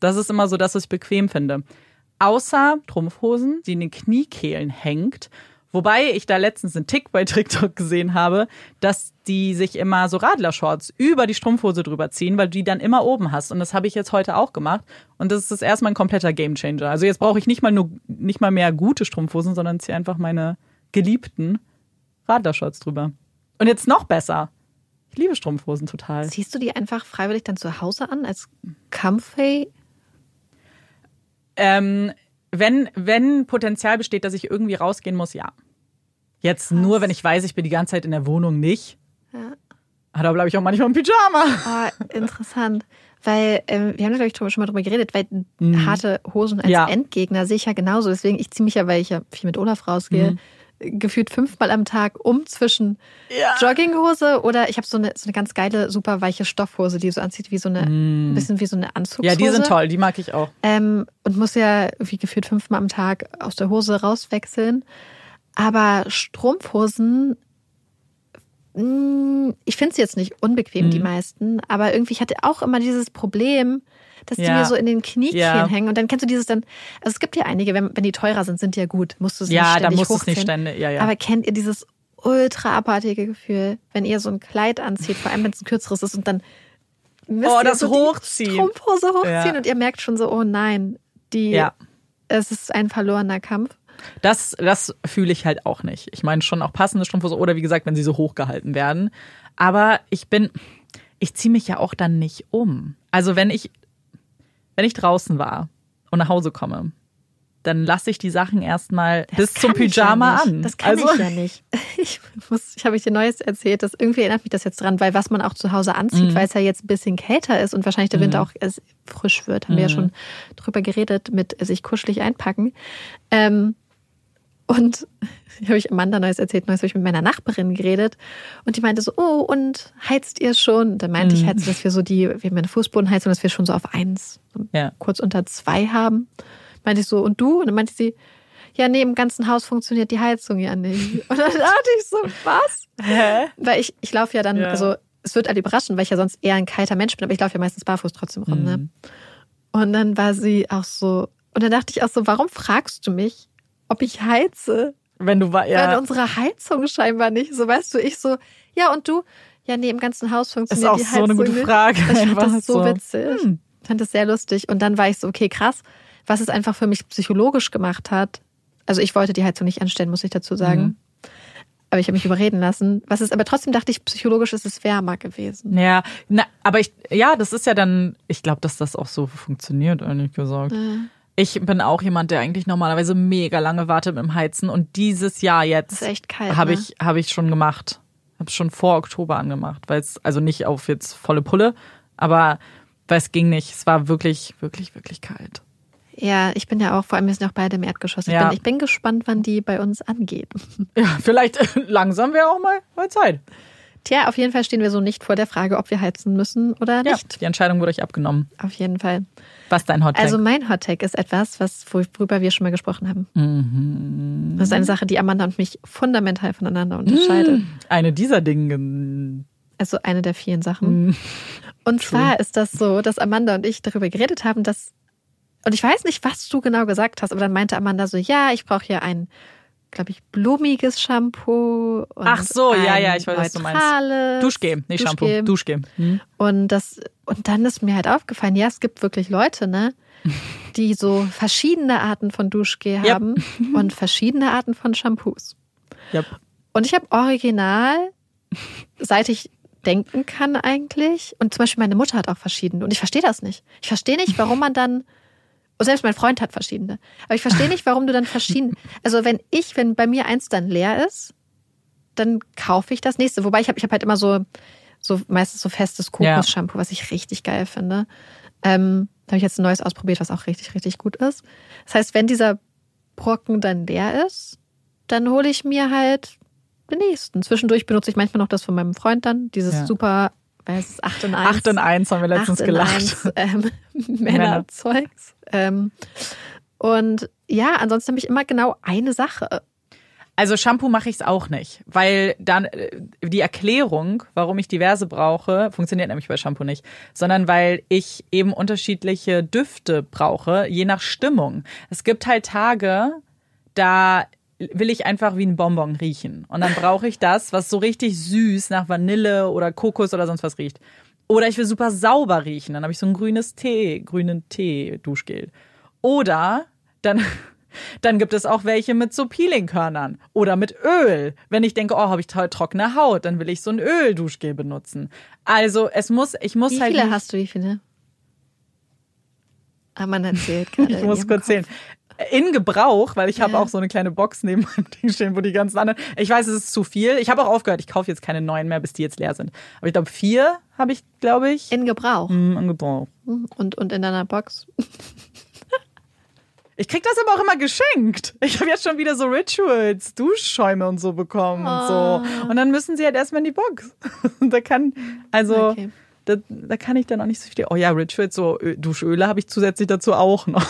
S1: Das ist immer so was ich bequem finde. Außer Strumpfhosen, die in den Kniekehlen hängt Wobei ich da letztens einen Tick bei TikTok gesehen habe, dass die sich immer so Radlershorts über die Strumpfhose drüber ziehen, weil du die dann immer oben hast. Und das habe ich jetzt heute auch gemacht. Und das ist das erstmal ein kompletter Gamechanger. Also jetzt brauche ich nicht mal nur nicht mal mehr gute Strumpfhosen, sondern ziehe einfach meine geliebten Radlershorts drüber. Und jetzt noch besser. Ich liebe Strumpfhosen total.
S2: Ziehst du die einfach freiwillig dann zu Hause an als Comfy?
S1: Ähm, wenn, wenn Potenzial besteht, dass ich irgendwie rausgehen muss, ja. Jetzt Krass. nur, wenn ich weiß, ich bin die ganze Zeit in der Wohnung nicht. Ja. Aber da bleibe ich auch manchmal im Pyjama.
S2: Oh, interessant. Weil, ähm, wir haben da, glaube ich, schon mal drüber geredet, weil mhm. harte Hosen als ja. Endgegner sehe ich ja genauso. Deswegen, ich ziehe mich ja, weil ich ja viel mit Olaf rausgehe, mhm gefühlt fünfmal am Tag um zwischen ja. Jogginghose oder ich habe so eine, so eine ganz geile, super weiche Stoffhose, die so anzieht wie so eine, mm. bisschen wie so eine Anzugshose.
S1: Ja, die sind toll, die mag ich auch.
S2: Ähm, und muss ja wie gefühlt fünfmal am Tag aus der Hose rauswechseln. Aber Strumpfhosen, mh, mm, ich finde sie jetzt nicht unbequem, mm. die meisten, aber irgendwie, ich hatte auch immer dieses Problem, dass die mir so in den Kniekehlen hängen. Und dann kennst du dieses dann, also es gibt ja einige, wenn, wenn die teurer sind, sind die ja gut. Musst du es
S1: ja,
S2: nicht ständig
S1: dann musst du es nicht ständig, ja, ja.
S2: Aber kennt ihr dieses ultra abartige Gefühl, wenn ihr so ein Kleid anzieht, vor allem wenn es ein kürzeres ist und dann
S1: müsst oh, ihr das so hochziehen.
S2: die Strumpfhose hochziehen ja. und ihr merkt schon so, oh nein, die, ja. es ist ein verlorener Kampf.
S1: Das, das fühle ich halt auch nicht. Ich meine schon auch passende Strumpfhose oder wie gesagt, wenn sie so hochgehalten werden. Aber ich bin, ich ziehe mich ja auch dann nicht um. Also wenn ich wenn ich draußen war und nach Hause komme, dann lasse ich die Sachen erstmal bis zum Pyjama
S2: ja
S1: an.
S2: Das kann also, ich ja nicht. Ich, muss, ich habe euch dir Neues erzählt, das irgendwie erinnert mich das jetzt dran, weil was man auch zu Hause anzieht, mhm. weil es ja jetzt ein bisschen kälter ist und wahrscheinlich der Winter mhm. auch frisch wird, haben mhm. wir ja mhm. schon drüber geredet, mit sich kuschelig einpacken. Ähm, und habe ich Amanda Neues erzählt, Neues habe ich mit meiner Nachbarin geredet und die meinte so, oh, und heizt ihr schon? Und dann meinte mhm. ich halt, dass wir so die, wir haben eine Fußbodenheizung, dass wir schon so auf eins, ja. kurz unter zwei haben. Meinte ich so, und du? Und dann meinte sie, ja, nee, im ganzen Haus funktioniert die Heizung ja nicht. Und dann dachte ich so, was? Hä? Weil ich, ich laufe ja dann, ja. also es wird alle überraschen, weil ich ja sonst eher ein kalter Mensch bin, aber ich laufe ja meistens barfuß trotzdem rum, ne? mhm. ne? Und dann war sie auch so, und dann dachte ich auch so, warum fragst du mich, ob ich heize?
S1: Wenn du war, ja.
S2: Wenn unsere Heizung scheinbar nicht. So weißt du, ich so, ja, und du? Ja, nee, im ganzen Haus funktioniert die Heizung.
S1: Ist auch so eine gute Frage.
S2: Ich fand das so, so witzig. Hm. Ich fand das sehr lustig. Und dann war ich so, okay, krass, was es einfach für mich psychologisch gemacht hat. Also ich wollte die Heizung nicht anstellen, muss ich dazu sagen. Mhm. Aber ich habe mich überreden lassen. Was ist, aber trotzdem dachte ich, psychologisch ist es wärmer gewesen.
S1: Ja, na, aber ich, ja, das ist ja dann, ich glaube, dass das auch so funktioniert, ehrlich gesagt. Ja. Ich bin auch jemand, der eigentlich normalerweise mega lange wartet mit dem Heizen und dieses Jahr jetzt habe
S2: ne?
S1: ich habe ich schon gemacht. Habe es schon vor Oktober angemacht, weil es also nicht auf jetzt volle Pulle, aber weil es ging nicht. Es war wirklich wirklich wirklich kalt.
S2: Ja, ich bin ja auch, vor allem wir sind auch beide im Erdgeschoss. Ich, ja. bin, ich bin gespannt, wann die bei uns angeht.
S1: Ja, vielleicht langsam wäre auch mal, mal Zeit.
S2: Tja, auf jeden Fall stehen wir so nicht vor der Frage, ob wir heizen müssen oder nicht.
S1: Ja, die Entscheidung wurde euch abgenommen.
S2: Auf jeden Fall.
S1: Was dein Hot Take?
S2: Also mein Hot Take ist etwas, was, worüber wir schon mal gesprochen haben. Mhm. Das ist eine Sache, die Amanda und mich fundamental voneinander unterscheidet.
S1: Eine dieser Dinge.
S2: Also eine der vielen Sachen. Mhm. Und zwar ist das so, dass Amanda und ich darüber geredet haben, dass und ich weiß nicht, was du genau gesagt hast, aber dann meinte Amanda so, ja, ich brauche hier ein glaube ich, blumiges Shampoo.
S1: Ach so, ja, ja, ich weiß, was du meinst. Duschgel, nicht Shampoo, Duschgel.
S2: Hm. Und das, und dann ist mir halt aufgefallen, ja, es gibt wirklich Leute, ne, die so verschiedene Arten von Duschgel yep. haben und verschiedene Arten von Shampoos.
S1: Yep.
S2: Und ich habe original, seit ich denken kann eigentlich, und zum Beispiel meine Mutter hat auch verschiedene, und ich verstehe das nicht. Ich verstehe nicht, warum man dann und selbst mein Freund hat verschiedene. Aber ich verstehe nicht, warum du dann verschiedene. Also wenn ich, wenn bei mir eins dann leer ist, dann kaufe ich das nächste. Wobei ich habe ich hab halt immer so, so meistens so festes Kokos-Shampoo, was ich richtig geil finde. Ähm, da habe ich jetzt ein neues ausprobiert, was auch richtig, richtig gut ist. Das heißt, wenn dieser Brocken dann leer ist, dann hole ich mir halt den nächsten. Zwischendurch benutze ich manchmal noch das von meinem Freund dann, dieses
S1: Ja.
S2: super, was ist 8 in 1?
S1: 8 in 1 haben wir letztens
S2: 8 in
S1: gelacht.
S2: 1, ähm, Männerzeugs. Ähm, und ja, ansonsten habe ich immer genau eine Sache.
S1: Also Shampoo mache ich es auch nicht, weil dann äh, die Erklärung, warum ich diverse brauche, funktioniert nämlich bei Shampoo nicht, sondern weil ich eben unterschiedliche Düfte brauche, je nach Stimmung. Es gibt halt Tage, da will ich einfach wie ein Bonbon riechen und dann brauche ich das, was so richtig süß nach Vanille oder Kokos oder sonst was riecht. Oder ich will super sauber riechen, dann habe ich so ein grünes Tee, grünen Tee Duschgel. Oder dann dann gibt es auch welche mit so Peelingkörnern oder mit Öl. Wenn ich denke, oh, habe ich toll trockene Haut, dann will ich so ein Öl-Duschgel benutzen. Also es muss, ich muss
S2: Wie
S1: halt.
S2: viele
S1: nicht-
S2: hast du, wie viele? Ah, man erzählt gerade.
S1: ich muss kurz
S2: Kopf.
S1: zählen. In Gebrauch, weil ich habe
S2: Ja.
S1: auch so eine kleine Box neben meinem Ding stehen, wo die ganzen anderen. Ich weiß, es ist zu viel. Ich habe auch aufgehört. Ich kaufe jetzt keine neuen mehr, bis die jetzt leer sind. Aber ich glaube, vier habe ich, glaube ich,
S2: In Gebrauch.
S1: mm, in Gebrauch.
S2: Und, und in deiner Box.
S1: Ich krieg das aber auch immer geschenkt. Ich habe jetzt schon wieder so Rituals, Duschschäume und so bekommen und so. Und dann müssen sie halt erstmal in die Box. Da kann, also,
S2: Okay.
S1: da, da kann ich dann auch nicht so viel. Oh ja, Rituals, so Duschöle habe ich zusätzlich dazu auch noch.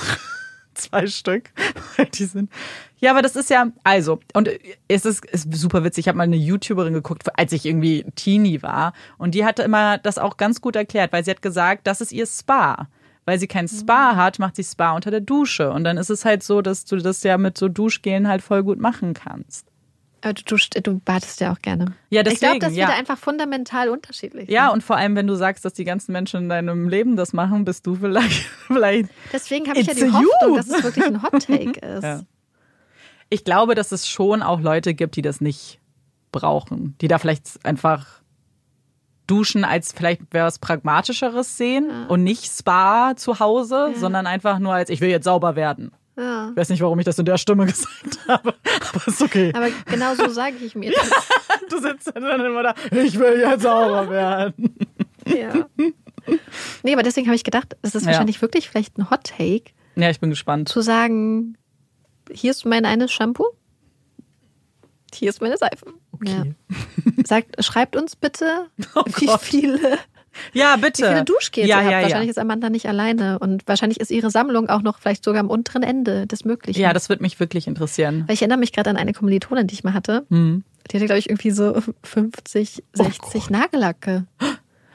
S1: Zwei Stück. Weil die sind. Ja, aber das ist ja, also, und es ist, ist super witzig. Ich habe mal eine YouTuberin geguckt, als ich irgendwie Teenie war. Und die hatte immer das auch ganz gut erklärt, weil sie hat gesagt, das ist ihr Spa. Weil sie kein Spa hat, macht sie Spa unter der Dusche. Und dann ist es halt so, dass du das ja mit so Duschgelen halt voll gut machen kannst.
S2: Aber du, du, du badest ja auch gerne.
S1: Ja,
S2: ich glaube,
S1: deswegen,
S2: das
S1: ja.
S2: wird einfach fundamental unterschiedlich.
S1: Ja, und vor allem, wenn du sagst, dass die ganzen Menschen in deinem Leben das machen, bist du vielleicht, vielleicht
S2: Deswegen habe ich ja die
S1: you.
S2: Hoffnung, dass es wirklich ein Hot Take ist.
S1: Ja. Ich glaube, dass es schon auch Leute gibt, die das nicht brauchen, die da vielleicht einfach duschen als vielleicht was pragmatischeres sehen und nicht Spa zu Hause, sondern einfach nur als ich will jetzt sauber werden.
S2: Ja.
S1: Ich weiß nicht, warum ich das in der Stimme gesagt habe, aber ist okay.
S2: Aber genau so sage ich mir das.
S1: Du sitzt dann immer da, ich will jetzt sauber werden.
S2: Ja. Nee, aber deswegen habe ich gedacht, es ist
S1: Ja.
S2: wahrscheinlich wirklich vielleicht ein Hot Take,
S1: Ja, ich bin gespannt.
S2: zu sagen, hier ist mein eines Shampoo, hier ist meine Seife.
S1: Okay.
S2: Ja. Sagt, schreibt uns bitte, wie
S1: Oh Gott.
S2: viele,
S1: Ja, bitte.
S2: wie viele Duschgels
S1: ja,
S2: ihr habt.
S1: ja,
S2: wahrscheinlich
S1: ja.
S2: ist Amanda nicht alleine und wahrscheinlich ist ihre Sammlung auch noch vielleicht sogar am unteren Ende des Möglichen.
S1: Ja, das wird mich wirklich interessieren.
S2: Weil ich erinnere mich gerade an eine Kommilitonin, die ich mal hatte.
S1: Hm.
S2: Die hatte, glaube ich, irgendwie so 50,
S1: Oh
S2: 60 Nagellacke.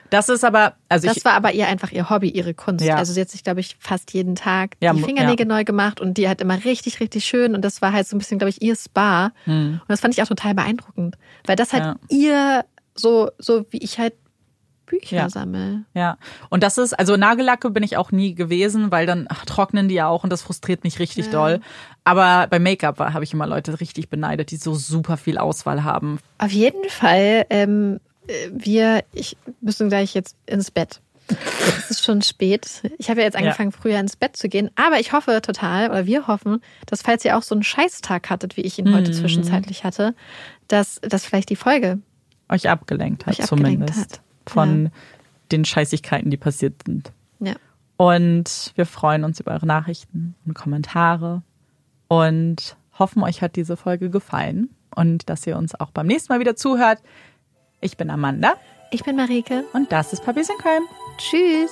S1: Das ist aber, also ich,
S2: Das war aber ihr einfach ihr Hobby, ihre Kunst.
S1: Ja.
S2: Also sie hat sich, glaube ich, fast jeden Tag
S1: Ja,
S2: die Fingernägel neu gemacht und die hat immer richtig, richtig schön. Und das war halt so ein bisschen, glaube ich, ihr Spa. Und das fand ich auch total beeindruckend. Weil das halt
S1: Hm. Ja.
S2: ihr, so, so wie ich halt Bücher
S1: Ja.
S2: sammle.
S1: Ja, und das ist, also Nagellacke bin ich auch nie gewesen, weil dann ach, trocknen die ja auch und das frustriert mich richtig doll. Aber bei Make-up war- habe ich immer Leute richtig beneidet, die so super viel Auswahl haben.
S2: Auf jeden Fall, ähm, äh, wir, ich müssen gleich jetzt ins Bett. Es ist schon spät. Ich habe ja jetzt angefangen, früher ins Bett zu gehen. Aber ich hoffe total, oder wir hoffen, dass falls ihr auch so einen Scheißtag hattet, wie ich ihn
S1: Mhm.
S2: heute zwischenzeitlich hatte, dass, dass vielleicht die Folge
S1: Euch abgelenkt hat
S2: Euch abgelenkt
S1: zumindest
S2: hat.
S1: Von den Scheißigkeiten, die passiert sind.
S2: Ja.
S1: Und wir freuen uns über eure Nachrichten und Kommentare und hoffen, euch hat diese Folge gefallen und dass ihr uns auch beim nächsten Mal wieder zuhört. Ich bin Amanda
S2: Ich bin Marike.
S1: und das ist Puppies in Köln.
S2: Tschüss.